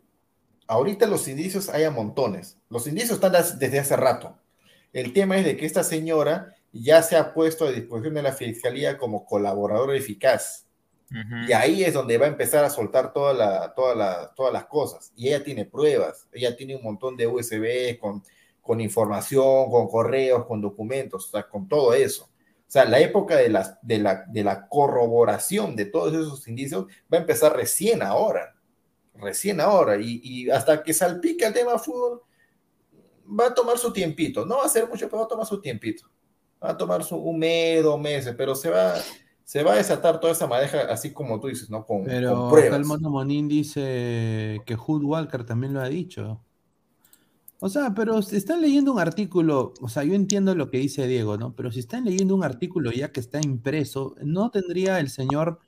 ahorita los indicios hay a montones, los indicios están desde hace rato. El tema es de que esta señora ya se ha puesto a disposición de la fiscalía como colaboradora eficaz. Y ahí es donde va a empezar a soltar toda la, toda la- todas las cosas. Y ella tiene pruebas, ella tiene un montón de USB con, con información, con correos, con documentos, con todo eso. O sea, la época de la, de, la, de la corroboración de todos esos indicios va a empezar recién ahora, recién ahora. Y, y hasta que salpique el tema fútbol, va a tomar su tiempito. No va a ser mucho, pero va a tomar su tiempito. Va a tomar su, un mes, dos meses, pero se va, se va a desatar toda esa madeja, así como tú dices, ¿no? Con, Pero con acá pruebas. el Mono Monín dice que Hood Walker también lo ha dicho. O sea, pero si están leyendo un artículo, o sea, yo entiendo lo que dice Diego, ¿no? Pero si están leyendo un artículo ya que está impreso, ¿no tendría el señor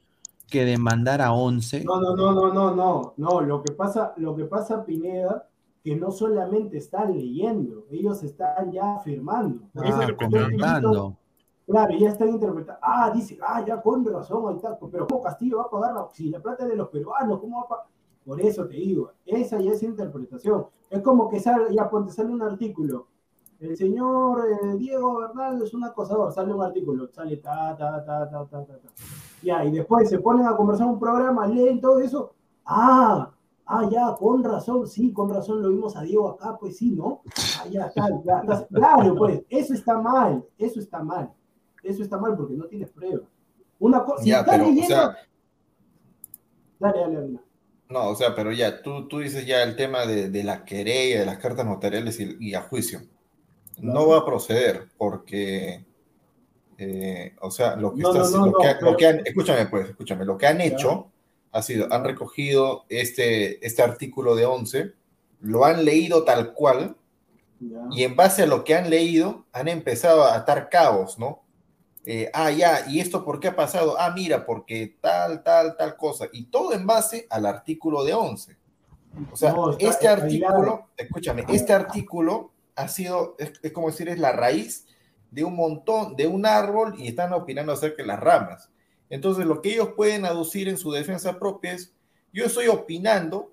que demandar a 11. No, no, no, no, no, no, no. Lo que pasa, lo que pasa, Pineda, que no solamente están leyendo, ellos están ya eso Ah, comentando. Claro, ya están interpretando. Ah, dice, ah, ya con razón, ahí está. Pero ¿cómo Castillo va a pagar la, si la plata de los peruanos? ¿Cómo va a pagar? Por eso te digo, esa ya es interpretación. Es como que sale, ya ponte, sale un artículo. El señor eh, Diego Bernal es un acosador, sale un artículo, sale ta, ta, ta, ta, ta, ta, ta. Ya, y después se ponen a conversar un programa, leen todo eso. Ah, ah, ya, con razón, sí, con razón lo vimos a Diego acá, pues sí, ¿no? Ah, ya está, ya está. Claro, pues, eso está mal, eso está mal. Eso está mal porque no tienes pruebas. Una cosa, si estás pero, o leyendo. sea, Dale, dale, dale. no, o sea, pero ya, tú, tú dices ya el tema de, de la querella, de las cartas notariales y, y a juicio. No va a proceder porque, eh, o sea, lo que, No, no, estás- no, lo que, no, lo pero- que han, escúchame pues, escúchame, lo que han hecho ha sido, han recogido este, este artículo de 11, lo han leído tal cual, Ya. y en base a lo que han leído, han empezado a atar cabos, ¿no? Eh, ah, ya, ¿y esto por qué ha pasado? Ah, mira, porque tal, tal, tal cosa. Y todo en base al artículo de 11. O sea, No, está- este está artículo, escúchame, este artículo ha sido, es, es como decir, es la raíz de un montón, de un árbol y están opinando acerca de las ramas. Entonces, lo que ellos pueden aducir en su defensa propia es, yo estoy opinando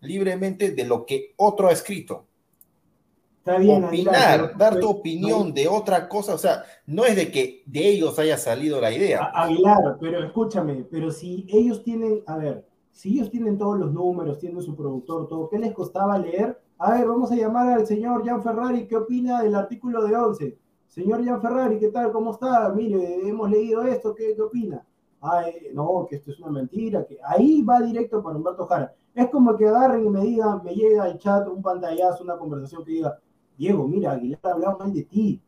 libremente de lo que otro ha escrito Está bien, opinar, Aguilar, pero- dar tu pero- opinión de otra cosa, o sea, no es de que de ellos haya salido la idea. Aguilar, pero escúchame, pero si ellos tienen, a ver, si ellos tienen todos los números, tienen su productor, todo, ¿qué les costaba leer? A ver, vamos a llamar al señor Jan Ferrari, ¿qué opina del artículo de 11? Señor Jan Ferrari, ¿qué tal? ¿Cómo está? Mire, hemos leído esto, ¿qué, qué opina? Ay, no, que esto es una mentira, que ahí va directo para Humberto Jara. Es como que agarren y me digan, me llega al chat un pantallazo, una conversación que diga, Diego, mira, Aguilar ha hablado mal de ti.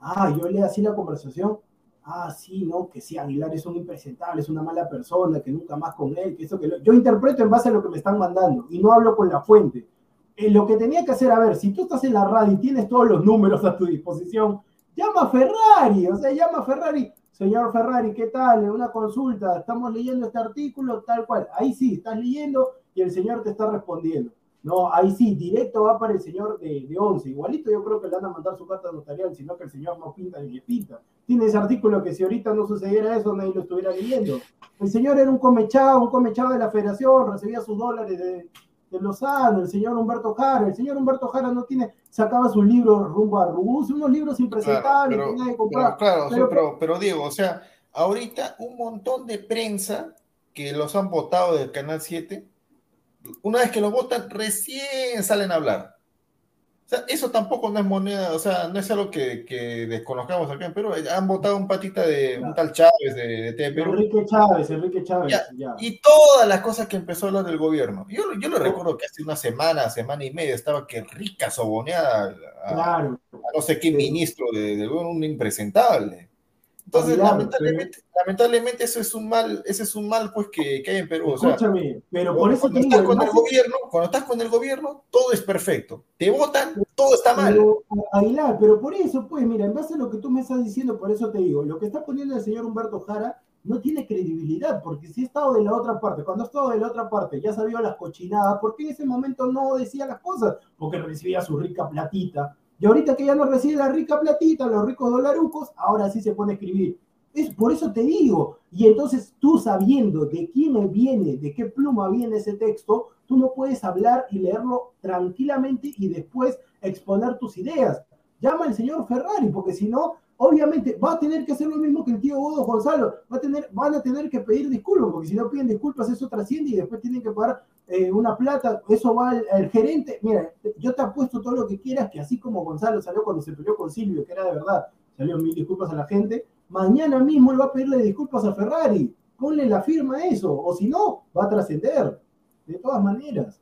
Ah, yo leo así la conversación. Ah, sí, no, que sí, Aguilar es un impresentable, es una mala persona, que nunca más con él, que eso que lo... Yo interpreto en base a lo que me están mandando y no hablo con la fuente. Eh, lo que tenía que hacer, a ver, si tú estás en la radio y tienes todos los números a tu disposición, llama a Ferrari, o sea, llama a Ferrari. Señor Ferrari, ¿qué tal? Una consulta, estamos leyendo este artículo, tal cual. Ahí sí, estás leyendo y el señor te está respondiendo. No, ahí sí, directo va para el señor de, de 11. Igualito yo creo que le van a mandar su carta notarial, sino que el señor no pinta ni le pinta. Tiene ese artículo que si ahorita no sucediera eso, nadie lo estuviera leyendo. El señor era un comechado, un comechado de la federación, recibía sus dólares de, de Lozano, el señor Humberto Jara. El señor Humberto Jara no tiene, sacaba sus libros rumbo a Rubus, unos libros impresentables Claro, que nadie pero, compraba. pero claro, Pero- pero, pero Diego, o sea, ahorita un montón de prensa que los han votado del Canal 7, una vez que los votan, recién salen a hablar. O sea, eso tampoco no es moneda, o sea, no es algo que, que desconozcamos acá en Perú. Han votado un patita de un tal Chávez de, de TV Perú. Enrique Chávez, Enrique Chávez, Ya, ya. Y todas las cosas que empezó a hablar del gobierno. Yo, yo lo recuerdo que hace una semana, semana y media, estaba que rica soboneada a, Claro. a no sé qué ministro de un impresentable. Entonces, lamentablemente, lamentablemente eso es un mal, ese es un mal pues que, que hay en Perú. O sea, Escúchame, pero por eso cuando estás con el gobierno, cuando estás con el gobierno, todo es perfecto. Te votan, todo está mal. Pero, Aguilar, pero por eso, pues, mira, en base a lo que tú me estás diciendo, por eso te digo, lo que está poniendo el señor Humberto Jara no tiene credibilidad, porque si ha estado de la otra parte, cuando ha estado de la otra parte, ya sabía las cochinadas, ¿por qué en ese momento no decía las cosas? Porque recibía su rica platita. Y ahorita que ya no recibe la rica platita, los ricos dolarucos, ahora sí se pone a escribir. Es, por eso te digo, y entonces tú sabiendo de quién viene, de qué pluma viene ese texto, tú no puedes hablar y leerlo tranquilamente y después exponer tus ideas. Llama al señor Ferrari, porque si no, obviamente va a tener que hacer lo mismo que el tío Godo Gonzalo, va a tener, van a tener que pedir disculpas, porque si no piden disculpas eso trasciende y después tienen que pagar eh, una plata, eso va al, al gerente, mira, yo te apuesto todo lo que quieras, que así como Gonzalo salió cuando se peleó con Silvio, que era de verdad, salió mil disculpas a la gente, mañana mismo él va a pedirle disculpas a Ferrari, ponle la firma a eso, o si no, va a trascender, de todas maneras.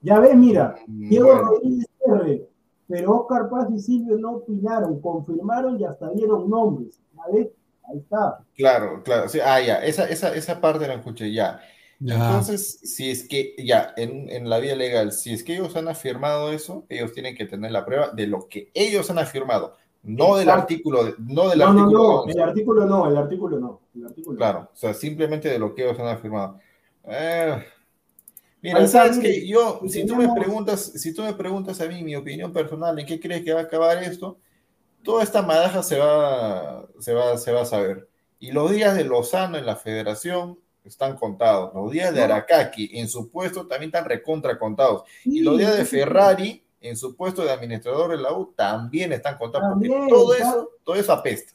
Ya ves, mira, Diego Bueno. Rodríguez R, pero Oscar Paz y Silvio no opinaron, confirmaron y hasta dieron nombres. ¿Ya ves? Ahí está. Claro, claro. sí, ah, ya, esa, esa, esa parte la escuché ya. Ya. Entonces, si es que, ya, en, en la vía legal, si es que ellos han afirmado eso, ellos tienen que tener la prueba de lo que ellos han afirmado. No del artículo, no del No, no, artículo no, 11. el artículo no, el artículo no. El artículo no. Claro, o sea, simplemente de lo que ellos han afirmado. Eh, mira, Ahí sabes que yo, si tú me preguntas, si tú me preguntas a mí mi opinión personal, ¿en qué crees que va a acabar esto? Toda esta madaja se va, se va, se va a saber. Y los días de Lozano en la federación están contados. Los días de. Aracaki en su puesto también están recontra contados. Y los días de. Ferrari en su puesto de administrador de la U también están contados. También, porque todo claro. eso, todo eso apesta.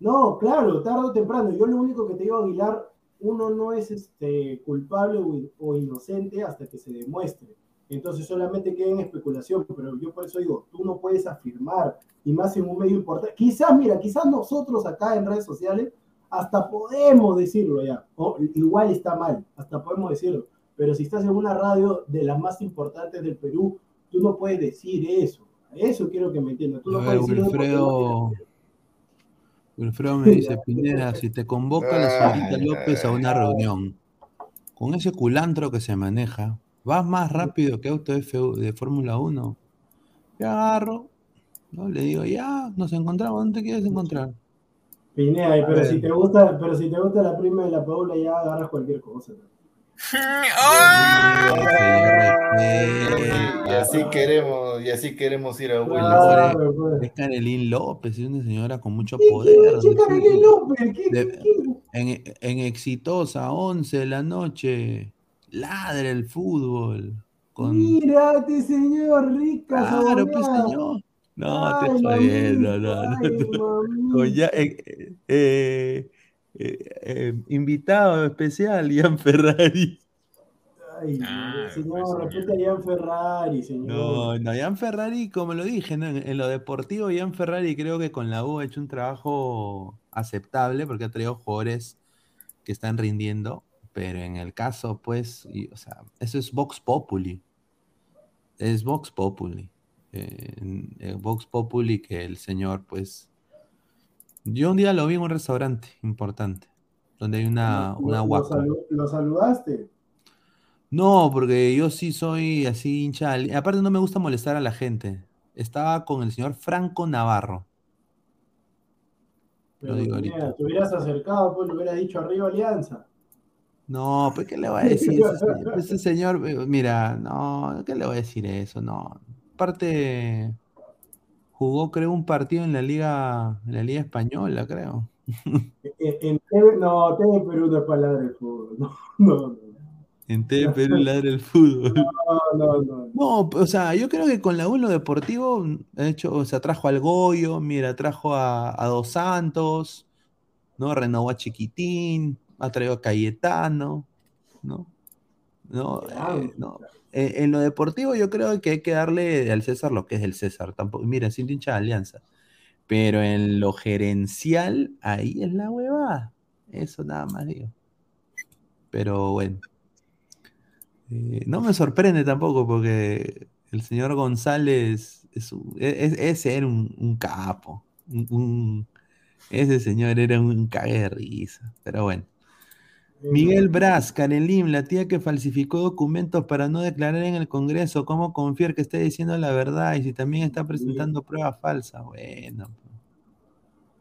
No, claro, tarde o temprano. Yo lo único que te digo, Aguilar, uno no es este, culpable o, o inocente hasta que se demuestre. Entonces solamente queda en especulación, pero yo por eso digo, tú no puedes afirmar, y más en un medio importante. Quizás, mira, quizás nosotros acá en redes sociales hasta podemos decirlo ya, o igual está mal, hasta podemos decirlo, pero si estás en una radio de las más importantes del Perú, tú no puedes decir eso. Eso quiero que me entiendas. Tú no ver, puedes Wilfredo, Wilfredo me dice, Pineda, si te convoca la señorita López a una reunión, con ese culantro que se maneja, vas más rápido que auto F de Fórmula 1. Yo agarro, ¿no? le digo, ya, nos encontramos, ¿dónde te quieres encontrar? Pineda, pero ver. si te gusta, pero si te gusta la prima de la Paula, ya agarras cualquier cosa. Y así queremos, y así queremos ir a Willy. Claro, pues. Es Carolín López, es una señora con mucho ¿Qué, poder. qué, qué, Carolina López? ¿Qué, De- qué, qué? En, en exitosa, 11 de la noche, ladra el fútbol. Con... Mírate, señor, rica Claro, pues señor. No, Ay, te jodiendo, no, mamita, no, ay, no. mamita. Con ya, eh, eh, eh, eh, invitado especial, Ian Ferrari. Ay, Ah, señor, pues, respeta a Ian Ferrari, señor. No, no, Ian Ferrari, como lo dije, ¿no? en, en lo deportivo, Ian Ferrari creo que con la U ha hecho un trabajo aceptable porque ha traído jugadores que están rindiendo, pero en el caso, pues, y, o sea, eso es Vox Populi. Es Vox Populi. Eh, en- en Vox Populi que el señor, pues, yo un día lo vi en un restaurante importante, donde hay una, una lo, salu- lo saludaste. No, porque yo sí soy así hincha. Aparte no me gusta molestar a la gente. Estaba con el señor Franco Navarro. Pero Lo digo Pineda, ahorita. te hubieras acercado, pues le hubieras dicho arriba Alianza. No, pues ¿qué le voy a decir? Ese, se- ese señor, eh, mira, no, ¿qué le voy a decir eso? No. Aparte, jugó creo un partido en la liga, en la liga española, creo. En, en TV, no, TV Perú no es palabra de fútbol. No, no, no. En TV Perú ladra el fútbol. No, no, no. No, o sea, yo creo que con la U en lo deportivo mm, ha hecho, o sea, trajo al Goyo, mira, trajo a, a Dos Santos, ¿no? Renovó a Chiquitín, ha traído a Cayetano, ¿no? ¿No? Eh, no. Eh, en lo deportivo yo creo que hay que darle al César lo que es del César. Tampoco, mira, sin hincha de alianza. Pero en lo gerencial, ahí es la huevada. Eso nada más digo. Pero bueno. Eh, no me sorprende tampoco porque el señor González es, un- es, es ser un, un capo. un- un- ese señor era un cague de risa. Pero bueno. Miguel Braz, Karen Lim, la tía que falsificó documentos para no declarar en el Congreso, ¿cómo confiar que esté diciendo la verdad y si también está presentando pruebas falsas? Bueno,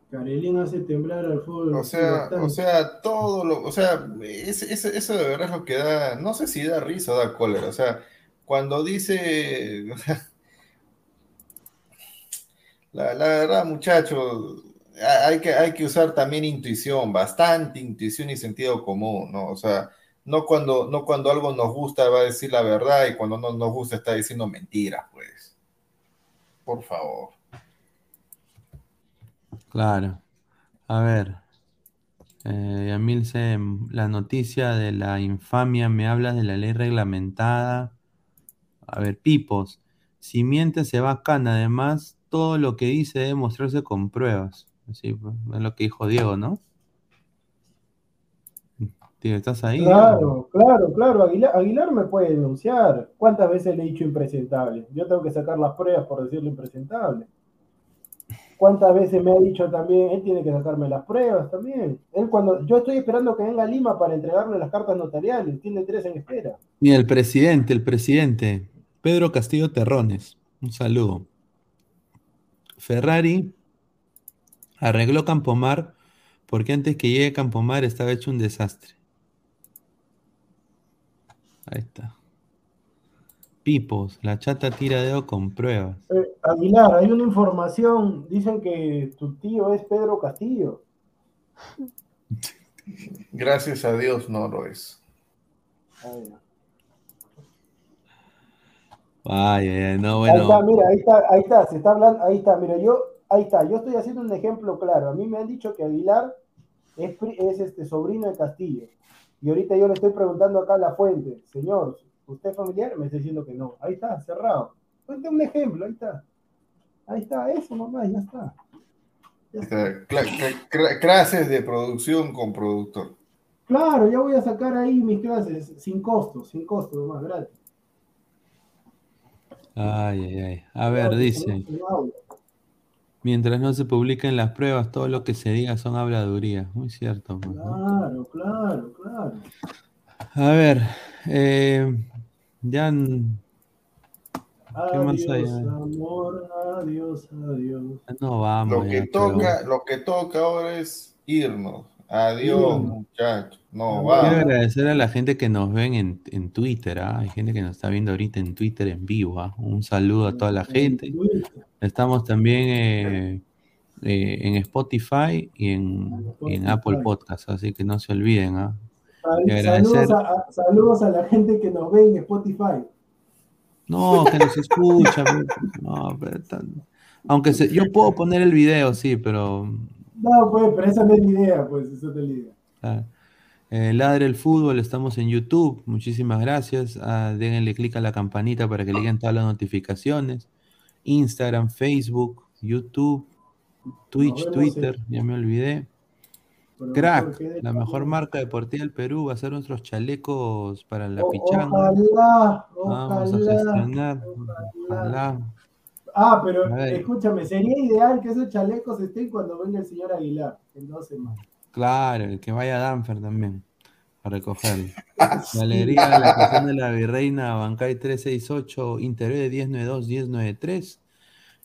Carelín hace temblar al fútbol. O sea, o sea, todo lo, o sea, es- es- eso de verdad es lo que da, no sé si da risa o da cólera, o sea, cuando dice, la, la verdad, muchachos, ha- hay que, hay que usar también intuición, bastante intuición y sentido común, ¿no? O sea, no cuando, no cuando algo nos gusta va a decir la verdad y cuando no nos gusta está diciendo mentiras, pues. Por favor. claro. A ver. Eh, Yamil C, la noticia de la infamia, me hablas de la ley reglamentada. A ver, Pipos, si miente se va a cana. Además, todo lo que dice debe mostrarse con pruebas. Así, pues, es lo que dijo Diego, ¿no? Tío, ¿estás ahí? Claro, claro, claro. Aguilar, Aguilar me puede denunciar. ¿Cuántas veces le he dicho impresentable? Yo tengo que sacar las pruebas por decirle impresentable. ¿Cuántas veces me ha dicho también, él tiene que sacarme las pruebas también? Él cuando, yo estoy esperando que venga a Lima para entregarle las cartas notariales, tiene tres en espera. Y el presidente, el presidente, Pedro Castillo Terrones, un saludo. Ferrari Arregló Campomar porque antes que llegue Campomar estaba hecho un desastre. Ahí está. Pipos, la chata tira dedo con pruebas. Eh, Aguilar, hay una información, dicen que tu tío es Pedro Castillo. Gracias a Dios no lo es. Ay, Ay, ay, ay, no, Ahí está, bueno. mira, ahí está, ahí está, se está hablando, ahí está, mira, yo, ahí está, yo estoy haciendo un ejemplo claro. A mí me han dicho que Aguilar es, este sobrino de Castillo. Y ahorita yo le estoy preguntando acá a la fuente, señor, ¿usted es familiar? Me está diciendo que no. Ahí está, cerrado. Cuente un ejemplo, ahí está. Ahí está, eso nomás, ya está. Cla- cla- Clases de producción con productor. Claro, ya voy a sacar ahí mis clases sin costo, sin costo nomás, gratis. Ay, ay, ay. A ver, dice. Mientras no se publiquen las pruebas, todo lo que se diga son habladurías. Muy cierto. pues, ¿no? Claro, claro, claro. A ver, eh, ya. n- ¿Qué más hay? Adiós, amor, adiós, adiós. No vamos. Lo que ya, pero- toca, lo que toca ahora es irnos. Adiós, muchachos. No, Quiero agradecer a la gente que nos ven en, en Twitter. ¿ah? Hay gente que nos está viendo ahorita en Twitter en vivo. ¿ah? Un saludo a toda la gente. Estamos también eh, eh, en Spotify y en, y en Apple Podcasts, así que no se olviden. ¿ah? Saludos a, a- saludos a la gente que nos ve en Spotify. No, que nos escucha. no, pero tan- Aunque se- yo puedo poner el video, sí, pero No, pues, pero esa no es la idea, pues, esa no es la idea. Ah, eh, Ladre el Fútbol, estamos en YouTube. Muchísimas gracias. Ah, denle clic a la campanita para que le lleguen todas las notificaciones. Instagram, Facebook, YouTube, Twitch, vemos Twitter, ya me olvidé. Pero Crack, la mejor marca deportiva del Perú va a ser nuestros chalecos para la pichanga. ojalá, Vamos a ojalá, gestionar. ojalá. Ojalá. Ah, pero escúchame, sería ideal que esos chalecos estén cuando venga el señor Aguilar, en dos semanas. Claro, el que vaya a Danfer también a recogerlo. Galería de la Estación de la Virreina, Bancay 368, Interior 1092-1093.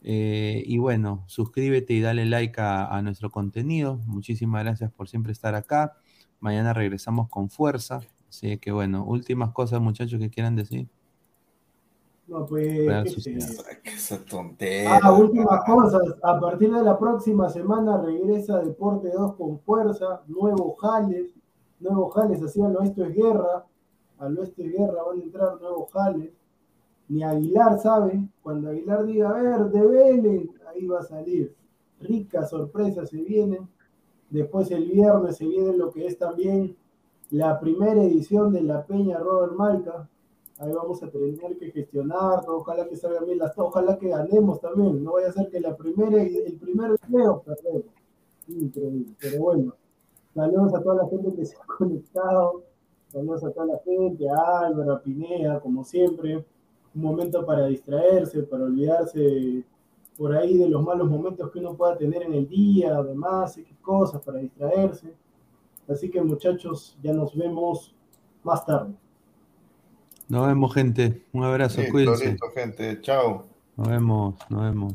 Eh, y bueno, suscríbete y dale like a, a nuestro contenido. Muchísimas gracias por siempre estar acá. Mañana regresamos con fuerza. Así que bueno, últimas cosas, muchachos, que quieran decir. No, pues, Esa tontería. Ah, últimas cosas. A partir de la próxima semana regresa Deporte 2 con fuerza, nuevos jales, nuevos jales, así al oeste es guerra, al oeste es guerra van a entrar nuevos jales. Ni Aguilar sabe, cuando Aguilar diga, a ver, develen, ahí va a salir. Ricas sorpresas se vienen. Después el viernes se viene lo que es también la primera edición de la Peña Robert Malca, Ahí vamos a tener que gestionar, ojalá que salgan bien las ojalá que ganemos también. No vaya a ser que la primera, el primer video perdemos. Increíble. Pero bueno, saludos a toda la gente que se ha conectado, saludos a toda la gente, a Álvaro, a Pineda, como siempre. Un momento para distraerse, para olvidarse por ahí de los malos momentos que uno pueda tener en el día, además, y cosas para distraerse. Así que muchachos, ya nos vemos más tarde. Nos vemos, gente. Un abrazo, Listo, cuídense. listo, gente. Chao. Nos vemos, nos vemos.